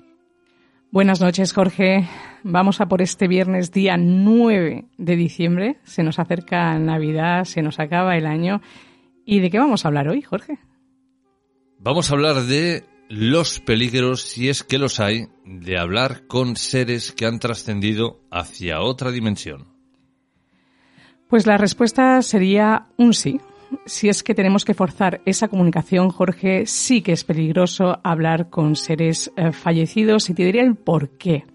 Buenas noches, Jorge. Vamos a por este viernes, día 9 de diciembre. Se nos acerca Navidad, se nos acaba el año. ¿Y de qué vamos a hablar hoy, Jorge? Vamos a hablar de los peligros, si es que los hay, de hablar con seres que han trascendido hacia otra dimensión. Pues la respuesta sería un sí si es que tenemos que forzar esa comunicación, Jorge, sí que es peligroso hablar con seres eh, fallecidos y te diría el por qué.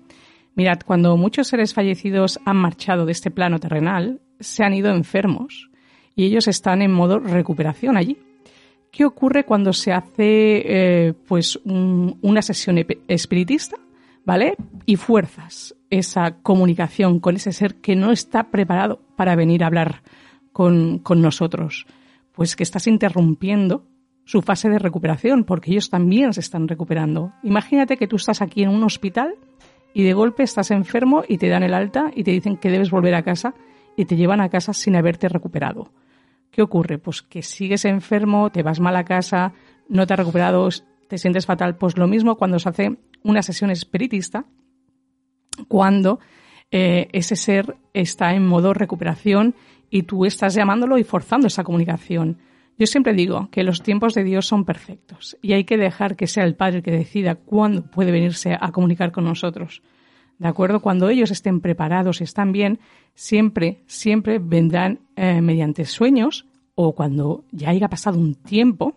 Mirad, cuando muchos seres fallecidos han marchado de este plano terrenal, se han ido enfermos y ellos están en modo recuperación allí. ¿Qué ocurre cuando se hace eh, pues una sesión espiritista? ¿Vale? Y fuerzas esa comunicación con ese ser que no está preparado para venir a hablar con, con nosotros pues que estás interrumpiendo su fase de recuperación, porque ellos también se están recuperando. Imagínate que tú estás aquí en un hospital y de golpe estás enfermo y te dan el alta y te dicen que debes volver a casa y te llevan a casa sin haberte recuperado. ¿Qué ocurre? Pues que sigues enfermo, te vas mal a casa, no te has recuperado, te sientes fatal. Pues lo mismo cuando se hace una sesión espiritista, cuando eh, ese ser está en modo recuperación y tú estás llamándolo y forzando esa comunicación. Yo siempre digo que los tiempos de Dios son perfectos y hay que dejar que sea el Padre que decida cuándo puede venirse a comunicar con nosotros. ¿De acuerdo? Cuando ellos estén preparados y están bien, siempre, siempre vendrán eh, mediante sueños o cuando ya haya pasado un tiempo,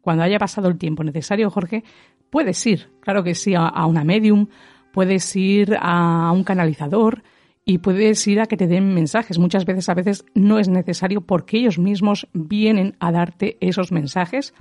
cuando haya pasado el tiempo necesario, Jorge, puedes ir, claro que sí, a una medium, puedes ir a un canalizador, y puedes ir a que te den mensajes. Muchas veces a veces no es necesario porque ellos mismos vienen a darte esos mensajes,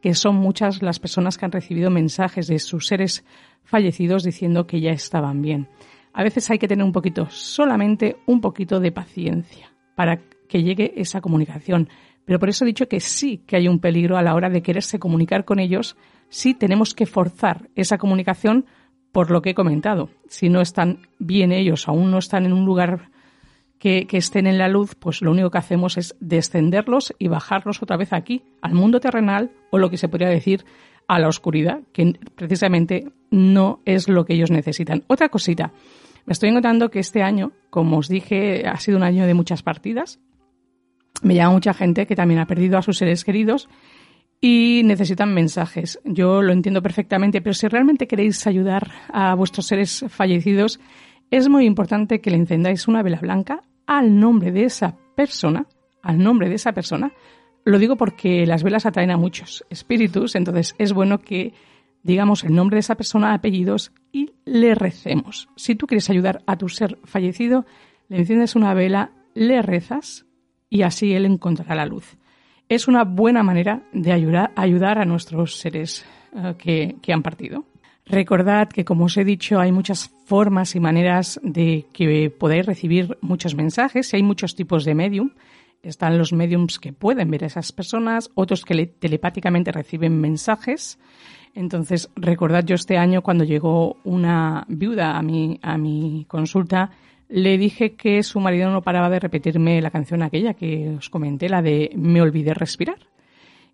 que son muchas las personas que han recibido mensajes de sus seres fallecidos diciendo que ya estaban bien. A veces hay que tener un poquito, solamente un poquito de paciencia para que llegue esa comunicación. Pero por eso he dicho que sí que hay un peligro a la hora de quererse comunicar con ellos, sí tenemos que forzar esa comunicación por lo que he comentado. Si no están bien ellos, aún no están en un lugar que, estén en la luz, pues lo único que hacemos es descenderlos y bajarlos otra vez aquí, al mundo terrenal, o lo que se podría decir a la oscuridad, que precisamente no es lo que ellos necesitan. Otra cosita, me estoy encontrando que este año, como os dije, ha sido un año de muchas partidas. Me llama mucha gente que también ha perdido a sus seres queridos y necesitan mensajes. Yo lo entiendo perfectamente, pero si realmente queréis ayudar a vuestros seres fallecidos, es muy importante que le encendáis una vela blanca al nombre de esa persona, al nombre de esa persona. Lo digo porque las velas atraen a muchos espíritus, entonces es bueno que digamos el nombre de esa persona, apellidos y le recemos. Si tú quieres ayudar a tu ser fallecido, le enciendes una vela, le rezas y así él encontrará la luz es una buena manera de ayudar, a nuestros seres eh, que, que han partido. Recordad que, como os he dicho, hay muchas formas y maneras de que podáis recibir muchos mensajes y hay muchos tipos de medium. Están los mediums que pueden ver a esas personas, otros que telepáticamente reciben mensajes. Entonces, recordad yo este año cuando llegó una viuda a mi, a mi consulta, le dije que su marido no paraba de repetirme la canción aquella que os comenté, la de Me olvidé respirar.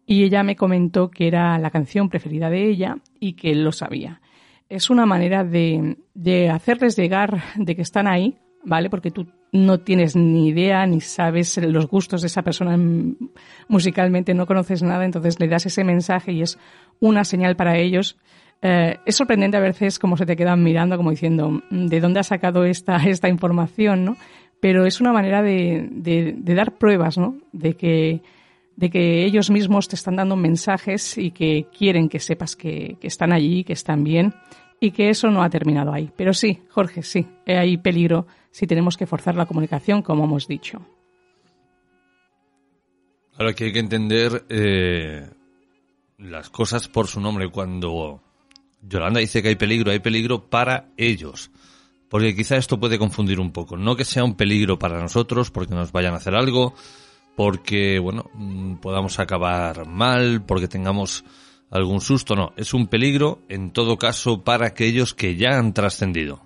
Y ella me comentó que era la canción preferida de ella y que él lo sabía. es una manera de, de hacerles llegar de que están ahí, ¿vale? Porque tú no tienes ni idea ni sabes los gustos de esa persona musicalmente, no conoces nada, entonces le das ese mensaje y es una señal para ellos. Eh, es sorprendente a veces cómo se te quedan mirando, como diciendo, ¿de dónde has sacado esta, esta información? ¿no? Pero es una manera de, de, dar pruebas, ¿no? De que, de que ellos mismos te están dando mensajes y que quieren que sepas que, que están allí, que están bien y que eso no ha terminado ahí. Pero sí, Jorge, sí, hay peligro si tenemos que forzar la comunicación, como hemos dicho. Ahora que hay que entender eh, las cosas por su nombre. Cuando Yolanda dice que hay peligro, hay peligro para ellos. Porque quizá esto puede confundir un poco. No que sea un peligro para nosotros, porque nos vayan a hacer algo, porque, bueno, mm, podamos acabar mal, porque tengamos algún susto, no. Es un peligro, en todo caso, para aquellos que ya han trascendido.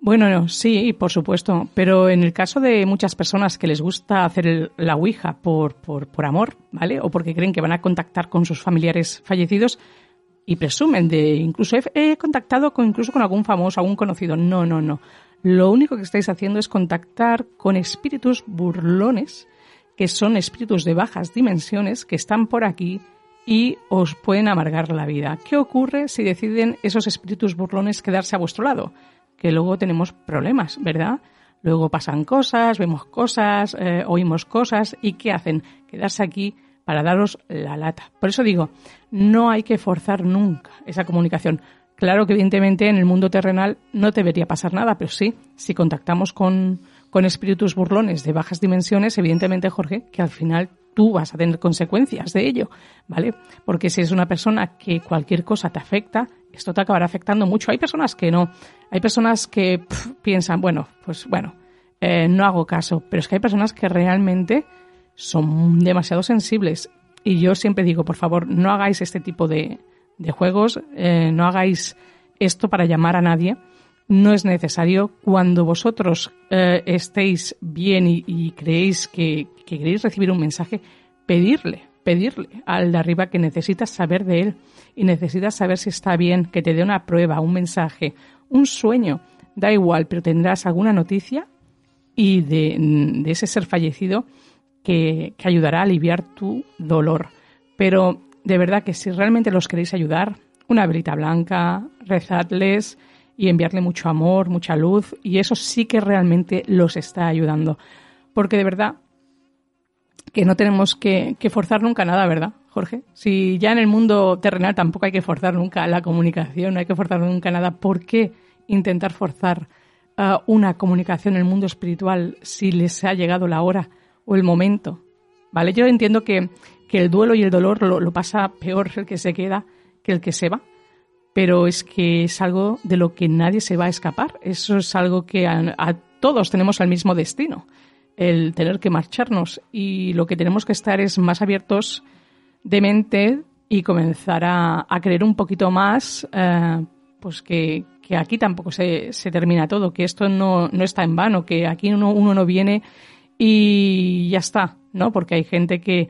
Bueno, no, sí, por supuesto. Pero en el caso de muchas personas que les gusta hacer la Ouija por, por, por, amor, ¿vale? O porque creen que van a contactar con sus familiares fallecidos y presumen de, incluso he, contactado con, incluso con algún famoso, algún conocido. No, no, no. Lo único que estáis haciendo es contactar con espíritus burlones, que son espíritus de bajas dimensiones, que están por aquí y os pueden amargar la vida. ¿Qué ocurre si deciden esos espíritus burlones quedarse a vuestro lado? que luego tenemos problemas, ¿verdad? Luego pasan cosas, vemos cosas, eh, oímos cosas y ¿qué hacen? Quedarse aquí para daros la lata. Por eso digo, no hay que forzar nunca esa comunicación. Claro que evidentemente en el mundo terrenal no debería pasar nada, pero sí, si contactamos con, con espíritus burlones de bajas dimensiones, evidentemente, Jorge, que al final tú vas a tener consecuencias de ello, ¿vale? Porque si es una persona que cualquier cosa te afecta, esto te acabará afectando mucho. Hay personas que no. Hay personas que piensan, bueno, pues bueno, eh, no hago caso. Pero es que hay personas que realmente son demasiado sensibles. Y yo siempre digo, por favor, no hagáis este tipo de, de juegos, eh, no hagáis esto para llamar a nadie. No es necesario. Cuando vosotros eh, estéis bien y, creéis que, que queréis recibir un mensaje, pedirle, pedirle al de arriba que necesitas saber de él y necesitas saber si está bien, que te dé una prueba, un mensaje, un sueño, da igual, pero tendrás alguna noticia y de, ese ser fallecido que, ayudará a aliviar tu dolor. Pero de verdad que si realmente los queréis ayudar, una velita blanca, rezadles y enviarle mucho amor, mucha luz, y eso sí que realmente los está ayudando. Porque de verdad que no tenemos que, forzar nunca nada, ¿verdad, Jorge? Si ya en el mundo terrenal tampoco hay que forzar nunca la comunicación, no hay que forzar nunca nada, ¿por qué intentar forzar uh, una comunicación en el mundo espiritual si les ha llegado la hora o el momento? ¿Vale? Yo entiendo que, el duelo y el dolor lo, pasa peor el que se queda que el que se va, pero es que es algo de lo que nadie se va a escapar. Eso es algo que a todos tenemos el mismo destino el tener que marcharnos y lo que tenemos que estar es más abiertos de mente y comenzar a, creer un poquito más eh, pues que, aquí tampoco se, se, termina todo, que esto no, no, está en vano, que aquí uno, uno no viene y ya está, ¿no? Porque hay gente que,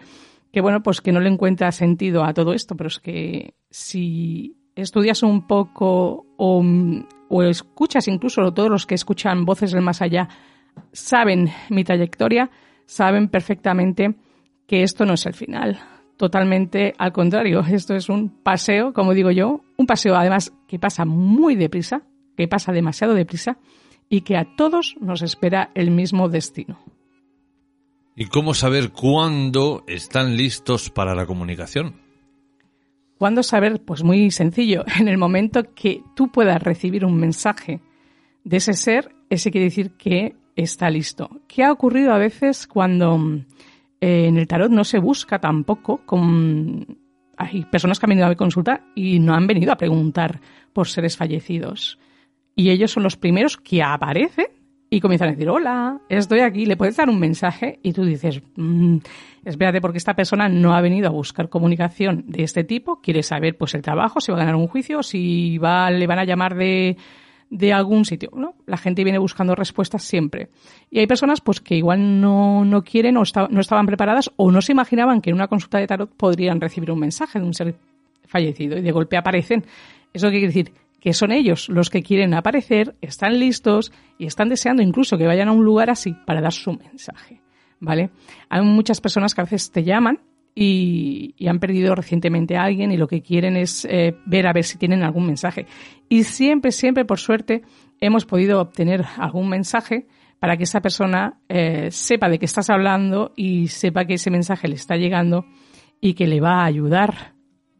que, bueno, pues que no le encuentra sentido a todo esto, pero es que si estudias un poco o, o escuchas incluso todos los que escuchan voces del más allá, saben mi trayectoria, saben perfectamente que esto no es el final. Totalmente al contrario, esto es un paseo, como digo yo, un paseo además que pasa muy deprisa, que pasa demasiado deprisa y que a todos nos espera el mismo destino. ¿Y cómo saber cuándo están listos para la comunicación? ¿Cuándo saber? Pues muy sencillo. En el momento que tú puedas recibir un mensaje de ese ser, ese quiere decir que está listo. ¿Qué ha ocurrido a veces cuando eh, en el tarot no se busca tampoco con... Hay personas que han venido a mi consulta y no han venido a preguntar por seres fallecidos. Y ellos son los primeros que aparecen y comienzan a decir, hola, estoy aquí, le puedes dar un mensaje y tú dices, mmm, espérate porque esta persona no ha venido a buscar comunicación de este tipo, quiere saber pues el trabajo, si va a ganar un juicio, si va, le van a llamar de de algún sitio, ¿no? La gente viene buscando respuestas siempre. Y hay personas pues que igual no, no quieren o no estaban preparadas o no se imaginaban que en una consulta de tarot podrían recibir un mensaje de un ser fallecido y de golpe aparecen Eso quiere decir que son ellos los que quieren aparecer, están listos y están deseando incluso que vayan a un lugar así para dar su mensaje. ¿Vale? Hay muchas personas que a veces te llaman y, han perdido recientemente a alguien y lo que quieren es eh, ver a ver si tienen algún mensaje. Y siempre, siempre, por suerte, hemos podido obtener algún mensaje para que esa persona eh, sepa de qué estás hablando y sepa que ese mensaje le está llegando y que le va a ayudar.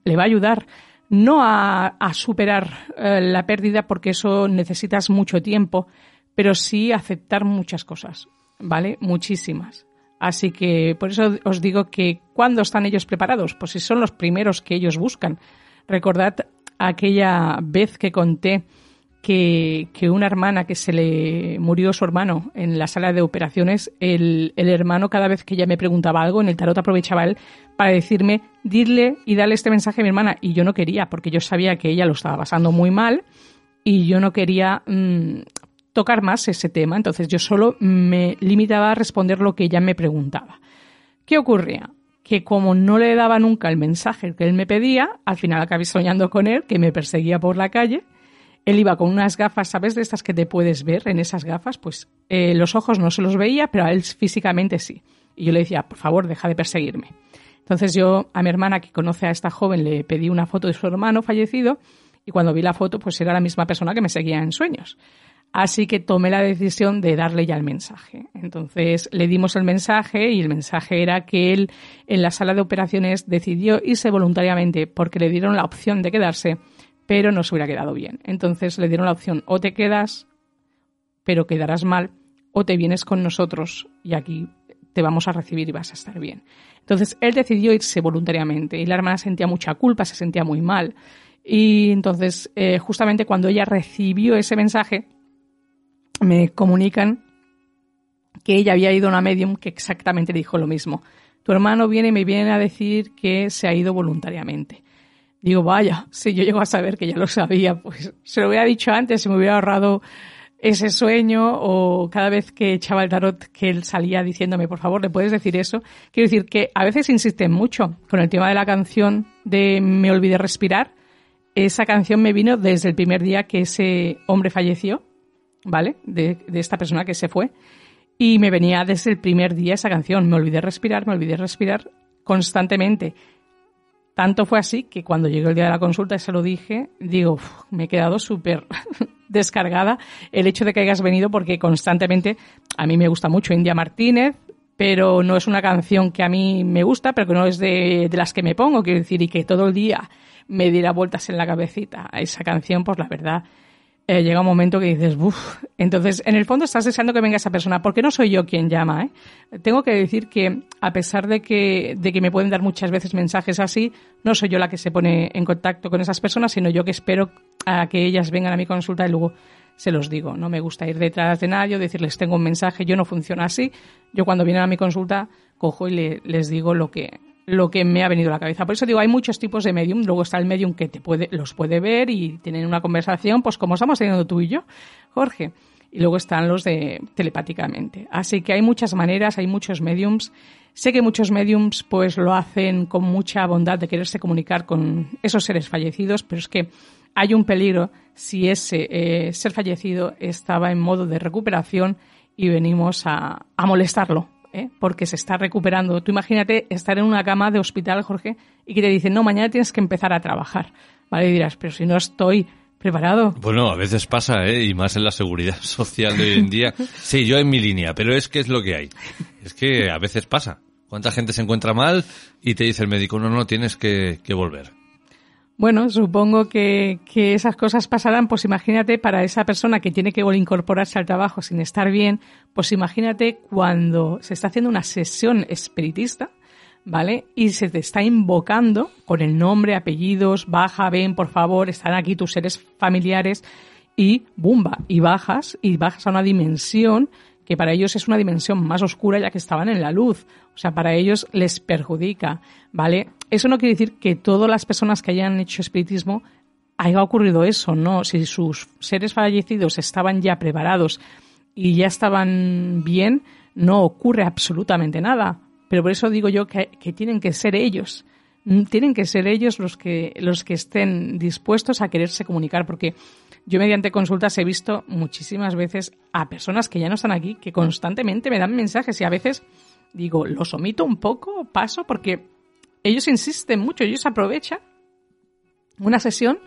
Le va a ayudar no a, superar eh, la pérdida porque eso necesitas mucho tiempo, pero sí aceptar muchas cosas, ¿vale? Muchísimas. Así que por eso os digo que ¿cuándo están ellos preparados? Pues si son los primeros que ellos buscan. Recordad aquella vez que conté que, una hermana que se le murió su hermano en la sala de operaciones, el, el, hermano cada vez que ella me preguntaba algo, en el tarot aprovechaba él para decirme, dile y dale este mensaje a mi hermana. Y yo no quería, porque yo sabía que ella lo estaba pasando muy mal y yo no quería mm, tocar más ese tema. Entonces yo solo me limitaba a responder lo que ella me preguntaba. ¿Qué ocurría? Que como no le daba nunca el mensaje que él me pedía, al final acabé soñando con él, que me perseguía por la calle. Él iba con unas gafas, ¿sabes? De estas que te puedes ver en esas gafas, pues eh, los ojos no se los veía, pero a él físicamente sí. Y yo le decía, por favor, deja de perseguirme. Entonces yo a mi hermana que conoce a esta joven le pedí una foto de su hermano fallecido y cuando vi la foto pues era la misma persona que me seguía en sueños. Así que tomé la decisión de darle ya el mensaje. Entonces le dimos el mensaje y el mensaje era que él en la sala de operaciones decidió irse voluntariamente porque le dieron la opción de quedarse, pero no se hubiera quedado bien. Entonces le dieron la opción o te quedas, pero quedarás mal, o te vienes con nosotros y aquí te vamos a recibir y vas a estar bien. Entonces él decidió irse voluntariamente y la hermana sentía mucha culpa, se sentía muy mal. Y entonces, eh, justamente cuando ella recibió ese mensaje, me comunican que ella había ido a una medium que exactamente dijo lo mismo. Tu hermano viene y me viene a decir que se ha ido voluntariamente. Digo, vaya, si yo llego a saber que ya lo sabía, pues se lo hubiera dicho antes, se me hubiera ahorrado ese sueño o cada vez que echaba el tarot que él salía diciéndome, por favor, ¿le puedes decir eso? Quiero decir que a veces insisten mucho con el tema de la canción de Me olvidé respirar. Esa canción me vino desde el primer día que ese hombre falleció ¿vale? De, esta persona que se fue. Y me venía desde el primer día esa canción. Me olvidé respirar, me olvidé respirar constantemente. Tanto fue así que cuando llegó el día de la consulta y se lo dije, digo, me he quedado súper descargada el hecho de que hayas venido porque constantemente a mí me gusta mucho India Martínez, pero no es una canción que a mí me gusta, pero que no es de, de las que me pongo, quiero decir, y que todo el día me diera vueltas en la cabecita. Esa canción, pues la verdad, eh, llega un momento que dices, uff, entonces en el fondo estás deseando que venga esa persona, porque no soy yo quien llama, ¿eh? Tengo que decir que a pesar de que, de que me pueden dar muchas veces mensajes así, no soy yo la que se pone en contacto con esas personas, sino yo que espero a que ellas vengan a mi consulta y luego se los digo. No me gusta ir detrás de nadie decirles tengo un mensaje, yo no funciona así. Yo cuando vienen a mi consulta cojo y les digo lo que, lo que me ha venido a la cabeza. Por eso digo, hay muchos tipos de medium. Luego está el medium que te puede, los puede ver y tienen una conversación, pues como estamos teniendo tú y yo, Jorge. Y luego están los de telepáticamente. Así que hay muchas maneras, hay muchos mediums. Sé que muchos mediums pues lo hacen con mucha bondad de quererse comunicar con esos seres fallecidos, pero es que hay un peligro si ese eh, ser fallecido estaba en modo de recuperación y venimos a, a molestarlo, ¿eh? porque se está recuperando. Tú imagínate estar en una cama de hospital, Jorge, y que te dicen, no, mañana tienes que empezar a trabajar. ¿Vale? Y dirás, pero si no estoy preparado. Bueno, a veces pasa, ¿eh? y más en la seguridad social de hoy en día. Sí, yo en mi línea, pero es que es lo que hay. Es que a veces pasa. ¿Cuánta gente se encuentra mal y te dice el médico, no, no, tienes que, que volver? Bueno, supongo que, que, esas cosas pasarán, pues imagínate para esa persona que tiene que incorporarse al trabajo sin estar bien, pues imagínate cuando se está haciendo una sesión espiritista, ¿vale? Y se te está invocando con el nombre, apellidos, baja, ven, por favor, están aquí tus seres familiares y bumba, y bajas, y bajas a una dimensión que para ellos es una dimensión más oscura ya que estaban en la luz. O sea, para ellos les perjudica, ¿vale? Eso no quiere decir que todas las personas que hayan hecho espiritismo haya ocurrido eso, ¿no? Si sus seres fallecidos estaban ya preparados y ya estaban bien, no ocurre absolutamente nada. Pero por eso digo yo que, que tienen que ser ellos, mm, tienen que ser ellos los que, los que estén dispuestos a quererse comunicar, porque yo mediante consultas he visto muchísimas veces a personas que ya no están aquí, que constantemente me dan mensajes y a veces digo, los omito un poco, paso, porque ellos insisten mucho, ellos aprovechan una sesión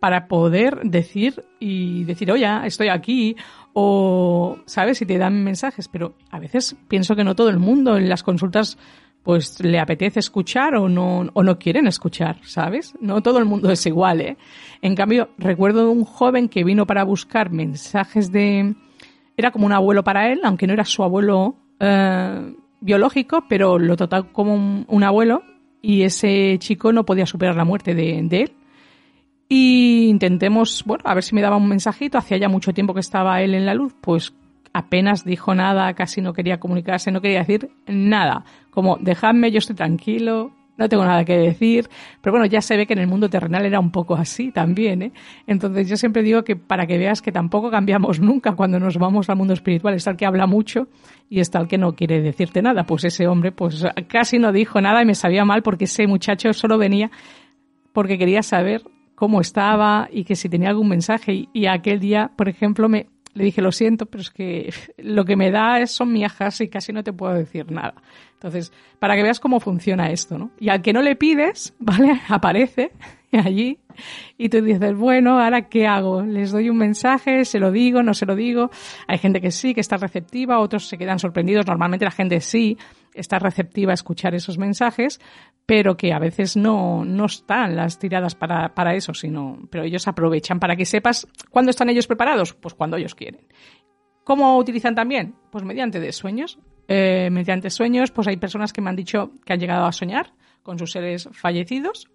para poder decir y decir, oye, estoy aquí, o, ¿sabes? Y te dan mensajes, pero a veces pienso que no todo el mundo en las consultas pues le apetece escuchar o no, o no quieren escuchar, ¿sabes? No todo el mundo es igual, ¿eh? En cambio, recuerdo un joven que vino para buscar mensajes de... Era como un abuelo para él, aunque no era su abuelo eh, biológico, pero lo trataba como un, abuelo y ese chico no podía superar la muerte de, de él. Y intentemos, bueno, a ver si me daba un mensajito. Hacía ya mucho tiempo que estaba él en la luz, pues apenas dijo nada, casi no quería comunicarse, no quería decir nada. Como, dejadme, yo estoy tranquilo, no tengo nada que decir. Pero bueno, ya se ve que en el mundo terrenal era un poco así también, ¿eh? Entonces yo siempre digo que para que veas que tampoco cambiamos nunca cuando nos vamos al mundo espiritual, está el que habla mucho y está el que no quiere decirte nada. Pues ese hombre, pues casi no dijo nada y me sabía mal porque ese muchacho solo venía porque quería saber cómo estaba y que si tenía algún mensaje. Y, aquel día, por ejemplo, me, le dije, lo siento, pero es que lo que me da son miajas y casi no te puedo decir nada. Entonces, para que veas cómo funciona esto, ¿no? Y al que no le pides, ¿vale? Aparece allí y tú dices, bueno, ¿ahora qué hago? ¿Les doy un mensaje? ¿Se lo digo? ¿No se lo digo? Hay gente que sí, que está receptiva, otros se quedan sorprendidos. Normalmente la gente sí está receptiva a escuchar esos mensajes, pero que a veces no, no están las tiradas para, para eso, sino, pero ellos aprovechan para que sepas cuándo están ellos preparados, pues cuando ellos quieren. ¿Cómo utilizan también? Pues mediante sueños. Eh, mediante sueños, pues hay personas que me han dicho que han llegado a soñar con sus seres fallecidos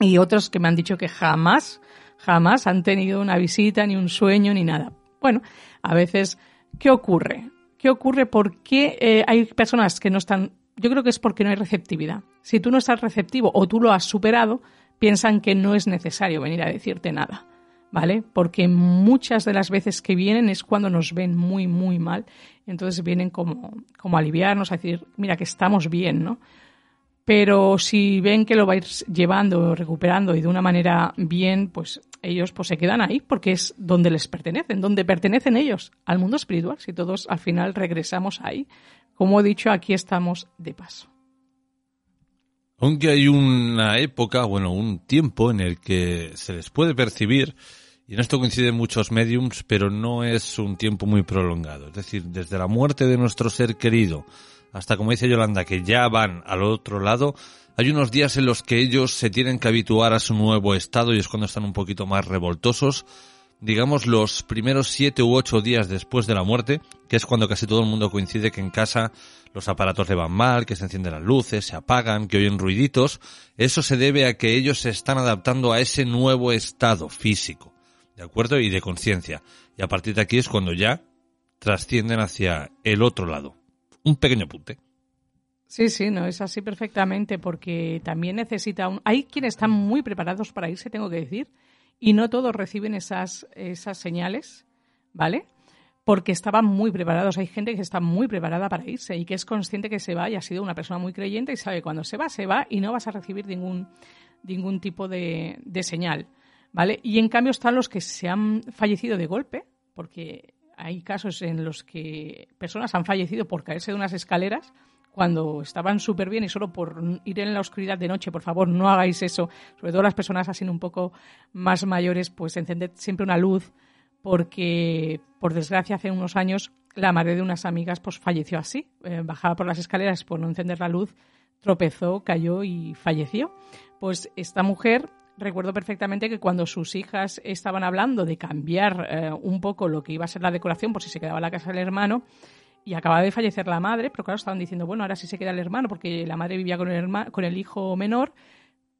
y otros que me han dicho que jamás, jamás han tenido una visita, ni un sueño, ni nada. Bueno, a veces, ¿qué ocurre? ¿Qué ocurre? ¿Por qué eh, hay personas que no están... Yo creo que es porque no hay receptividad. Si tú no estás receptivo o tú lo has superado, piensan que no es necesario venir a decirte nada. ¿Vale? Porque muchas de las veces que vienen es cuando nos ven muy, muy mal. Entonces vienen como, como a aliviarnos, a decir, mira, que estamos bien, ¿no? pero si ven que lo vais llevando, recuperando y de una manera bien, pues ellos pues se quedan ahí porque es donde les pertenecen, donde pertenecen ellos, al mundo espiritual, si todos al final regresamos ahí. Como he dicho, aquí estamos de paso. Aunque hay una época, bueno, un tiempo en el que se les puede percibir, y en esto coinciden muchos mediums, pero no es un tiempo muy prolongado. Es decir, desde la muerte de nuestro ser querido hasta como dice Yolanda, que ya van al otro lado, hay unos días en los que ellos se tienen que habituar a su nuevo estado y es cuando están un poquito más revoltosos. Digamos los primeros siete u ocho días después de la muerte, que es cuando casi todo el mundo coincide que en casa los aparatos le van mal, que se encienden las luces, se apagan, que oyen ruiditos. Eso se debe a que ellos se están adaptando a ese nuevo estado físico, ¿de acuerdo? Y de conciencia. Y a partir de aquí es cuando ya trascienden hacia el otro lado un pequeño apunte. Sí, sí, no, es así perfectamente, porque también necesita un... Hay quienes están muy preparados para irse, tengo que decir, y no todos reciben esas, esas señales, ¿vale? Porque estaban muy preparados. Hay gente que está muy preparada para irse y que es consciente que se va y ha sido una persona muy creyente y sabe cuando se va, se va y no vas a recibir ningún, ningún tipo de, de señal, ¿vale? Y en cambio están los que se han fallecido de golpe, porque hay casos en los que personas han fallecido por caerse de unas escaleras cuando estaban súper bien y solo por ir en la oscuridad de noche, por favor, no hagáis eso. Sobre todo las personas así un poco más mayores, pues encended siempre una luz, porque por desgracia hace unos años la madre de unas amigas pues falleció así. Eh, bajaba por las escaleras por no encender la luz, tropezó, cayó y falleció. Pues esta mujer Recuerdo perfectamente que cuando sus hijas estaban hablando de cambiar eh, un poco lo que iba a ser la decoración por si se quedaba la casa del hermano, y acababa de fallecer la madre, pero claro, estaban diciendo, bueno, ahora sí se queda el hermano, porque la madre vivía con el, con el hijo menor,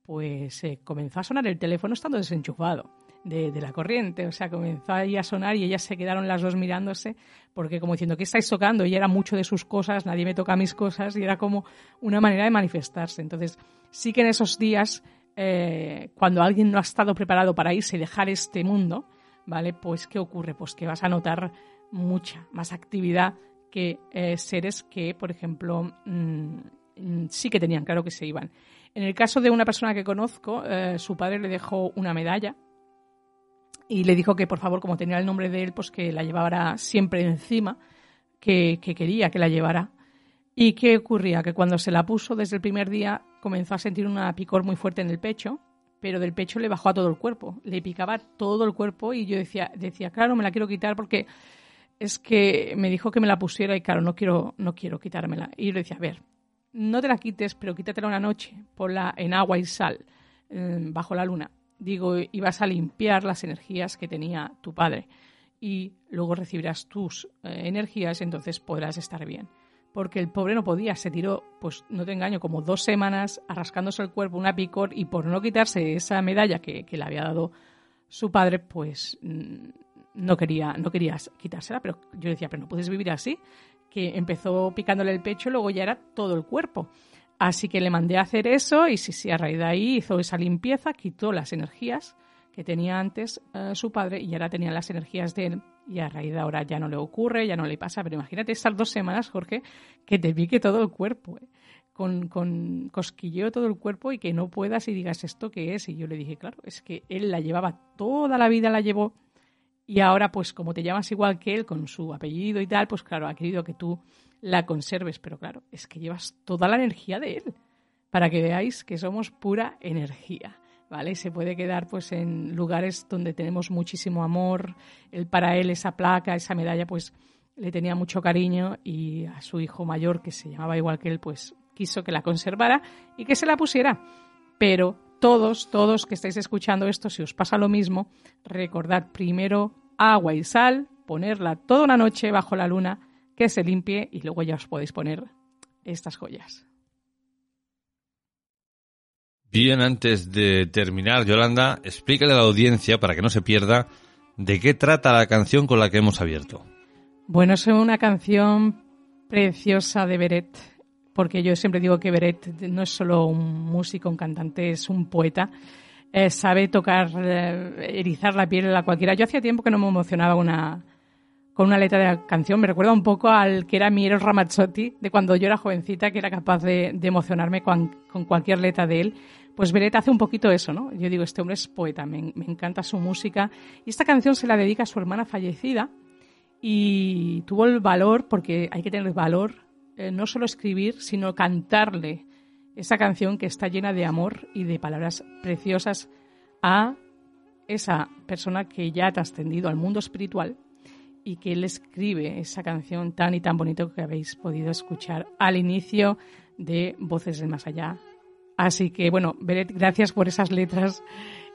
pues eh, comenzó a sonar el teléfono estando desenchufado de, de, la corriente, o sea, comenzó ahí a sonar y ellas se quedaron las dos mirándose, porque como diciendo, ¿qué estáis tocando? Y era mucho de sus cosas, nadie me toca mis cosas, y era como una manera de manifestarse. Entonces, sí que en esos días eh, cuando alguien no ha estado preparado para irse y dejar este mundo, ¿vale? Pues ¿qué ocurre? Pues que vas a notar mucha más actividad que eh, seres que, por ejemplo, mm, mm, sí que tenían claro que se iban. En el caso de una persona que conozco, eh, su padre le dejó una medalla y le dijo que por favor, como tenía el nombre de él, pues que la llevara siempre encima, que, que quería que la llevara. ¿Y qué ocurría? Que cuando se la puso desde el primer día comenzó a sentir una picor muy fuerte en el pecho, pero del pecho le bajó a todo el cuerpo, le picaba todo el cuerpo y yo decía, decía, claro, me la quiero quitar porque es que me dijo que me la pusiera y claro, no quiero, no quiero quitármela. Y yo le decía, a ver, no te la quites, pero quítatela una noche, ponla en agua y sal, eh, bajo la luna. Digo, y vas a limpiar las energías que tenía tu padre. Y luego recibirás tus eh, energías, entonces podrás estar bien. Porque el pobre no podía, se tiró, pues no te engaño, como dos semanas arrascándose el cuerpo, una picor, y por no quitarse esa medalla que, que le había dado su padre, pues mm, no quería, no quería quitársela, pero yo decía, pero no puedes vivir así que empezó picándole el pecho luego ya era todo el cuerpo. Así que le mandé a hacer eso y sí, sí, a raíz de ahí hizo esa limpieza, quitó las energías que tenía antes eh, su padre y ahora tenía las energías de él y a raíz de ahora ya no le ocurre, ya no le pasa. Pero imagínate estas dos semanas, Jorge, que te pique todo el cuerpo, ¿eh? con, con cosquilleo todo el cuerpo y que no puedas y digas esto qué es. Y yo le dije, claro, es que él la llevaba toda la vida, la llevó y ahora, pues como te llamas igual que él, con su apellido y tal, pues claro, ha querido que tú la conserves. Pero claro, es que llevas toda la energía de él. Para que veáis que somos pura energía. ¿Vale? Se puede quedar pues en lugares donde tenemos muchísimo amor. Él, para él esa placa, esa medalla, pues le tenía mucho cariño y a su hijo mayor, que se llamaba igual que él, pues quiso que la conservara y que se la pusiera. Pero todos, todos que estáis escuchando esto, si os pasa lo mismo, recordad primero agua y sal, ponerla toda una noche bajo la luna, que se limpie y luego ya os podéis poner estas joyas. Bien, antes de terminar, Yolanda, explícale a la audiencia, para que no se pierda, de qué trata la canción con la que hemos abierto. Bueno, es una canción preciosa de Beret porque yo siempre digo que Beret no es solo un músico, un cantante, es un poeta. Eh, sabe tocar, eh, erizar la piel a cualquiera. Yo hacía tiempo que no me emocionaba una, con una letra de la canción. Me recuerda un poco al que era Miero Ramazzotti, de cuando yo era jovencita, que era capaz de, emocionarme con, cualquier letra de él. Pues Beret hace un poquito eso, ¿no? Yo digo, este hombre es poeta, me, me encanta su música. Y esta canción se la dedica a su hermana fallecida y tuvo el valor, porque hay que tener valor, eh, no solo escribir, sino cantarle esa canción que está llena de amor y de palabras preciosas a esa persona que ya ha trascendido al mundo espiritual y que él escribe esa canción tan y tan bonito que habéis podido escuchar al inicio de Voces del Más Allá. Así que, bueno, Beret, gracias por esas letras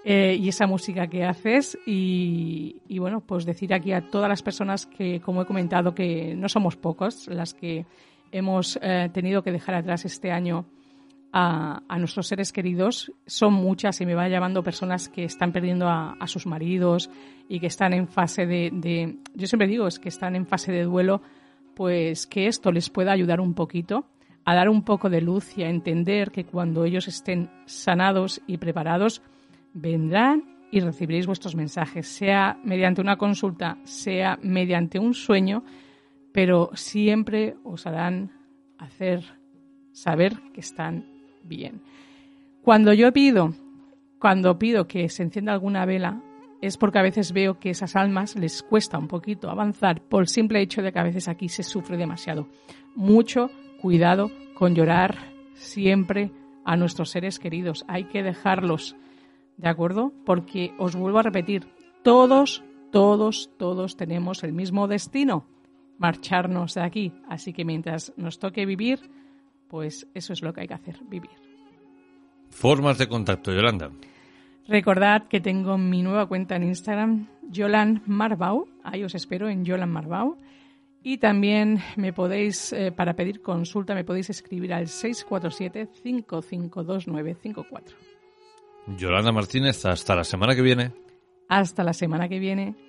eh, y esa música que haces y, y, bueno, pues decir aquí a todas las personas que, como he comentado, que no somos pocos las que hemos eh, tenido que dejar atrás este año a, nuestros seres queridos. Son muchas y me va llamando personas que están perdiendo a, sus maridos y que están en fase de, yo siempre digo, es que están en fase de duelo, pues que esto les pueda ayudar un poquito a dar un poco de luz y a entender que cuando ellos estén sanados y preparados, vendrán y recibiréis vuestros mensajes, sea mediante una consulta, sea mediante un sueño, pero siempre os harán hacer saber que están bien. Cuando yo pido, cuando pido que se encienda alguna vela, es porque a veces veo que esas almas les cuesta un poquito avanzar por el simple hecho de que a veces aquí se sufre demasiado. Mucho cuidado con llorar siempre a nuestros seres queridos. Hay que dejarlos, ¿de acuerdo? Porque os vuelvo a repetir, todos, todos, todos tenemos el mismo destino marcharnos de aquí. Así que mientras nos toque vivir, pues eso es lo que hay que hacer, vivir. Formas de contacto, Yolanda. Recordad que tengo mi nueva cuenta en Instagram, Yolan Marbau. Ahí os espero en Yolan Marbau. Y también me podéis, eh, para pedir consulta, me podéis escribir al 647-552954. Yolanda Martínez, hasta la semana que viene. Hasta la semana que viene.